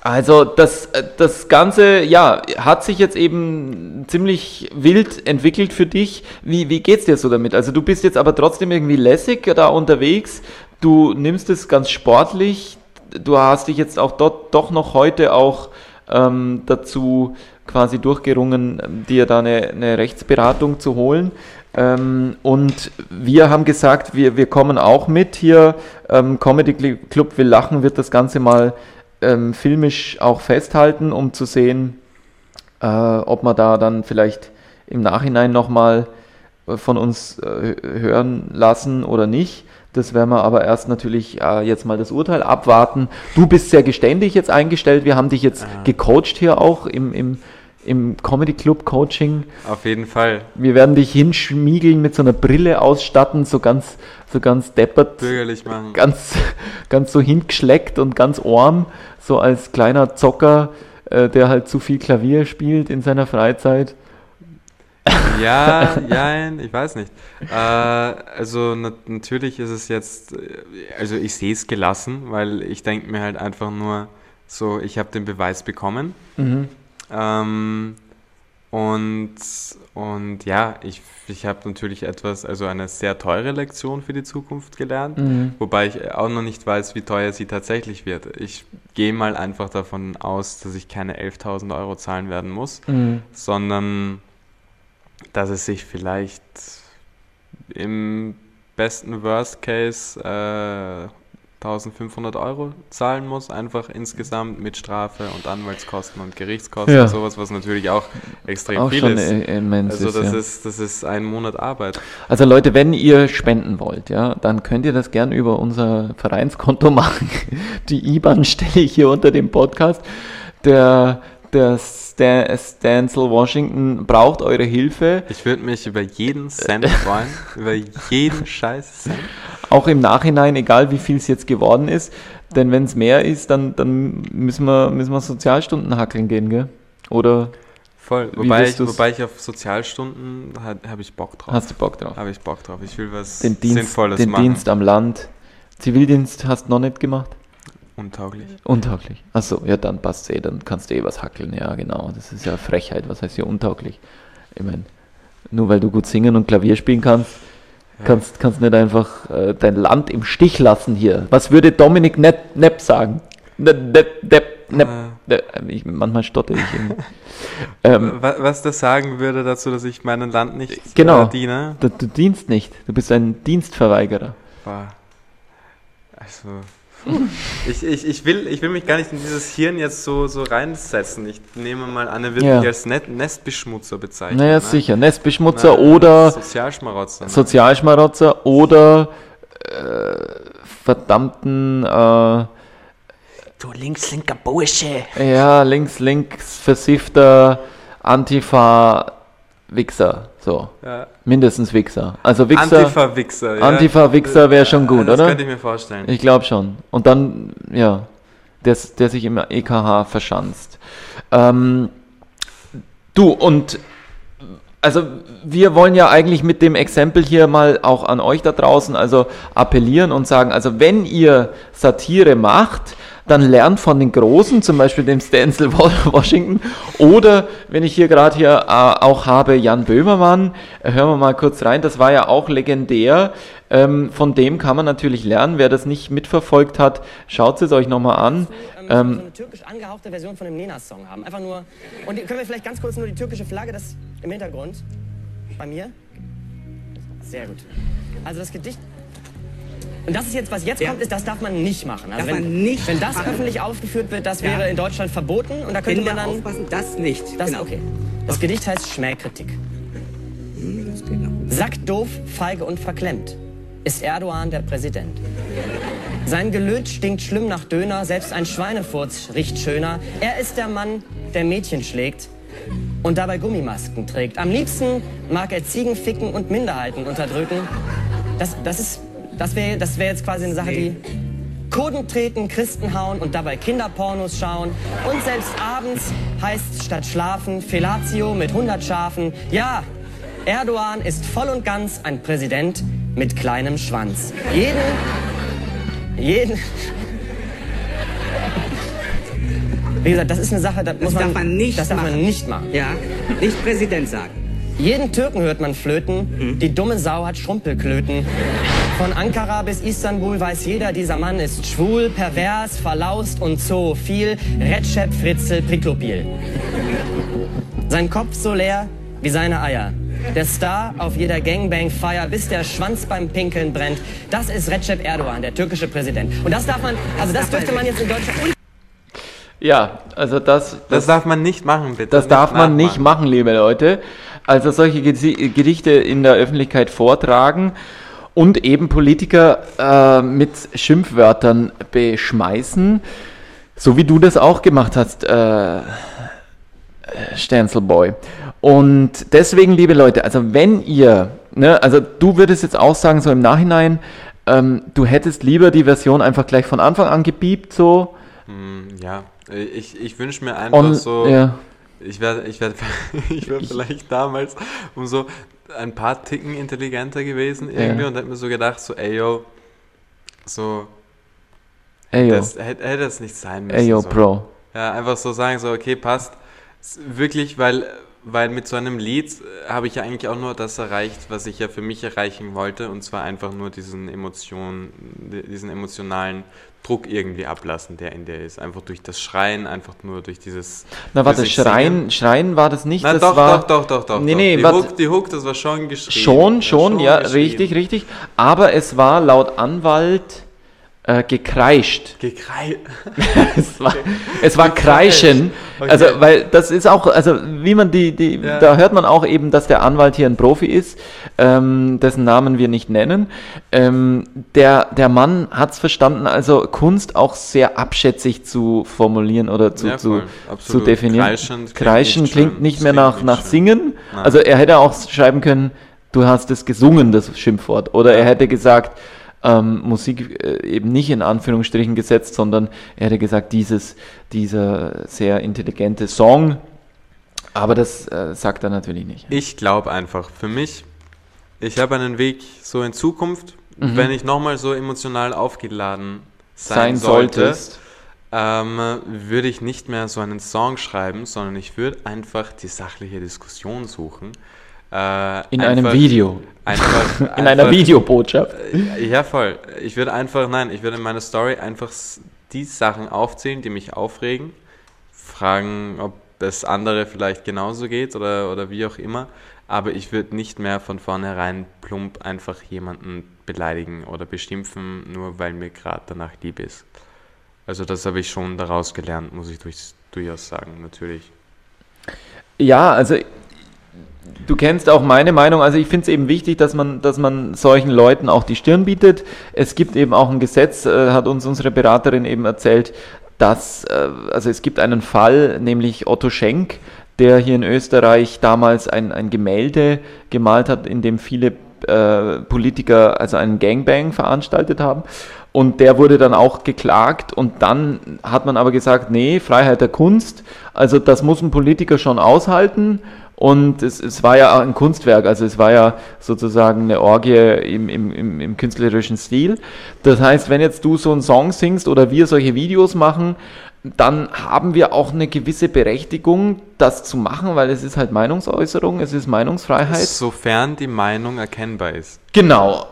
Also das, das Ganze, ja, hat sich jetzt eben ziemlich wild entwickelt für dich. Wie, wie geht's dir so damit? Also du bist jetzt aber trotzdem irgendwie lässig da unterwegs. Du nimmst es ganz sportlich. Du hast dich jetzt auch dort doch noch heute auch ähm, dazu quasi durchgerungen, dir da eine, eine Rechtsberatung zu holen. Ähm, und wir haben gesagt, wir, wir kommen auch mit hier. Ähm, Comedy Cl- Club will lachen, wird das Ganze mal ähm, filmisch auch festhalten, um zu sehen, äh, ob man da dann vielleicht im Nachhinein nochmal äh, von uns äh, hören lassen oder nicht. Das werden wir aber erst natürlich äh, jetzt mal das Urteil abwarten. Du bist sehr geständig jetzt eingestellt. Wir haben dich jetzt gecoacht hier auch im, im, im Comedy Club Coaching. Auf jeden Fall. Wir werden dich hinschmiegeln, mit so einer Brille ausstatten, so ganz, so ganz deppert, Bürgerlich machen. ganz, ganz so hingeschleckt und ganz arm, so als kleiner Zocker, äh, der halt zu viel Klavier spielt in seiner Freizeit. Ja, ja, ich weiß nicht. Äh, also nat natürlich ist es jetzt, also ich sehe es gelassen, weil ich denke mir halt einfach nur so, ich habe den Beweis bekommen. Mhm. Ähm, und, und ja, ich, ich habe natürlich etwas, also eine sehr teure Lektion für die Zukunft gelernt, Mhm. wobei ich auch noch nicht weiß, wie teuer sie tatsächlich wird. Ich gehe mal einfach davon aus, dass ich keine 11.000 Euro zahlen werden muss, Mhm. sondern dass es sich vielleicht im besten Worst Case äh, 1500 Euro zahlen muss, einfach insgesamt mit Strafe und Anwaltskosten und Gerichtskosten Ja. und sowas, was natürlich auch extrem Auch viel schon ist. immens Also ist, das ja. ist, das ist ein Monat Arbeit. Also Leute, wenn ihr spenden wollt, ja, dann könnt ihr das gern über unser Vereinskonto machen. Die IBAN stelle ich hier unter dem Podcast. Der, der Stan, Stancil Washington braucht eure Hilfe. Ich würde mich über jeden Cent freuen, über jeden scheiß Cent. Auch im Nachhinein, egal wie viel es jetzt geworden ist. Denn wenn es mehr ist, dann, dann müssen, wir, müssen wir Sozialstunden hackeln gehen, gell? Oder Voll. Wobei ich, wobei ich auf Sozialstunden habe ich Bock drauf. hast du Bock drauf? Habe ich Bock drauf. Ich will was Den Dienst, Sinnvolles den machen. Dienst am Land. Zivildienst hast du noch nicht gemacht? Untauglich. Untauglich. Achso, ja, dann passt eh, dann kannst du eh was hackeln. Ja, genau. Das ist ja Frechheit. Was heißt hier untauglich? Ich meine, nur weil du gut singen und Klavier spielen kannst, Ja. kannst kannst nicht einfach äh, dein Land im Stich lassen hier. Was würde Dominik Nepp, Nepp sagen? Ne- Nepp, Nepp, Nepp. Äh, Ich, manchmal stotter ich ähm, wa- was das sagen würde dazu, dass ich meinem Land nicht Genau. äh, diene? du, du dienst nicht. Du bist ein Dienstverweigerer. Boah. Also. Ich, ich, ich, will, ich will mich gar nicht in dieses Hirn jetzt so, so reinsetzen. Ich nehme mal an, er wird Ja. mich als Net Nestbeschmutzer bezeichnen. Naja, ne? sicher. Nestbeschmutzer Na, oder Sozialschmarotzer. Ne? Sozialschmarotzer oder äh, verdammten äh, Du links-linker Bursche. ja, links, links versiffter Antifa-Wichser. So. ja. Mindestens Wichser. Also Wichser. Antifa-Wichser. Ja. Antifa-Wichser wäre schon gut, das oder? könnte ich mir vorstellen. Ich glaube schon. Und dann, ja, der, der sich im EKH verschanzt. Ähm, Du, und also wir wollen ja eigentlich mit dem Exempel hier mal auch an euch da draußen also appellieren und sagen, also wenn ihr Satire macht, dann lernt von den Großen, zum Beispiel dem Stenzel Washington, oder wenn ich hier gerade hier äh, auch habe Jan Böhmermann, äh, hören wir mal kurz rein, das war ja auch legendär, ähm, von dem kann man natürlich lernen, wer das nicht mitverfolgt hat, schaut es euch nochmal an. ähm, Ähm, so eine türkisch angehauchte Version von dem Nena-Song haben. Einfach nur. Und können wir vielleicht ganz kurz nur die türkische Flagge, das im Hintergrund. Bei mir? Sehr gut. Also das Gedicht. Und das ist jetzt, was jetzt Ja. kommt, ist, das darf man nicht machen. Also Darf wenn, man nicht wenn das machen. öffentlich aufgeführt wird, das Ja. wäre in Deutschland verboten und da könnte Kinder man dann. aufpassen, das nicht. Das, genau. okay. Das Gedicht heißt Schmähkritik. Das geht noch. Sackdoof, feige und verklemmt ist Erdogan der Präsident. Sein Gelöt stinkt schlimm nach Döner, selbst ein Schweinefurz riecht schöner. Er ist der Mann, der Mädchen schlägt und dabei Gummimasken trägt. Am liebsten mag er Ziegen ficken und Minderheiten unterdrücken. Das, das ist, das wäre das wär jetzt quasi eine Sache, die Kurden treten, Christen hauen und dabei Kinderpornos schauen. Und selbst abends heißt statt schlafen Felatio mit 100 Schafen. Ja, Erdogan ist voll und ganz ein Präsident mit kleinem Schwanz. Jeden, jeden. Wie gesagt, das ist eine Sache, das, muss darf man, man nicht das darf man machen. nicht machen. Ja, nicht Präsident sagen. Jeden Türken hört man flöten, die dumme Sau hat Schrumpelklöten. Von Ankara bis Istanbul weiß jeder, dieser Mann ist schwul, pervers, verlaust und so viel. Recep Fritzel Priklopil. Sein Kopf so leer wie seine Eier. Der Star auf jeder Gangbang-Feier, bis der Schwanz beim Pinkeln brennt. Das ist Recep Erdogan, der türkische Präsident. Und das darf man, also das dürfte man jetzt in Deutschland ja, also das, Das darf man nicht machen, bitte. Das darf man nicht machen, liebe Leute. Also solche Gedi- Gedichte in der Öffentlichkeit vortragen und eben Politiker äh, mit Schimpfwörtern beschmeißen, so wie du das auch gemacht hast, äh, Stanzelboy. Und deswegen, liebe Leute, also wenn ihr, ne, also du würdest jetzt auch sagen, so im Nachhinein, ähm, du hättest lieber die Version einfach gleich von Anfang an gebiebt, so. Ja, ich, ich wünsche mir einfach On, so. ja. Ich werde ich werd, ich wär vielleicht damals um so ein paar Ticken intelligenter gewesen irgendwie Ja. und hätte mir so gedacht, so, ey yo, so, Ey, yo. das hätte, hätte das nicht sein müssen. Ey, yo, so. Bro. Ja, einfach so sagen, so, okay, passt. Wirklich, weil, weil mit so einem Lied äh, habe ich ja eigentlich auch nur das erreicht, was ich ja für mich erreichen wollte, und zwar einfach nur diesen Emotion, di- diesen emotionalen Druck irgendwie ablassen, der in der ist. Einfach durch das Schreien, einfach nur durch dieses. Na warte, Schreien, singen. Schreien war das nicht, Na das doch, war doch, doch, doch, doch. Nee, nee, die. Hook, die Hook, das war schon geschrieben. schon, schon, ja, geschrieben. richtig, richtig. Aber es war laut Anwalt äh, gekreischt. Gekrei es war, es war. Kreischen. Okay. Also, weil das ist auch, also wie man die, die, Ja. da hört man auch eben, dass der Anwalt hier ein Profi ist, ähm, dessen Namen wir nicht nennen. Ähm, der, der Mann hat es verstanden, also Kunst auch sehr abschätzig zu formulieren oder zu, Ja, zu, zu definieren. Kreischend klingt Kreischen nicht klingt nicht mehr nach, nicht nach schön. Singen. Nein. Also er hätte auch schreiben können, du hast es gesungen, das Schimpfwort. Oder er hätte gesagt, ähm, Musik äh, eben nicht in Anführungsstrichen gesetzt, sondern er hätte gesagt, dieses, dieser sehr intelligente Song. Aber das äh, sagt er natürlich nicht. Ich glaube einfach, für mich, ich habe einen Weg so in Zukunft, wenn ich nochmal so emotional aufgeladen sein, Mhm. Sein sollte, solltest. ähm, würde ich nicht mehr so einen Song schreiben, sondern ich würde einfach die sachliche Diskussion suchen. Äh, In einem Video. Einfach, In einer einfach- Videobotschaft. Ja, voll. Ich würde einfach, nein, ich würde in meiner Story einfach die Sachen aufzählen, die mich aufregen, fragen, ob es andere vielleicht genauso geht oder, oder wie auch immer. Aber ich würde nicht mehr von vornherein plump einfach jemanden beleidigen oder beschimpfen, nur weil mir gerade danach lieb ist. Also das habe ich schon daraus gelernt, muss ich durch, durchaus sagen, natürlich. Ja, also du kennst auch meine Meinung. Also ich finde es eben wichtig, dass man, dass man solchen Leuten auch die Stirn bietet. Es gibt eben auch ein Gesetz, äh, hat uns unsere Beraterin eben erzählt, dass, äh, also es gibt einen Fall, nämlich Otto Schenk, der hier in Österreich damals ein, ein Gemälde gemalt hat, in dem viele äh, Politiker also einen Gangbang veranstaltet haben. Und der wurde dann auch geklagt und dann hat man aber gesagt, nee, Freiheit der Kunst, also das muss ein Politiker schon aushalten. Und es, es war ja ein Kunstwerk, also es war ja sozusagen eine Orgie im, im, im, im künstlerischen Stil. Das heißt, wenn jetzt du so einen Song singst oder wir solche Videos machen, dann haben wir auch eine gewisse Berechtigung, das zu machen, weil es ist halt Meinungsäußerung, es ist Meinungsfreiheit. Sofern die Meinung erkennbar ist. Genau.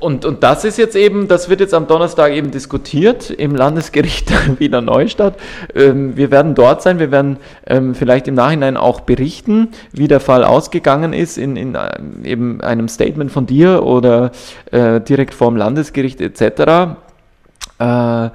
Und, und das ist jetzt eben, das wird jetzt am Donnerstag eben diskutiert im Landesgericht Wiener Neustadt. Ähm, wir werden dort sein, wir werden ähm, vielleicht im Nachhinein auch berichten, wie der Fall ausgegangen ist in, in ähm, eben einem Statement von dir oder äh, direkt vorm Landesgericht etc. Äh,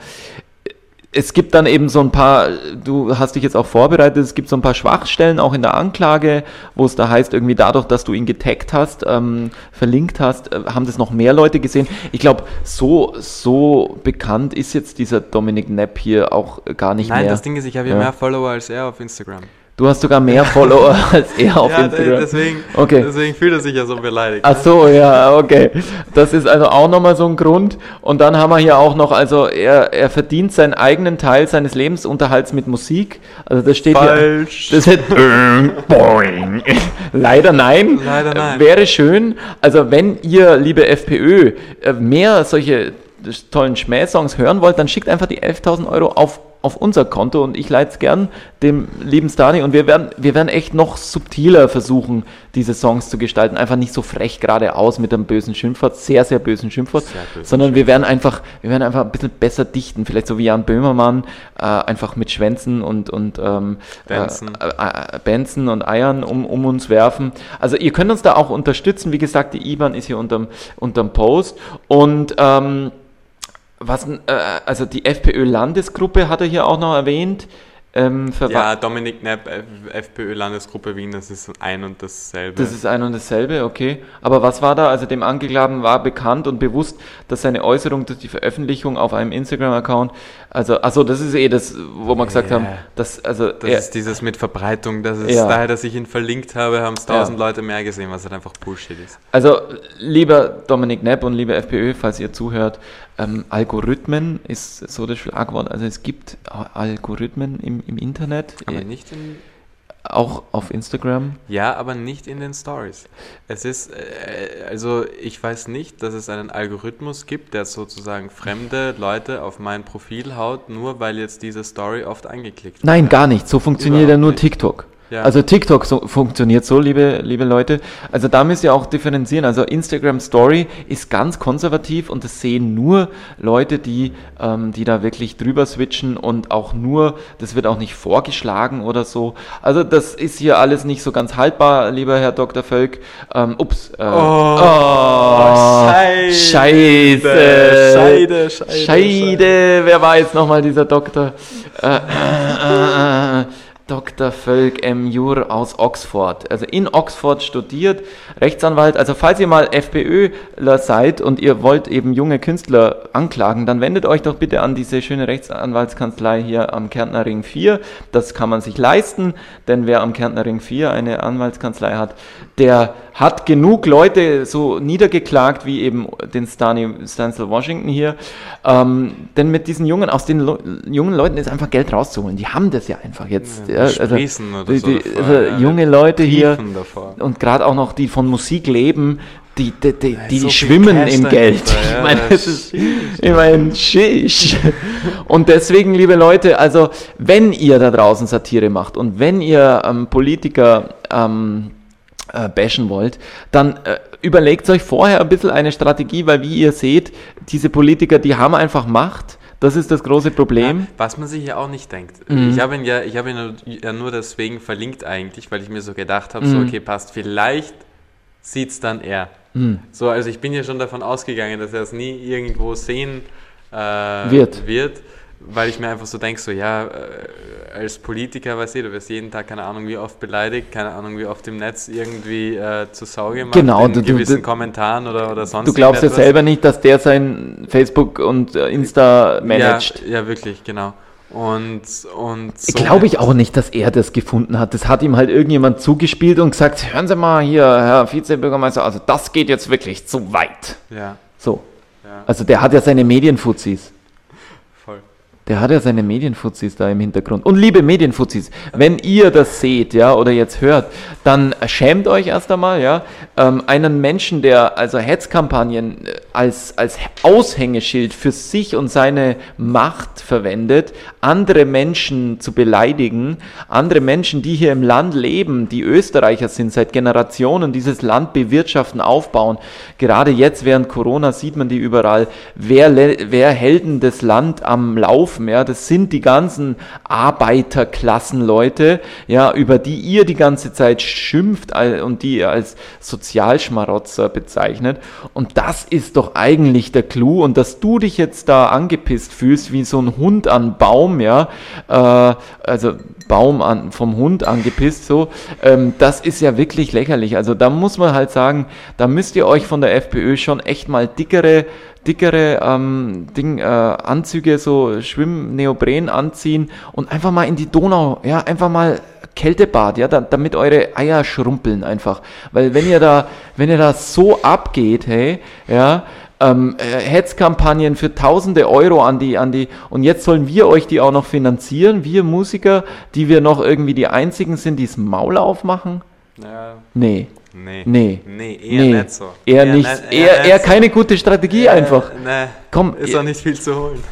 es gibt dann eben so ein paar, du hast dich jetzt auch vorbereitet, es gibt so ein paar Schwachstellen auch in der Anklage, wo es da heißt, irgendwie dadurch, dass du ihn getaggt hast, ähm, verlinkt hast, äh, haben das noch mehr Leute gesehen. Ich glaube, so, so bekannt ist jetzt dieser Dominik Nepp hier auch gar nicht Nein, mehr. das Ding ist, ich habe Ja. mehr Follower als er auf Instagram. Du hast sogar mehr Follower als er auf ja, Instagram. deswegen, Okay. deswegen fühlt er sich ja so beleidigt. Ach so, ja, okay. Das ist also auch nochmal so ein Grund. Und dann haben wir hier auch noch, also er, er verdient seinen eigenen Teil seines Lebensunterhalts mit Musik. Also das steht Falsch. hier. Das ist, boing. Leider nein. Leider nein. Äh, Wäre schön. Also wenn ihr, liebe FPÖ, äh, mehr solche tollen Schmähsongs hören wollt, dann schickt einfach die 11.000 Euro auf auf unser Konto und ich leite es gern dem lieben Stani und wir werden, wir werden echt noch subtiler versuchen, diese Songs zu gestalten. Einfach nicht so frech geradeaus mit einem bösen Schimpfwort, sehr, sehr bösen Schimpfwort, Sehr bösen sondern wir werden einfach, wir werden einfach ein bisschen besser dichten, vielleicht so wie Jan Böhmermann, äh, einfach mit Schwänzen und, und ähm, Benzen. Äh, äh, Benzen und Eiern um, um uns werfen. Also ihr könnt uns da auch unterstützen. Wie gesagt, die IBAN ist hier unterm, unterm Post und ähm, was, äh, also die FPÖ-Landesgruppe hat er hier auch noch erwähnt. Ähm, Ja, Dominik Nepp, F- FPÖ-Landesgruppe Wien, das ist ein und dasselbe. Das ist ein und dasselbe, okay. Aber was war da? Also dem Angeklagten war bekannt und bewusst, dass seine Äußerung durch die Veröffentlichung auf einem Instagram-Account, also, also das ist eh das, wo wir gesagt Ja. haben, dass, also das er, ist dieses mit Verbreitung, das ist Ja. daher, dass ich ihn verlinkt habe, haben es tausend Ja. Leute mehr gesehen, was halt einfach Bullshit ist. Also, lieber Dominik Nepp und liebe FPÖ, falls ihr zuhört, ähm, Algorithmen ist so das Schlagwort. Also es gibt Algorithmen im, im Internet, Aber nicht in, auch auf Instagram. ja, aber nicht in den Stories. Es ist, äh, also ich weiß nicht, dass es einen Algorithmus gibt, der sozusagen fremde Leute auf mein Profil haut, nur weil jetzt diese Story oft angeklickt wird. Nein, gar nicht. So funktioniert ja nur nicht. TikTok. Ja. Also TikTok so, funktioniert so, liebe, liebe Leute. Also da müsst ihr auch differenzieren. Also Instagram Story ist ganz konservativ und das sehen nur Leute, die, ähm, die da wirklich drüber switchen und auch nur, das wird auch nicht vorgeschlagen oder so. Also das ist hier alles nicht so ganz haltbar, lieber Herr Dr. Völk. Ähm, ups. Äh, oh, Scheide. Scheiße. Scheide, Scheide, Scheide. Wer war jetzt nochmal dieser Doktor? Äh, äh, äh, Dr. Völk M. Jur aus Oxford. Also in Oxford studiert, Rechtsanwalt. Also falls ihr mal FPÖler seid und ihr wollt eben junge Künstler anklagen, dann wendet euch doch bitte an diese schöne Rechtsanwaltskanzlei hier am Kärntner Ring 4. Das kann man sich leisten, denn wer am Kärntner Ring 4 eine Anwaltskanzlei hat, der hat genug Leute so niedergeklagt wie eben den Stani, Stansel Washington hier. Ähm, denn mit diesen jungen, aus den Lo jungen Leuten ist einfach Geld rauszuholen. Die haben das ja einfach jetzt. Ja, Ja, die die, also ja, junge Leute hier davor. und gerade auch noch die von Musik leben, die, die, die, die, so schwimmen Cash im Geld. ja, ich meine, das das ist, ich meine, Schisch. Und deswegen, liebe Leute, also wenn ihr da draußen Satire macht und wenn ihr ähm, Politiker ähm, äh, bashen wollt, dann äh, überlegt euch vorher ein bisschen eine Strategie, weil wie ihr seht, diese Politiker, die haben einfach Macht. Das ist das große Problem. Ja, was man sich ja auch nicht denkt. Mhm. Ich habe ihn ja, ich habe ihn ja nur deswegen verlinkt eigentlich, weil ich mir so gedacht habe, so Mhm. okay, passt, vielleicht sieht's dann er. Mhm. So, also ich bin ja schon davon ausgegangen, dass er es nie irgendwo sehen äh, Wird. wird, weil ich mir einfach so denke, so ja, äh, als Politiker, weißt du, du wirst jeden Tag keine Ahnung wie oft beleidigt, keine Ahnung wie oft im Netz irgendwie äh, zu Sau gemacht, Genau, in du- gewissen du- Kommentaren oder, oder sonst Du glaubst ja selber nicht, dass der sein Facebook und äh, Insta managt. Ja, ja, wirklich, genau. Und, und Glaube ich auch nicht, dass er das gefunden hat. Das hat ihm halt irgendjemand zugespielt und gesagt, hören Sie mal hier, Herr Vizebürgermeister, also das geht jetzt wirklich zu weit. Ja. So. Ja. Also der hat ja seine Medienfuzis. Der hat ja seine Medienfuzis da im Hintergrund. Und liebe Medienfuzis, wenn ihr das seht, ja, oder jetzt hört, dann schämt euch erst einmal, ja, ähm, einen Menschen, der also Hetzkampagnen äh, als, als Aushängeschild für sich und seine Macht verwendet, andere Menschen zu beleidigen, andere Menschen, die hier im Land leben, die Österreicher sind, seit Generationen dieses Land bewirtschaften, aufbauen. Gerade jetzt während Corona sieht man die überall. Wer, wer Helden das Land am Laufen, ja, das sind die ganzen Arbeiterklassenleute, ja, über die ihr die ganze Zeit schimpft und die ihr als Sozialschmarotzer bezeichnet. Und das ist doch eigentlich der Clou. Und dass du dich jetzt da angepisst fühlst, wie so ein Hund an Baum, ja, äh, also Baum an, vom Hund angepisst, so, ähm, das ist ja wirklich lächerlich. Also da muss man halt sagen, da müsst ihr euch von der FPÖ schon echt mal dickere dickere ähm, Ding, äh, Anzüge, so Schwimm-Neopren anziehen und einfach mal in die Donau, ja, einfach mal Kältebad, ja, da, damit eure Eier schrumpeln einfach. Weil wenn ihr da, wenn ihr da so abgeht, hey, ja, ähm, äh, Hetzkampagnen für tausende Euro an die, an die, und jetzt sollen wir euch die auch noch finanzieren, wir Musiker, die wir noch irgendwie die einzigen sind, die das Maul aufmachen? Ja, Nee. nee. Nee. Nee, eher nee. nicht so. Eher, nicht, nicht- eher, eher so. keine gute Strategie einfach. Nee, Komm, ist auch nicht viel zu holen.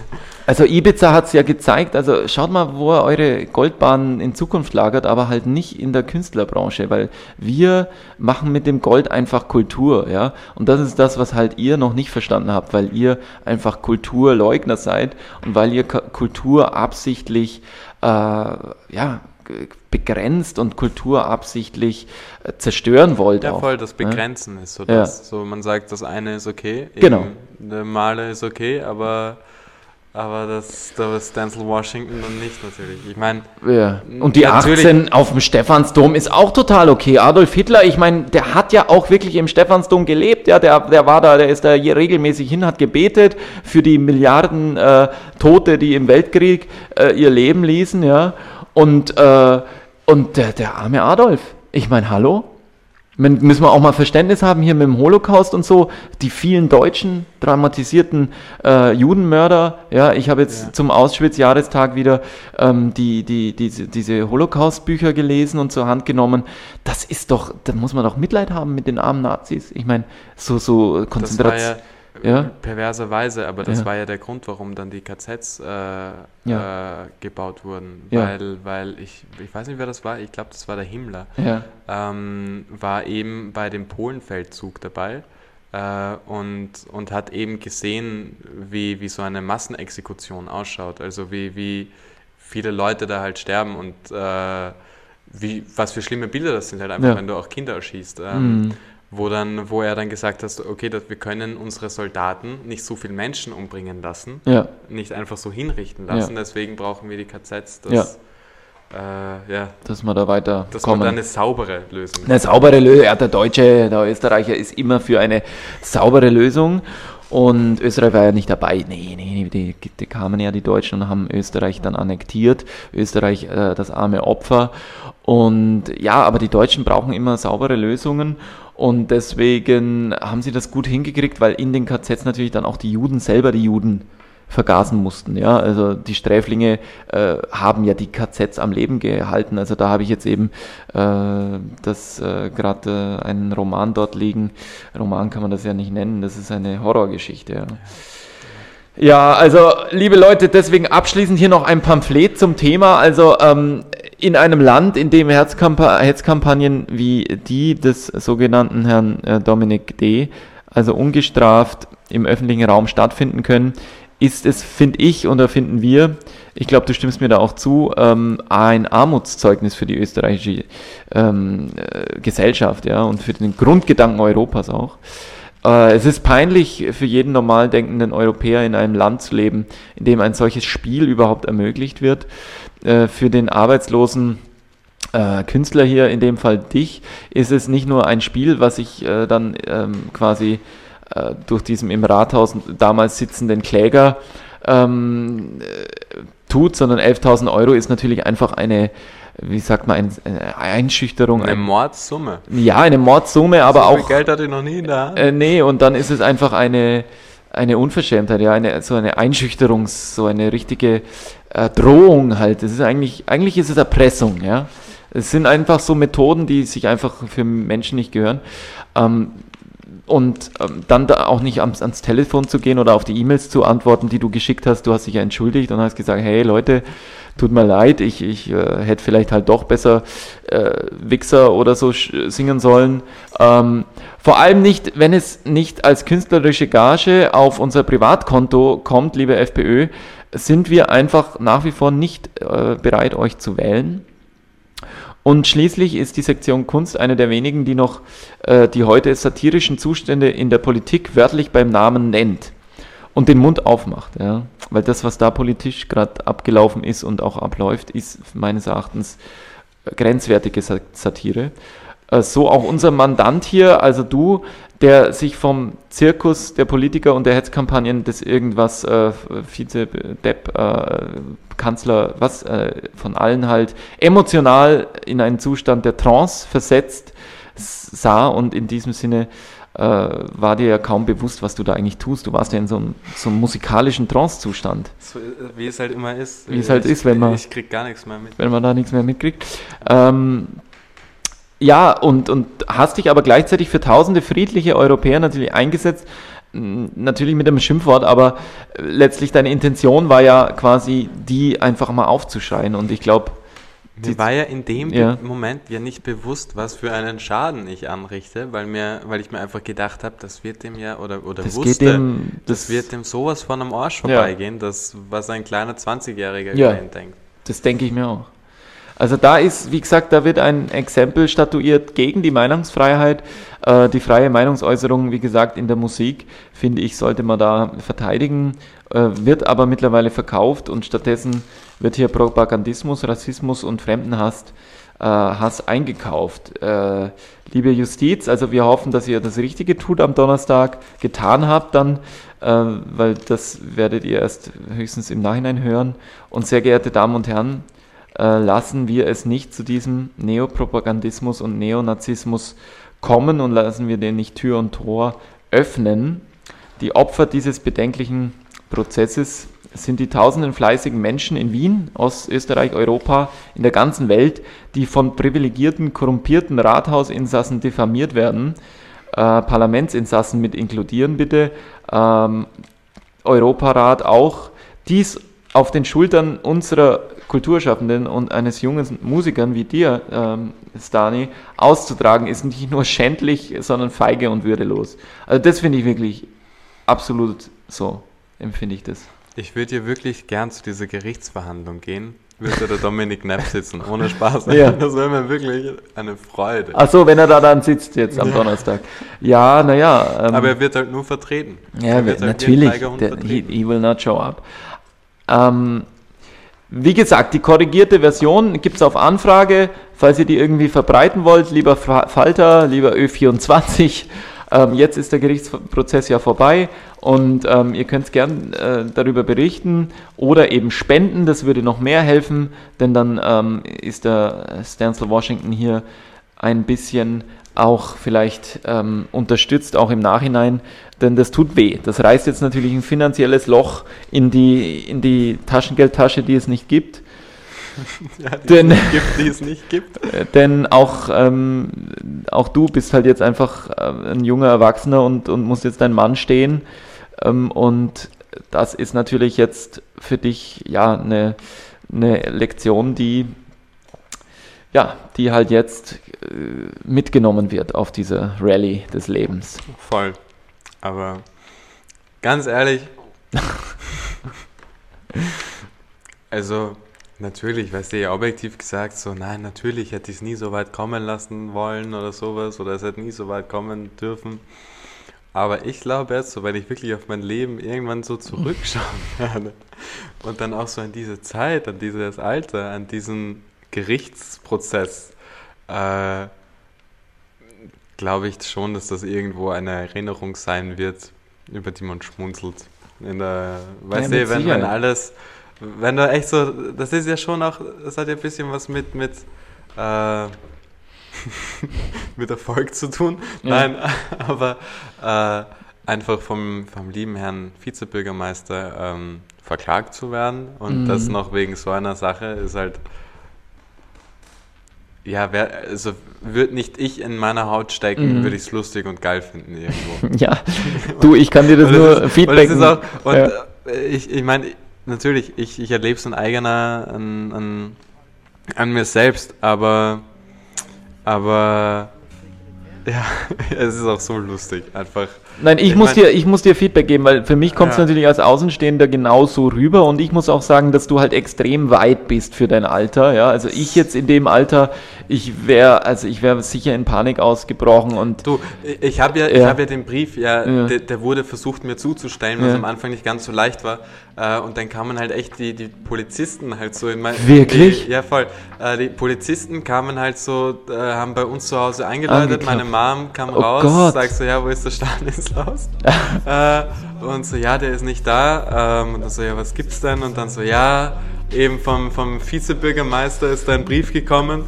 Also Ibiza hat es ja gezeigt, also schaut mal, wo ihr eure Goldbahnen in Zukunft lagert, aber halt nicht in der Künstlerbranche, weil wir machen mit dem Gold einfach Kultur, ja. Und das ist das, was halt ihr noch nicht verstanden habt, weil ihr einfach Kulturleugner seid und weil ihr Kultur absichtlich, äh, ja, begrenzt und Kultur absichtlich äh, zerstören wollt. Ja, auch, voll, das ja. Begrenzen ist so Ja. das. So, man sagt, das eine ist okay, Genau. der Maler ist okay, aber, aber das, das Denzel Washington dann nicht natürlich. Ich meine, Ja. Und die Natürlich. 18 auf dem Stephansdom ist auch total okay. Adolf Hitler, ich meine, der hat ja auch wirklich im Stephansdom gelebt. Ja, der, der war da, der ist da regelmäßig hin, hat gebetet für die Milliarden äh, Tote, die im Weltkrieg äh, ihr Leben ließen. Ja. Und, äh, und der, der arme Adolf. Ich meine, hallo? Müssen wir auch mal Verständnis haben hier mit dem Holocaust und so, die vielen deutschen dramatisierten äh, Judenmörder. Ja, ich habe jetzt Ja. zum Auschwitz-Jahrestag wieder ähm, die, die, diese, diese Holocaust-Bücher gelesen und zur Hand genommen. Das ist doch, da muss man doch Mitleid haben mit den armen Nazis. Ich meine, so, so Konzentration. Ja, Ja. perverserweise, aber das Ja. war ja der Grund, warum dann die KZs äh, Ja. äh, gebaut wurden. Weil, weil ich, ich weiß nicht, wer das war, ich glaube, das war der Himmler. Ähm, war eben bei dem Polenfeldzug dabei äh, und, und hat eben gesehen, wie, wie so eine Massenexekution ausschaut. Also wie, wie viele Leute da halt sterben und äh, wie, was für schlimme Bilder das sind, halt einfach, wenn du auch Kinder erschießt. Ähm, Mhm. Wo, dann, wo er dann gesagt hat, okay, dass wir können unsere Soldaten nicht so viele Menschen umbringen lassen, ja, nicht einfach so hinrichten lassen, deswegen brauchen wir die KZs, dass, Ja. äh, ja, dass wir da weiter dass kommen. man da eine saubere Lösung Eine saubere Lösung. Ja, der Deutsche, der Österreicher ist immer für eine saubere Lösung. Und Österreich war ja nicht dabei. Nee, nee, die, die kamen ja die Deutschen und haben Österreich dann annektiert. Österreich äh, das arme Opfer. Und ja, aber die Deutschen brauchen immer saubere Lösungen. Und deswegen haben sie das gut hingekriegt, weil in den KZs natürlich dann auch die Juden selber die Juden vergasen mussten. Ja, also die Sträflinge äh, haben ja die KZs am Leben gehalten. Also da habe ich jetzt eben äh, das äh, gerade äh, einen Roman dort liegen. Roman kann man das ja nicht nennen. Das ist eine Horrorgeschichte. Ja. Ja, also liebe Leute, deswegen abschließend hier noch ein Pamphlet zum Thema. Also ähm, in einem Land, in dem Hetzkampa Hetzkampagnen wie die des sogenannten Herrn äh, Dominik D., also ungestraft im öffentlichen Raum stattfinden können, ist es, finde ich, oder finden wir, ich glaube, du stimmst mir da auch zu, ähm, ein Armutszeugnis für die österreichische ähm, äh, Gesellschaft ja, und für den Grundgedanken Europas auch. Äh, es ist peinlich für jeden normal denkenden Europäer in einem Land zu leben, in dem ein solches Spiel überhaupt ermöglicht wird. Äh, für den arbeitslosen äh, Künstler hier, in dem Fall dich, ist es nicht nur ein Spiel, was ich äh, dann ähm, quasi äh, durch diesen im Rathaus damals sitzenden Kläger ähm, äh, tut, sondern 11.000 Euro ist natürlich einfach eine, wie sagt man, ein, eine Einschüchterung. Eine ein, Mordssumme. ja, eine Mordsumme, aber so auch viel Geld hatte ich noch nie Hand. äh, nee, und dann ist es einfach eine, eine Unverschämtheit, ja, eine, so eine Einschüchterung, so eine richtige Drohung halt. Das ist eigentlich, eigentlich ist es Erpressung, ja. Es sind einfach so Methoden, die sich einfach für Menschen nicht gehören. Ähm, und ähm, dann da auch nicht ans, ans Telefon zu gehen oder auf die E-Mails zu antworten, die du geschickt hast. Du hast dich ja entschuldigt und hast gesagt, hey Leute, tut mir leid, ich, ich äh, hätte vielleicht halt doch besser äh, Wichser oder so singen sollen. Ähm, vor allem nicht, wenn es nicht als künstlerische Gage auf unser Privatkonto kommt, liebe FPÖ, sind wir einfach nach wie vor nicht äh, bereit, euch zu wählen. Und schließlich ist die Sektion Kunst eine der wenigen, die noch äh, die heute satirischen Zustände in der Politik wörtlich beim Namen nennt und den Mund aufmacht. Ja? Weil das, was da politisch gerade abgelaufen ist und auch abläuft, ist meines Erachtens grenzwertige Satire. Äh, so auch unser Mandant hier, also du, der sich vom Zirkus der Politiker und der Hetzkampagnen des irgendwas äh, Vize, Depp, äh, Kanzler, was äh, von allen halt emotional in einen Zustand der Trance versetzt sah und in diesem Sinne äh, war dir ja kaum bewusst, was du da eigentlich tust. Du warst ja in so einem, so einem musikalischen Trance-Zustand. So, äh, wie es halt immer ist. Wie es halt ist, wenn man. Ich krieg gar nichts mehr mit. Wenn man da nichts mehr mitkriegt. Ähm, ja, und, und hast dich aber gleichzeitig für tausende friedliche Europäer natürlich eingesetzt, natürlich mit einem Schimpfwort, aber letztlich deine Intention war ja quasi, die einfach mal aufzuschreien. Und ich glaube, mir war ja in dem Ja. Moment ja nicht bewusst, was für einen Schaden ich anrichte, weil mir, weil ich mir einfach gedacht habe, das wird dem ja oder oder Das wusste, dem- das, das- wird dem sowas von am Arsch Ja. vorbeigehen, das was ein kleiner 20-jähriger Ja. Denkt. Das denke ich mir auch. Also da ist, wie gesagt, da wird ein Exempel statuiert gegen die Meinungsfreiheit. Äh, die freie Meinungsäußerung, wie gesagt, in der Musik, finde ich, sollte man da verteidigen, äh, wird aber mittlerweile verkauft und stattdessen wird hier Propagandismus, Rassismus und Fremdenhass äh, Hass eingekauft. Äh, liebe Justiz, also wir hoffen, dass ihr das Richtige tut am Donnerstag, getan habt dann, äh, weil das werdet ihr erst höchstens im Nachhinein hören. Und sehr geehrte Damen und Herren, äh, lassen wir es nicht zu diesem Neopropagandismus und Neonazismus kommen und lassen wir den nicht Tür und Tor öffnen. Die Opfer dieses bedenklichen Prozesses sind die tausenden fleißigen Menschen in Wien, Ostösterreich, Europa, in der ganzen Welt, die von privilegierten, korrumpierten Rathausinsassen diffamiert werden. Äh, Parlamentsinsassen mit inkludieren bitte. Ähm, Europarat auch. Dies auf den Schultern unserer Kulturschaffenden und eines jungen Musikern wie dir, ähm, Stani, auszutragen, ist nicht nur schändlich, sondern feige und würdelos. Also das finde ich wirklich absolut so, empfinde ich das. Ich würde hier wirklich gern zu dieser Gerichtsverhandlung gehen. Würde der Dominik Nepp sitzen, ohne Spaß. Ja. Das wäre mir wirklich eine Freude. Ach so, wenn er da dann sitzt jetzt am Ja. Donnerstag. Ja, naja. Ähm, Aber er wird halt nur vertreten. Ja, er wird halt natürlich. Tigerhund Der, he, he will not show up. Ähm, wie gesagt, die korrigierte Version gibt es auf Anfrage, falls ihr die irgendwie verbreiten wollt, lieber Fa- Falter, lieber Ö24. Ähm, jetzt ist der Gerichtsprozess ja vorbei und ähm, ihr könnt gern äh, darüber berichten oder eben spenden, das würde noch mehr helfen, denn dann ähm, ist der Stansel Washington hier ein bisschen auch vielleicht ähm, unterstützt, auch im Nachhinein, denn das tut weh. Das reißt jetzt natürlich ein finanzielles Loch in die, in die Taschengeldtasche, die es nicht gibt. Ja, die Denn- es nicht gibt, die es nicht gibt. Äh, Denn auch, ähm, auch du bist halt jetzt einfach äh, ein junger Erwachsener und, und musst jetzt dein Mann stehen. Ähm, und das ist natürlich jetzt für dich ja eine, eine Lektion, die ja, die halt jetzt mitgenommen wird auf dieser Rallye des Lebens. Voll. Aber ganz ehrlich, also natürlich, weißt du, ja objektiv gesagt, so nein, natürlich hätte ich es nie so weit kommen lassen wollen oder sowas oder es hätte nie so weit kommen dürfen. Aber ich glaube jetzt, so wenn ich wirklich auf mein Leben irgendwann so zurückschauen werde und dann auch so an diese Zeit, an dieses Alter, an diesen Gerichtsprozess, äh, glaube ich schon, dass das irgendwo eine Erinnerung sein wird, über die man schmunzelt. In der, weißt mit du, wenn, wenn alles, wenn du echt so, das ist ja schon auch, das hat ja ein bisschen was mit, mit, äh, mit Erfolg zu tun. Ja. Nein, aber äh, einfach vom, vom lieben Herrn Vizebürgermeister ähm, verklagt zu werden und Mhm. das noch wegen so einer Sache ist halt. Ja, wer, also würde nicht ich in meiner Haut stecken, Mhm. würde ich es lustig und geil finden irgendwo. Ja, du, ich kann dir das Und nur ist- und das ist auch, und ja. äh, ich, ich meine, natürlich, ich, ich erlebe es an eigener, an, an, an mir selbst, aber, aber, ja, es ist auch so lustig, einfach. Nein, ich, Ich muss dir, ich muss dir Feedback geben, weil für mich kommt es Ja. natürlich als Außenstehender genauso rüber und ich muss auch sagen, dass du halt extrem weit bist für dein Alter. Ja, also ich jetzt in dem Alter, ich wäre, also ich wäre sicher in Panik ausgebrochen und Du, ich habe ja, ich Ja. hab ja den Brief, ja, Ja. Der, der wurde versucht mir zuzustellen, was am Anfang nicht ganz so leicht war. Äh, und dann kamen halt echt die, die Polizisten halt so in mein. Wirklich? Die, ja, voll. Äh, die Polizisten kamen halt so, äh, haben bei uns zu Hause eingeläutet. Meine Mom kam Oh raus, Gott. sagt so, ja, wo ist der Stanislaus? äh, und so, ja, der ist nicht da. Ähm, und dann so, ja, was gibt's denn? Und dann so, ja, eben vom, vom Vizebürgermeister ist da ein Brief gekommen.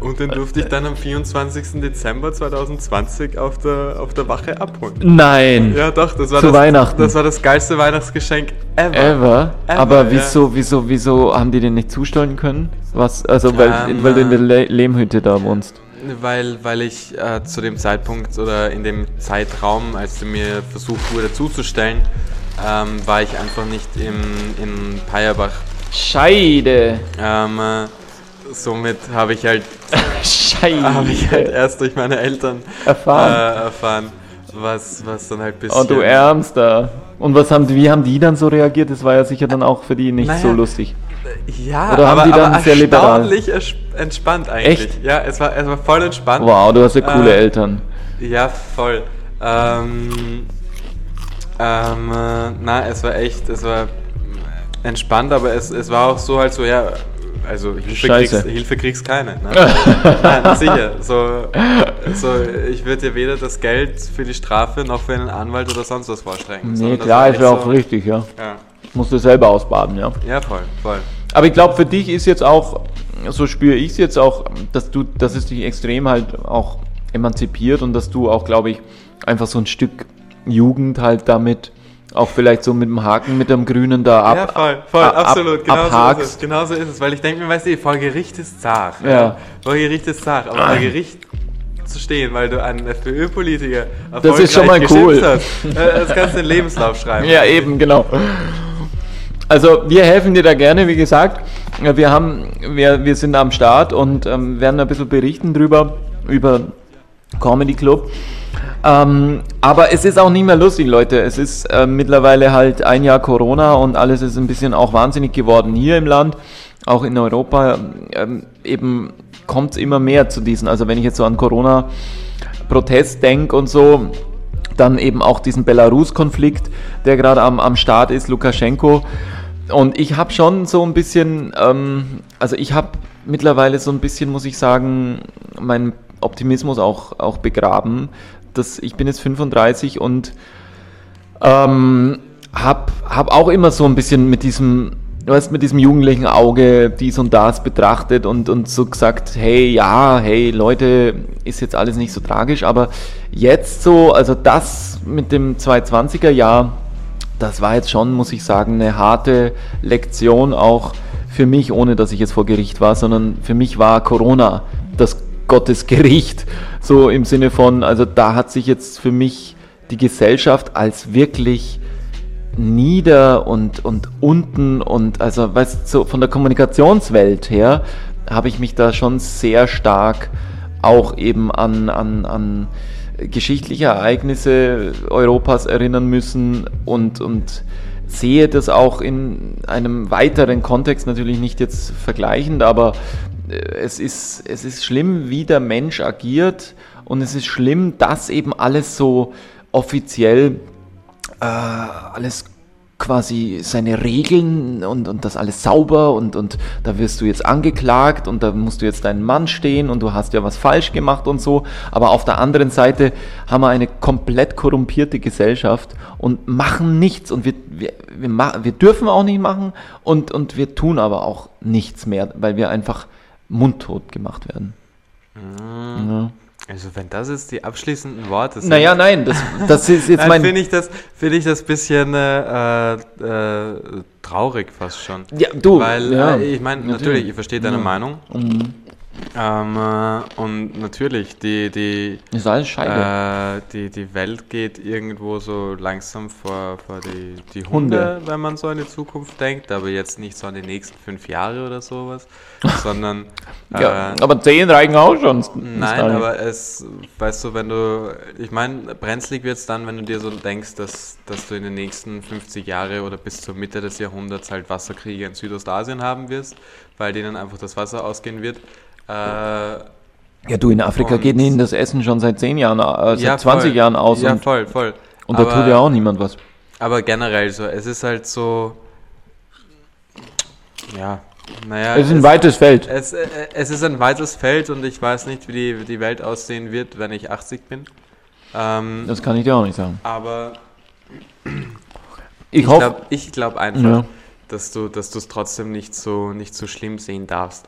Und den durfte ich dann am 24. Dezember 2020 auf der, auf der Wache abholen. nein, Ja, doch, das war, Zu das, Weihnachten. das war das geilste Weihnachtsgeschenk ever. ever. Ever, Aber ja. wieso, wieso, wieso haben die den nicht zustellen können? Was, also weil, Ähm, weil du in der Le Lehmhütte da wohnst. Weil, weil ich äh, zu dem Zeitpunkt oder in dem Zeitraum, als mir versucht wurde zuzustellen, ähm, war ich einfach nicht im, in Peierbach. Scheide, Ähm, äh, somit habe ich halt Scheide. habe ich halt erst durch meine Eltern Erfahren. Äh, erfahren was, was dann halt bisschen. Oh, du Ärmster. Und was haben wie haben die dann so reagiert? Das war ja sicher dann auch für die nicht Naja. so lustig. Ja, Oder haben aber, die dann aber sehr liberal? entspannt eigentlich. Echt? Ja, es war, es war voll entspannt. Wow, du hast ja coole Äh, Eltern. Ja, voll. Ähm, ähm, äh, na, es war echt, es war entspannt, aber es, es war auch so halt so, ja, also Hilfe Scheiße. kriegst, Hilfe kriegst keine. Ne? Nein, sicher. So, so, ich würde dir weder das Geld für die Strafe noch für einen Anwalt oder sonst was vorstrecken. Nee, klar, ist ja auch so, richtig, ja. Ja, Musst du selber ausbaden, ja. ja, voll, voll. Aber ich glaube, für dich ist jetzt auch, so spüre ich es jetzt auch, dass du, dass es dich extrem halt auch emanzipiert und dass du auch, glaube ich, einfach so ein Stück Jugend halt damit auch vielleicht so mit dem Haken, mit dem Grünen da ab. ja, voll, voll, ab- absolut. Genau so ist es. Genau so ist es. Weil ich denke mir, weißt du, vor Gericht ist zart. Ja. Vor Gericht ist zart. Aber vor Gericht zu stehen, weil du einen FPÖ-Politiker Das ist schon mal erfolgreich cool. hast, äh, das kannst du in den Lebenslauf schreiben. Ja, eben, genau. Also wir helfen dir da gerne, wie gesagt. Wir haben, wir, wir sind am Start und ähm, werden ein bisschen berichten drüber, über Comedy Club. Ähm, aber es ist auch nicht mehr lustig, Leute. Es ist äh, mittlerweile halt ein Jahr Corona und alles ist ein bisschen auch wahnsinnig geworden hier im Land, auch in Europa. Ähm, eben kommt es immer mehr zu diesen. Also wenn ich jetzt so an Corona-Protest denke und so, dann eben auch diesen Belarus-Konflikt, der gerade am, am Start ist, Lukaschenko. Und ich habe schon so ein bisschen, ähm, also ich habe mittlerweile so ein bisschen, muss ich sagen, meinen Optimismus auch, auch begraben. Das, ich bin jetzt 35 und ähm, habe hab auch immer so ein bisschen mit diesem, weißt, mit diesem jugendlichen Auge dies und das betrachtet und, und so gesagt, hey, ja, hey, Leute, ist jetzt alles nicht so tragisch, aber jetzt so, also das mit dem 220er Jahr, das war jetzt schon, muss ich sagen, eine harte Lektion auch für mich, ohne dass ich jetzt vor Gericht war, sondern für mich war Corona das Gottesgericht, so im Sinne von, also da hat sich jetzt für mich die Gesellschaft als wirklich nieder und, und unten und also weißt so von der Kommunikationswelt her habe ich mich da schon sehr stark auch eben an, an, an geschichtliche Ereignisse Europas erinnern müssen und, und sehe das auch in einem weiteren Kontext, natürlich nicht jetzt vergleichend, aber äh, es ist, es ist schlimm, wie der Mensch agiert und es ist schlimm, dass eben alles so offiziell äh, alles quasi seine Regeln und, und das alles sauber und, und da wirst du jetzt angeklagt und da musst du jetzt deinen Mann stehen und du hast ja was falsch gemacht und so. Aber auf der anderen Seite haben wir eine komplett korrumpierte Gesellschaft und machen nichts und wir, wir, wir, ma wir dürfen auch nicht machen und, und wir tun aber auch nichts mehr, weil wir einfach mundtot gemacht werden. Ja. Also wenn das jetzt die abschließenden Worte sind, Naja, nein, das, das ist jetzt dann mein. finde ich das, finde ich das bisschen äh, äh, traurig fast schon. Ja, du. Weil ja, äh, ich meine, natürlich, ich verstehe deine Ja. Meinung. Mhm. Ähm, äh, und natürlich, die, die, Ist alles äh, die, die Welt geht irgendwo so langsam vor, vor die, die Hunde. Hunde, wenn man so an die Zukunft denkt, aber jetzt nicht so an die nächsten fünf Jahre oder sowas, sondern ja, äh, aber 10 reichen auch schon. Nein, aber es, weißt du, wenn du, ich meine, brenzlig wird es dann, wenn du dir so denkst, dass, dass du in den nächsten 50 Jahre oder bis zur Mitte des Jahrhunderts halt Wasserkriege in Südostasien haben wirst, weil denen einfach das Wasser ausgehen wird. Äh, Ja, du, in Afrika geht ihnen das Essen schon seit 10 Jahren, äh, seit ja, 20 voll. Jahren aus Ja, und, voll, voll. und da Aber- tut ja auch niemand was. Aber generell so, es ist halt so, ja, naja. Es ist ein weites Feld. Es, äh, es ist ein weites Feld und ich weiß nicht, wie die, wie die Welt aussehen wird, wenn ich 80 bin. Ähm, Das kann ich dir auch nicht sagen. aber Ich, ich hoffe, glaube ich glaub einfach, Ja. dass du dass du es trotzdem nicht so, nicht so schlimm sehen darfst.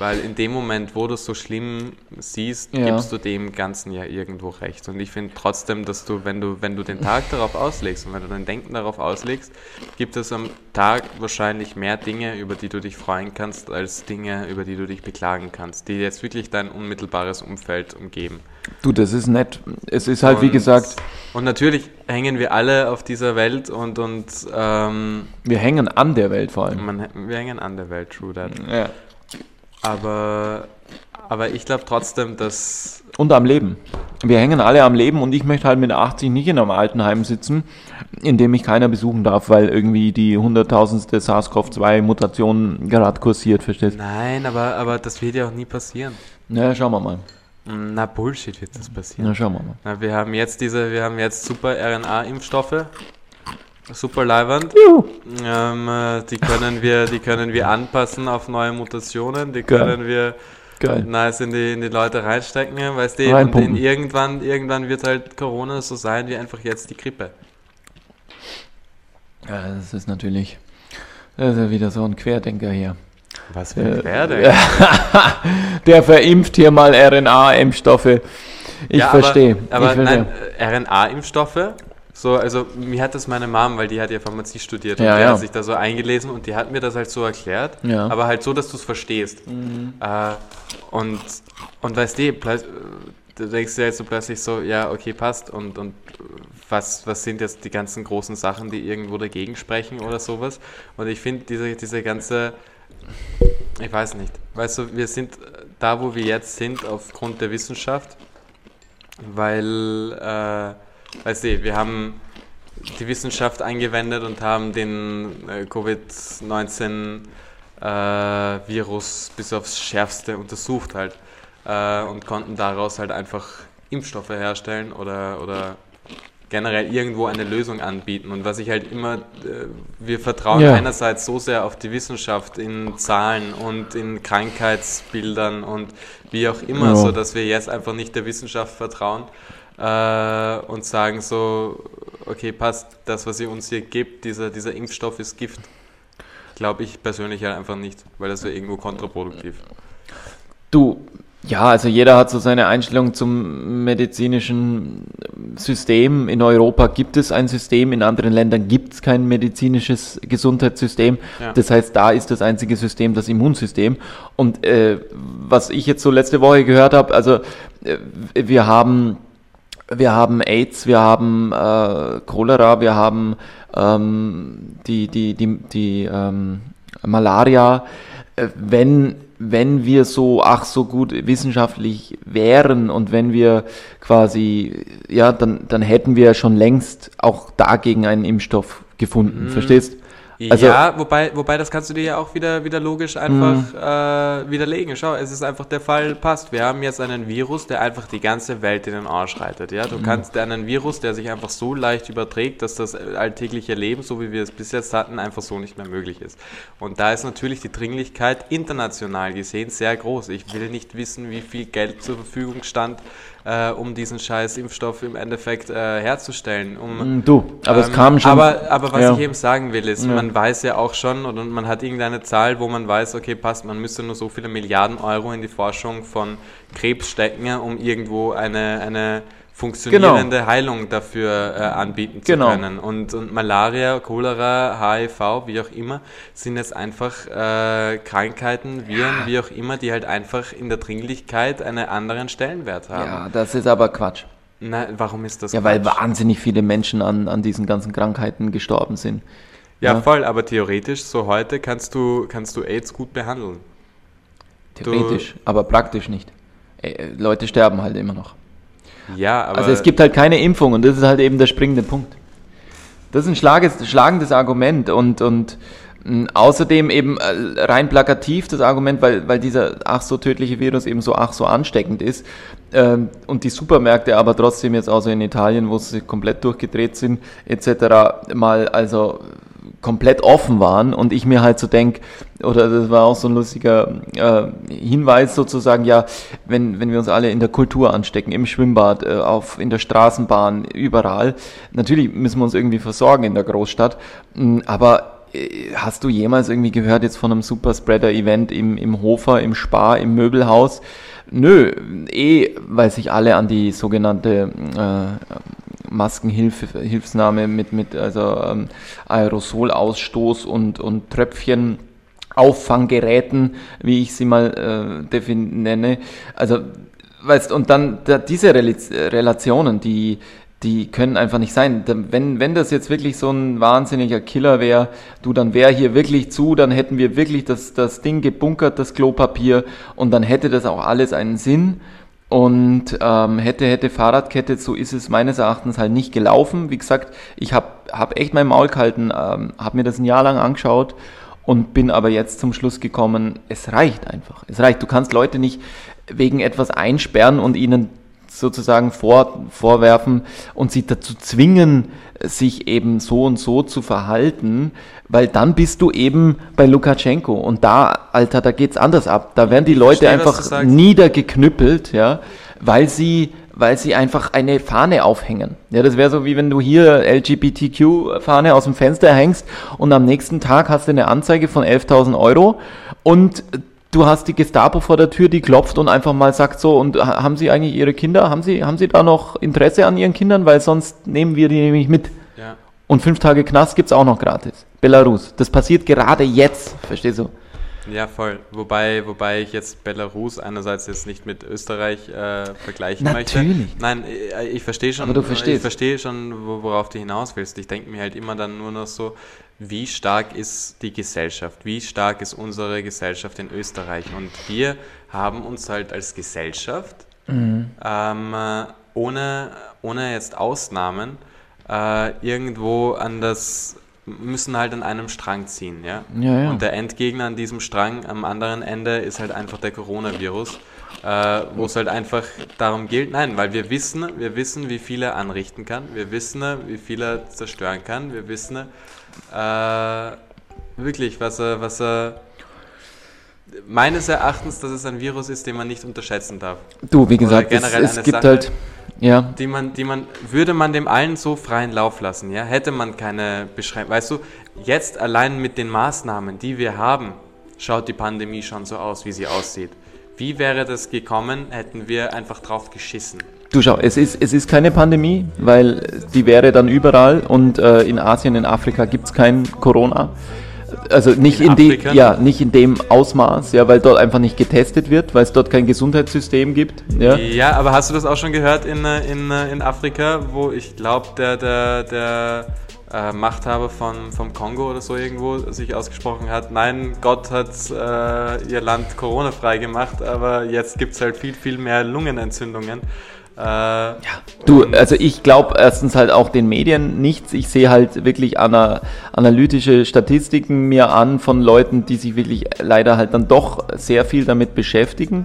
Weil in dem Moment, wo du es so schlimm siehst, Ja. gibst du dem Ganzen ja irgendwo recht. Und ich finde trotzdem, dass du, wenn du, wenn du den Tag darauf auslegst und wenn du dein Denken darauf auslegst, gibt es am Tag wahrscheinlich mehr Dinge, über die du dich freuen kannst, als Dinge, über die du dich beklagen kannst, die jetzt wirklich dein unmittelbares Umfeld umgeben. du, das ist nett. Es ist halt, wie Und- gesagt, Und natürlich hängen wir alle auf dieser Welt und, und ähm, wir hängen an der Welt vor allem. man, wir hängen an der Welt, true that. Ja. Aber, aber ich glaube trotzdem, dass. Und am Leben. Wir hängen alle am Leben und ich möchte halt mit 80 nicht in einem Altenheim sitzen, in dem mich keiner besuchen darf, weil irgendwie die hunderttausendste SARS-CoV-2-Mutation gerade kursiert, verstehst du? Nein, aber, aber das wird ja auch nie passieren. Na, schauen wir mal. Na, Bullshit wird das passieren. Na, schauen wir mal. Na, wir haben jetzt diese, wir haben jetzt super RNA-Impfstoffe. Super Leihwand. Juhu. Ähm, äh, die können wir, die können wir anpassen auf neue Mutationen. Die Geil. können wir Geil. nice in die, in die Leute reinstecken, weißt du? Und in irgendwann, irgendwann wird halt Corona so sein wie einfach jetzt die Grippe. Ja, das ist natürlich, das ist ja wieder so ein Querdenker hier. Was für Äh, ein Querdenker. Der verimpft hier mal RNA-Impfstoffe. Ich Ja, verstehe. Aber, aber ich verstehe. nein, äh, RNA-Impfstoffe, so, also mir hat das meine Mom, weil die hat ja Pharmazie studiert und Ja, die ja. hat sich da so eingelesen und die hat mir das halt so erklärt, Ja. Mhm. aber halt so, dass du es verstehst. Äh, und, und weißt du, du denkst dir jetzt so plötzlich so, ja, okay, passt und, und was, was sind jetzt die ganzen großen Sachen, die irgendwo dagegen sprechen oder sowas? Und ich finde diese, diese ganze, ich weiß nicht, weißt du, wir sind da, wo wir jetzt sind, aufgrund der Wissenschaft, weil, äh, weißt du, wir haben die Wissenschaft angewendet und haben den äh, Covid-19-Virus bis aufs Schärfste untersucht halt äh, und konnten daraus halt einfach Impfstoffe herstellen oder, oder generell irgendwo eine Lösung anbieten. Und was ich halt immer, äh, wir vertrauen Ja. einerseits so sehr auf die Wissenschaft in Zahlen und in Krankheitsbildern und wie auch immer, Ja. so dass wir jetzt einfach nicht der Wissenschaft vertrauen äh, und sagen so, okay, passt, das, was ihr uns hier gibt, dieser, dieser Impfstoff ist Gift. Glaube ich persönlich halt einfach nicht, weil das wäre irgendwo kontraproduktiv. Du, ja, also jeder hat so seine Einstellung zum medizinischen System. In Europa gibt es ein System, in anderen Ländern gibt es kein medizinisches Gesundheitssystem. Ja. Das heißt, da ist das einzige System das Immunsystem. Und äh, was ich jetzt so letzte Woche gehört habe, also äh, wir haben wir haben AIDS, wir haben äh, Cholera, wir haben ähm, die, die, die, die ähm, Malaria. Äh, wenn, wenn wir so, ach so gut wissenschaftlich wären und wenn wir quasi, ja, dann, dann hätten wir schon längst auch dagegen einen Impfstoff gefunden. Verstehst? Also- ja, wobei, wobei das kannst du dir ja auch wieder, wieder logisch einfach äh, widerlegen. Schau, es ist einfach der Fall, passt. Wir haben jetzt einen Virus, der einfach die ganze Welt in den Arsch reitet. Ja? Du kannst einen Virus, der sich einfach so leicht überträgt, dass das alltägliche Leben, so wie wir es bis jetzt hatten, einfach so nicht mehr möglich ist. Und da ist natürlich die Dringlichkeit international gesehen sehr groß. Ich will nicht wissen, wie viel Geld zur Verfügung stand äh, um diesen scheiß Impfstoff im Endeffekt äh, herzustellen. Um, Mm, Du, aber es ähm, kam schon. Aber, aber was Ja. ich eben sagen will, ist, Ja. man weiß ja auch schon und, und man hat irgendeine Zahl, wo man weiß, okay, passt, man müsste nur so viele Milliarden Euro in die Forschung von Krebs stecken, um irgendwo eine, eine funktionierende Heilung dafür äh, anbieten zu Genau. können. Und, und Malaria, Cholera, HIV, wie auch immer, sind jetzt einfach äh, Krankheiten, Viren, wie auch immer, die halt einfach in der Dringlichkeit einen anderen Stellenwert haben. ja, das ist aber Quatsch. Na, warum ist das Ja, weil Quatsch? wahnsinnig viele Menschen an, an diesen ganzen Krankheiten gestorben sind. Ja, Ja. voll, aber theoretisch, so heute kannst du, kannst du AIDS gut behandeln. Theoretisch, aber praktisch nicht. Leute sterben halt immer noch. Ja, aber Also es gibt halt keine Impfung und das ist halt eben der springende Punkt. Das ist ein schlages, schlagendes Argument und, und mh, außerdem eben äh, rein plakativ das Argument, weil, weil dieser ach so tödliche Virus eben so ach so ansteckend ist ähm, und die Supermärkte aber trotzdem jetzt außer in Italien, wo sie komplett durchgedreht sind etc. mal also komplett offen waren und ich mir halt so denk oder das war auch so ein lustiger äh, Hinweis sozusagen, ja, wenn, wenn wir uns alle in der Kultur anstecken, im Schwimmbad, äh, auf, in der Straßenbahn, überall, natürlich müssen wir uns irgendwie versorgen in der Großstadt, mh, aber äh, hast du jemals irgendwie gehört jetzt von einem Superspreader-Event im, im Hofer, im Spar, im Möbelhaus? Nö, eh, weil sich alle an die sogenannte äh, Maskenhilfsnahme mit, mit also ähm, Aerosolausstoß und, und Tröpfchen Auffanggeräten, wie ich sie mal äh, nenne. Also, weißt, und dann da, diese Relationen, die, die können einfach nicht sein. Wenn, wenn das jetzt wirklich so ein wahnsinniger Killer wäre, du, dann wäre hier wirklich zu, dann hätten wir wirklich das, das Ding gebunkert, das Klopapier, und dann hätte das auch alles einen Sinn. Und ähm, hätte, hätte Fahrradkette, so ist es meines Erachtens halt nicht gelaufen. Wie gesagt, ich habe hab echt mein Maul gehalten, ähm, habe mir das ein Jahr lang angeschaut und bin aber jetzt zum Schluss gekommen, es reicht einfach. Es reicht. Du kannst Leute nicht wegen etwas einsperren und ihnen sozusagen vor, vorwerfen und sie dazu zwingen, sich eben so und so zu verhalten, weil dann bist du eben bei Lukaschenko und da, Alter, da geht's anders ab. Da werden die Leute verstehe, einfach niedergeknüppelt, ja, weil sie, weil sie einfach eine Fahne aufhängen. Ja, das wäre so wie wenn du hier LGBTQ-Fahne aus dem Fenster hängst und am nächsten Tag hast du eine Anzeige von 11.000 Euro und du hast die Gestapo vor der Tür, die klopft und einfach mal sagt so, und ha- haben Sie eigentlich Ihre Kinder, haben Sie, haben Sie da noch Interesse an Ihren Kindern, weil sonst nehmen wir die nämlich mit. ja. Und fünf Tage Knast gibt's auch noch gratis. Belarus. Das passiert gerade jetzt, verstehst du? Ja, voll. Wobei, wobei ich jetzt Belarus einerseits jetzt nicht mit Österreich äh, vergleichen möchte. Natürlich. Nein, äh, ich verstehe schon, Aber du verstehst. ich verstehe schon, wo- worauf du hinaus willst. Ich denke mir halt immer dann nur noch so, wie stark ist die Gesellschaft? Wie stark ist unsere Gesellschaft in Österreich? Und wir haben uns halt als Gesellschaft Mhm. ähm, äh, ohne, ohne jetzt Ausnahmen äh, irgendwo an das müssen halt an einem Strang ziehen, ja. Ja, ja. Und der Endgegner an diesem Strang am anderen Ende ist halt einfach der Coronavirus, äh, wo es halt einfach darum gilt, nein, weil wir wissen, wir wissen, wie viel er anrichten kann, wir wissen, wie viel er zerstören kann, wir wissen äh, wirklich, was er, was er meines Erachtens, dass es ein Virus ist, den man nicht unterschätzen darf. Du, wie gesagt, es, es gibt Sache. halt, ja, die man, die man, würde man dem allen so freien Lauf lassen, ja, hätte man keine Beschränkung. Weißt du, jetzt allein mit den Maßnahmen, die wir haben, schaut die Pandemie schon so aus, wie sie aussieht. Wie wäre das gekommen, hätten wir einfach drauf geschissen? Du schau, es ist, es ist keine Pandemie, weil die wäre dann überall und äh, in Asien, in Afrika gibt's kein Corona. Also nicht In in, Afrika? ja, nicht in dem Ausmaß, ja, weil dort einfach nicht getestet wird, weil es dort kein Gesundheitssystem gibt. Ja. Ja, aber hast du das auch schon gehört in, äh, in, äh, in Afrika, wo ich glaube, der, der, der äh, Machthaber von, vom Kongo oder so irgendwo sich ausgesprochen hat, nein, Gott hat äh, ihr Land Corona-frei gemacht, aber jetzt gibt es halt viel, viel mehr Lungenentzündungen. Äh, Du, also ich glaube erstens halt auch den Medien nichts. Ich sehe halt wirklich ana analytische Statistiken mir an von Leuten, die sich wirklich leider halt dann doch sehr viel damit beschäftigen.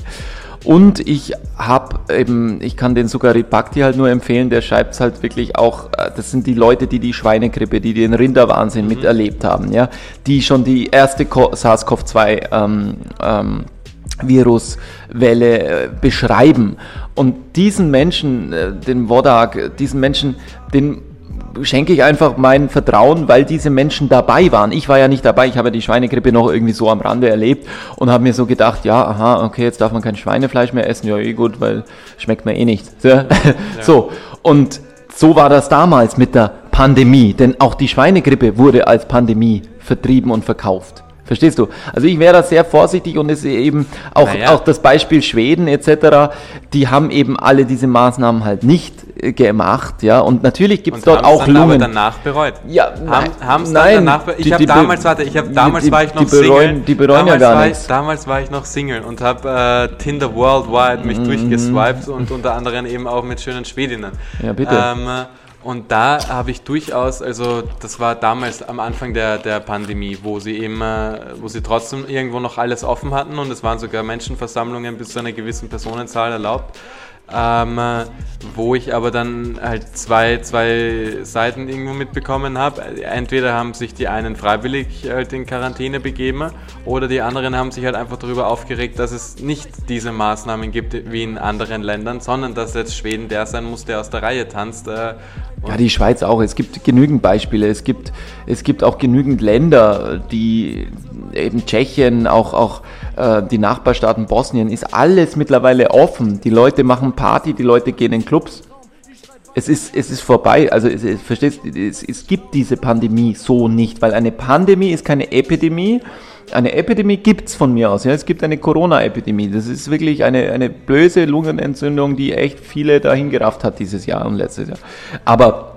Und ich habe eben, ich kann den Sugari Bhakti halt nur empfehlen, der schreibt es halt wirklich auch, äh, das sind die Leute, die die Schweinegrippe, die den Rinderwahnsinn miterlebt haben, ja, die schon die erste Co- SARS-CoV-2 ähm, ähm, Viruswelle äh, beschreiben. Und diesen Menschen, äh, den Wodak, diesen Menschen, den schenke ich einfach mein Vertrauen, weil diese Menschen dabei waren. Ich war ja nicht dabei, ich habe ja die Schweinegrippe noch irgendwie so am Rande erlebt und habe mir so gedacht, ja, aha, okay, jetzt darf man kein Schweinefleisch mehr essen, ja eh gut, weil schmeckt mir eh nicht. Ja. so. und so war das damals mit der Pandemie, denn auch die Schweinegrippe wurde als Pandemie vertrieben und verkauft. Verstehst du? Also ich wäre da sehr vorsichtig und es ist eben auch, Naja. auch das Beispiel Schweden etc., die haben eben alle diese Maßnahmen halt nicht äh, gemacht, ja. Und natürlich gibt es dort auch Lungen. danach bereut. Ja, haben, haben's dann nein, danach Ich habe damals, warte, ich habe damals die- war ich noch die bereuen- Single. die bereuen ja damals gar war ich, nichts. Damals war ich noch Single und habe äh, Tinder Worldwide mich Mhm. durchgeswiped und unter anderem eben auch mit schönen Schwedinnen. Ja, bitte. Ähm, und da habe ich durchaus, also das war damals am Anfang der, der Pandemie, wo sie eben, äh, wo sie trotzdem irgendwo noch alles offen hatten und es waren sogar Menschenversammlungen bis zu einer gewissen Personenzahl erlaubt. Ähm, äh, wo ich aber dann halt zwei, zwei Seiten irgendwo mitbekommen habe. Entweder haben sich die einen freiwillig halt in Quarantäne begeben oder die anderen haben sich halt einfach darüber aufgeregt, dass es nicht diese Maßnahmen gibt wie in anderen Ländern, sondern dass jetzt Schweden der sein muss, der aus der Reihe tanzt. Äh, Ja, die Schweiz auch. Es gibt genügend Beispiele. Es gibt, es gibt auch genügend Länder, die eben Tschechien, auch, auch äh, die Nachbarstaaten Bosnien, ist alles mittlerweile offen. Die Leute machen Party, die Leute gehen in Clubs. Es ist, es ist vorbei. Also, es, es, verstehst es, es gibt diese Pandemie so nicht, weil eine Pandemie ist keine Epidemie. Eine Epidemie gibt es von mir aus. Ja? Es gibt eine Corona-Epidemie. Das ist wirklich eine, eine böse Lungenentzündung, die echt viele dahin gerafft hat dieses Jahr und letztes Jahr. Aber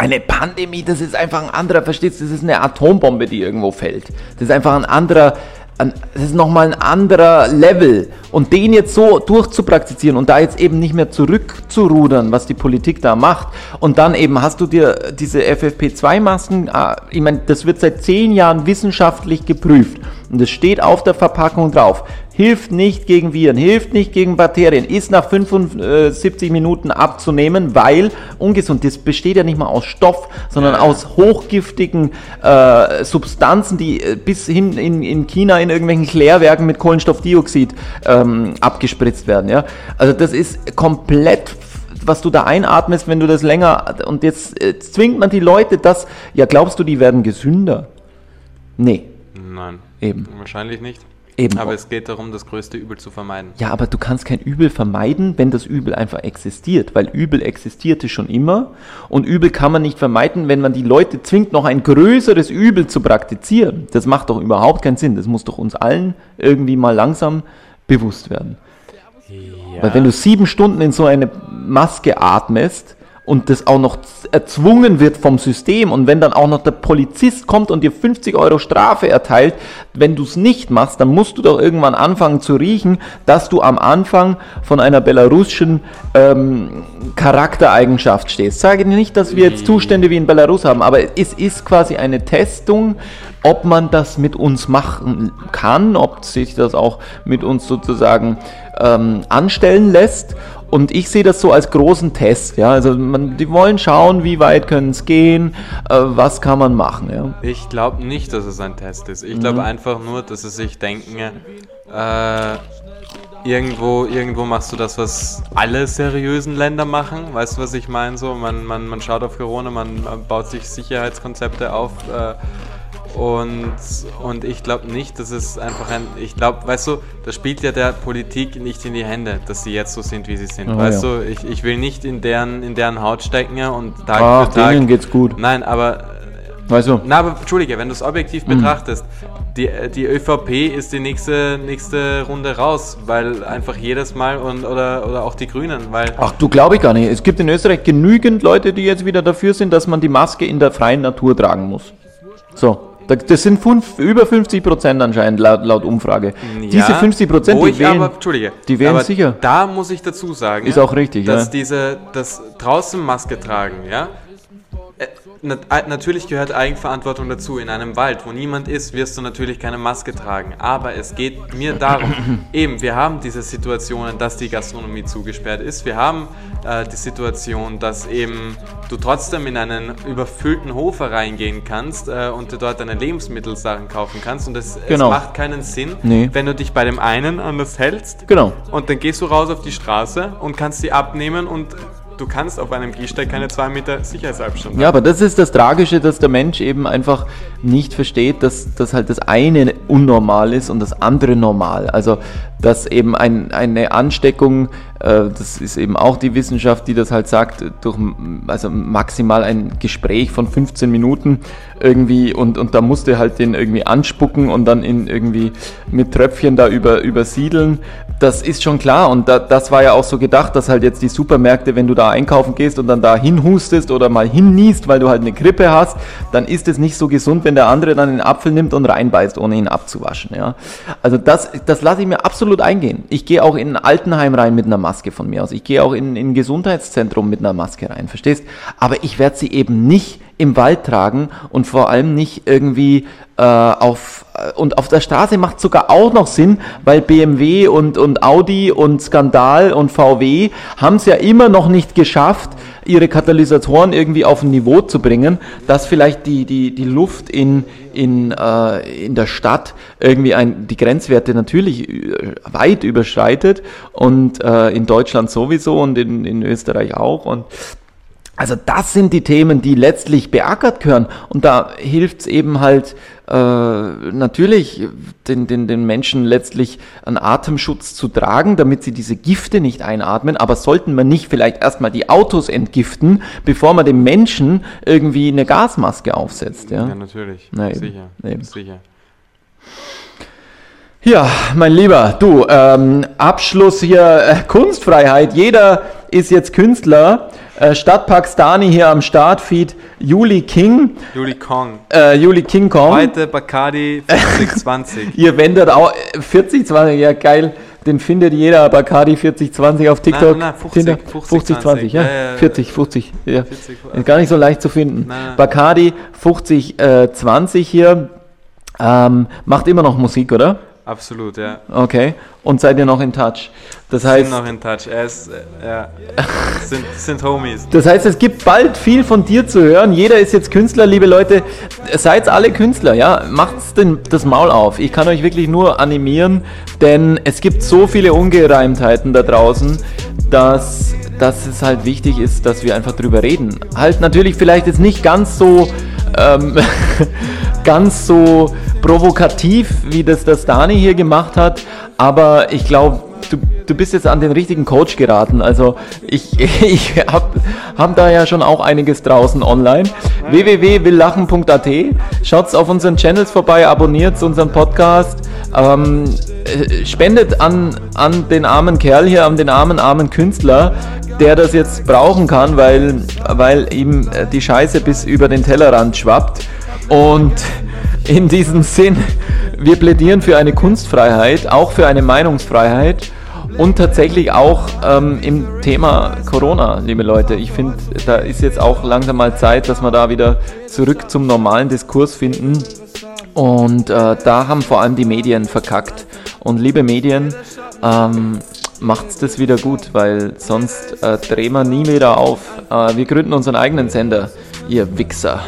eine Pandemie, das ist einfach ein anderer, verstehst du, das ist eine Atombombe, die irgendwo fällt. Das ist einfach ein anderer, ein, das ist nochmal ein anderer Level. Und den jetzt so durchzupraktizieren und da jetzt eben nicht mehr zurückzurudern, was die Politik da macht. Und dann eben hast du dir diese FFP2-Masken, äh, ich meine, das wird seit zehn Jahren wissenschaftlich geprüft. Und es steht auf der Verpackung drauf. Hilft nicht gegen Viren, hilft nicht gegen Bakterien, ist nach 75 Minuten abzunehmen, weil ungesund, das besteht ja nicht mal aus Stoff, sondern aus hochgiftigen äh, Substanzen, die äh, bis hin in, in China in irgendwelchen Klärwerken mit Kohlenstoffdioxid ähm, abgespritzt werden. Ja? Also das ist komplett was du da einatmest, wenn du das länger und jetzt äh, zwingt man die Leute das, ja glaubst du, die werden gesünder? Nee, nein, Eben. wahrscheinlich nicht. Eben. Aber es geht darum, das größte Übel zu vermeiden. Ja, aber du kannst kein Übel vermeiden, wenn das Übel einfach existiert, weil Übel existierte schon immer und Übel kann man nicht vermeiden, wenn man die Leute zwingt, noch ein größeres Übel zu praktizieren. Das macht doch überhaupt keinen Sinn. Das muss doch uns allen irgendwie mal langsam bewusst werden. Weil wenn du sieben Stunden in so eine Maske atmest und das auch noch erzwungen wird vom System und wenn dann auch noch der Polizist kommt und dir 50 Euro Strafe erteilt, wenn du es nicht machst, dann musst du doch irgendwann anfangen zu riechen, dass du am Anfang von einer belarussischen ähm, Charaktereigenschaft stehst. Sage nicht, dass wir jetzt Zustände wie in Belarus haben, aber es ist quasi eine Testung, ob man das mit uns machen kann, ob sich das auch mit uns sozusagen ähm, anstellen lässt. Und ich sehe das so als großen Test. Ja? Also man, die wollen schauen, wie weit können es gehen, äh, was kann man machen. Ja? Ich glaube nicht, dass es ein Test ist. Ich Mhm. glaube einfach nur, dass sie sich denken, äh, irgendwo, irgendwo machst du das, was alle seriösen Länder machen. Weißt du, was ich meine? So, man, man, man schaut auf Corona, man, man baut sich Sicherheitskonzepte auf. Äh, und, und ich glaube nicht, dass es einfach ein. Ich glaube, weißt du, das spielt ja der Politik nicht in die Hände, dass sie jetzt so sind, wie sie sind. Oh, weißt ja. du, ich, ich will nicht in deren, in deren Haut stecken und Tag Ach, für Tag. denen geht's gut. Nein, aber Weißt du? na, aber Entschuldige, wenn du es objektiv Mhm. betrachtest, die, die ÖVP ist die nächste, nächste Runde raus, weil einfach jedes Mal und oder, oder auch die Grünen, weil Ach, du glaube ich gar nicht. Es gibt in Österreich genügend Leute, die jetzt wieder dafür sind, dass man die Maske in der freien Natur tragen muss. So. Da- Das sind fünf, über 50 Prozent anscheinend laut, laut Umfrage. Diese 50 Prozent, die wählen, aber, Entschuldige, die wählen aber sicher. Da muss ich dazu sagen, Ist ja, auch richtig, dass ja. diese, das draußen Maske tragen, ja, natürlich gehört Eigenverantwortung dazu. In einem Wald, wo niemand ist, wirst du natürlich keine Maske tragen. Aber es geht mir darum, eben, wir haben diese Situationen, dass die Gastronomie zugesperrt ist. Wir haben äh, die Situation, dass eben du trotzdem in einen überfüllten Hofer reingehen kannst äh, und du dort deine Lebensmittelsachen kaufen kannst. Und es, Genau. es macht keinen Sinn, Nee. wenn du dich bei dem einen anders hältst Genau. und dann gehst du raus auf die Straße und kannst die abnehmen und du kannst auf einem Gehsteig keine zwei Meter Sicherheitsabstand Ja, aber das ist das Tragische, dass der Mensch eben einfach nicht versteht, dass, dass halt das eine unnormal ist und das andere normal. Also, dass eben ein, eine Ansteckung, das ist eben auch die Wissenschaft, die das halt sagt, durch also maximal ein Gespräch von 15 Minuten irgendwie und, und da musst du halt den irgendwie anspucken und dann in irgendwie mit Tröpfchen da über, übersiedeln. Das ist schon klar und da, das war ja auch so gedacht, dass halt jetzt die Supermärkte, wenn du da einkaufen gehst und dann da hinhustest oder mal hinniest, weil du halt eine Grippe hast, dann ist es nicht so gesund, wenn der andere dann den Apfel nimmt und reinbeißt, ohne ihn abzuwaschen. Ja? Also das, das lasse ich mir absolut eingehen. Ich gehe auch in ein Altenheim rein mit einer Maske von mir aus. Ich gehe auch in, in ein Gesundheitszentrum mit einer Maske rein, verstehst? Aber ich werde sie eben nicht im Wald tragen und vor allem nicht irgendwie äh, auf und auf der Straße macht sogar auch noch Sinn, weil BMW und, und Audi und Skandal und VW haben es ja immer noch nicht geschafft, ihre Katalysatoren irgendwie auf ein Niveau zu bringen, dass vielleicht die, die, die Luft in, in, äh, in der Stadt irgendwie ein, die Grenzwerte natürlich äh, weit überschreitet und äh, in Deutschland sowieso und in, in Österreich auch und also das sind die Themen, die letztlich beackert gehören. Und da hilft es eben halt äh, natürlich den, den, den Menschen letztlich einen Atemschutz zu tragen, damit sie diese Gifte nicht einatmen. Aber sollten wir nicht vielleicht erstmal die Autos entgiften, bevor man dem Menschen irgendwie eine Gasmaske aufsetzt? Ja, Ja, natürlich. Na eben, Sicher. eben. Sicher. ja mein Lieber, du, ähm, Abschluss hier, äh, Kunstfreiheit. Jeder ist jetzt Künstler. Äh, Stadtpark Stani hier am Startfeed. Juli King. Juli Kong. Äh, Juli King Kong. Heute Bacardi 4020. Ihr wendet auch äh, 40, 20, ja geil. Den findet jeder Bacardi 40, 20 auf TikTok. Nein, nein, 50, Tinder. 50, 50, 20, ja. ja, ja, ja. 40, 50, ja. 40, Ist gar nicht so leicht zu finden. Nein, nein. Bacardi 50, äh, 20 hier. Ähm, macht immer noch Musik, oder? Absolut, ja. Okay. Und seid ihr noch in Touch? Das Sind heißt, noch in touch. Er ist, äh, ja. sind, sind Homies. Das heißt, es gibt bald viel von dir zu hören. Jeder ist jetzt Künstler, liebe Leute. Seid alle Künstler, ja. Macht das Maul auf. Ich kann euch wirklich nur animieren, denn es gibt so viele Ungereimtheiten da draußen, dass, dass es halt wichtig ist, dass wir einfach drüber reden. Halt natürlich vielleicht jetzt nicht ganz so, ähm, ganz so provokativ, wie das der Stani hier gemacht hat, aber ich glaube, du, du bist jetzt an den richtigen Coach geraten. Also ich, ich habe hab da ja schon auch einiges draußen online. www.willlachen.at Schaut auf unseren Channels vorbei, abonniert unseren Podcast, ähm, äh, spendet an, an den armen Kerl hier, an den armen, armen Künstler, der das jetzt brauchen kann, weil, weil ihm äh, die Scheiße bis über den Tellerrand schwappt. Und in diesem Sinn, wir plädieren für eine Kunstfreiheit, auch für eine Meinungsfreiheit und tatsächlich auch ähm, im Thema Corona, liebe Leute. Ich finde, da ist jetzt auch langsam mal Zeit, dass wir da wieder zurück zum normalen Diskurs finden. Und äh, da haben vor allem die Medien verkackt. Und liebe Medien, ähm, macht's das wieder gut, weil sonst äh, drehen wir nie wieder auf. Äh, wir gründen unseren eigenen Sender, ihr Wichser.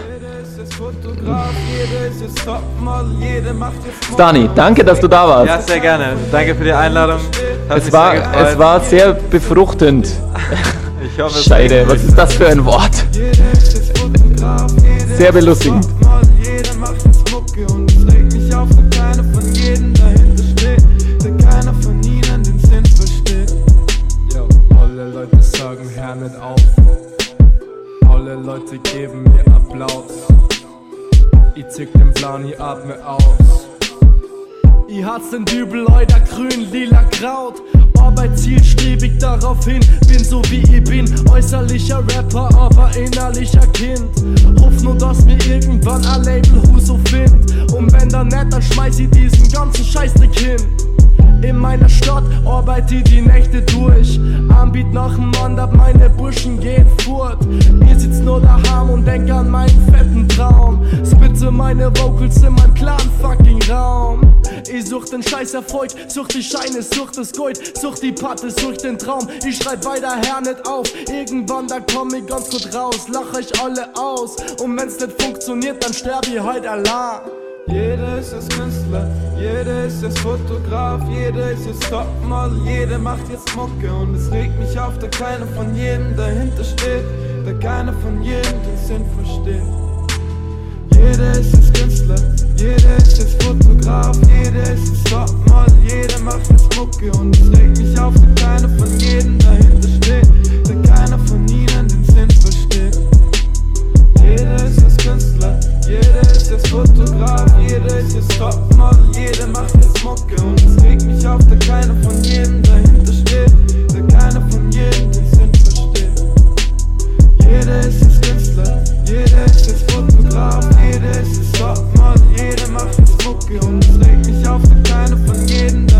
Stani, danke, dass du da warst. Ja, sehr gerne. Danke für die Einladung. Hat es, war, es war sehr befruchtend. Ich hoffe, es Scheide, was ist das für ein Wort? Sehr belustigend. Jeder macht jetzt Mucke und es regt mich auf, dass keiner von jedem dahinter steht, der keiner von ihnen den Sinn versteht. Yo, alle Leute sagen, hör nicht auf. Alle Leute geben mir Applaus. Ich zück den Plan, ich atme aus. Ich hat's den Dübel, euer grün, lila Kraut. Arbeit zielstrebig darauf hin, bin so wie ich bin. Äußerlicher Rapper, aber innerlicher Kind. Hoff nur, dass mir irgendwann ein Label Huso findet. Und wenn dann nicht, dann schmeiß ich diesen ganzen Scheißdreck hin. In meiner Stadt, arbeite die Nächte durch. Anbiet nach dem ab meine Burschen gehen fort. Mir sitzt nur daheim und denk an meinen fetten Traum. Spitze meine Vocals in meinem klaren fucking Raum. Ich such den scheiß Erfolg, such die Scheine, such das Gold, such die Patte, such den Traum. Ich schreib weiter her nicht auf, irgendwann da komm ich ganz gut raus, lach euch alle aus. Und wenn's nicht funktioniert, dann sterb ich heute allein. Jeder ist jetzt Künstler, jeder ist jetzt Fotograf, jeder ist jetzt Topmodel, jeder macht jetzt Mucke und es regt mich auf, da keiner von jedem dahinter steht, da keiner von jedem den Sinn versteht. Jeder ist jetzt Künstler, jeder ist jetzt Fotograf, jeder ist jetzt Topmodel, jeder macht jetzt Mucke und es regt mich auf, da keiner von jedem dahinter steht, da keiner von ihnen jeder ist jetzt Fotograf, jeder ist jetzt Topmodel, jeder macht jetzt Mucke und es regt mich auf, da keiner von jedem dahinter steht, da keiner von jedem den Sinn versteht. Jeder ist jetzt Künstler, jeder ist jetzt Fotograf, jeder ist jetzt Topmodel, jeder macht jetzt Mucke und es regt mich auf, da keiner von jedem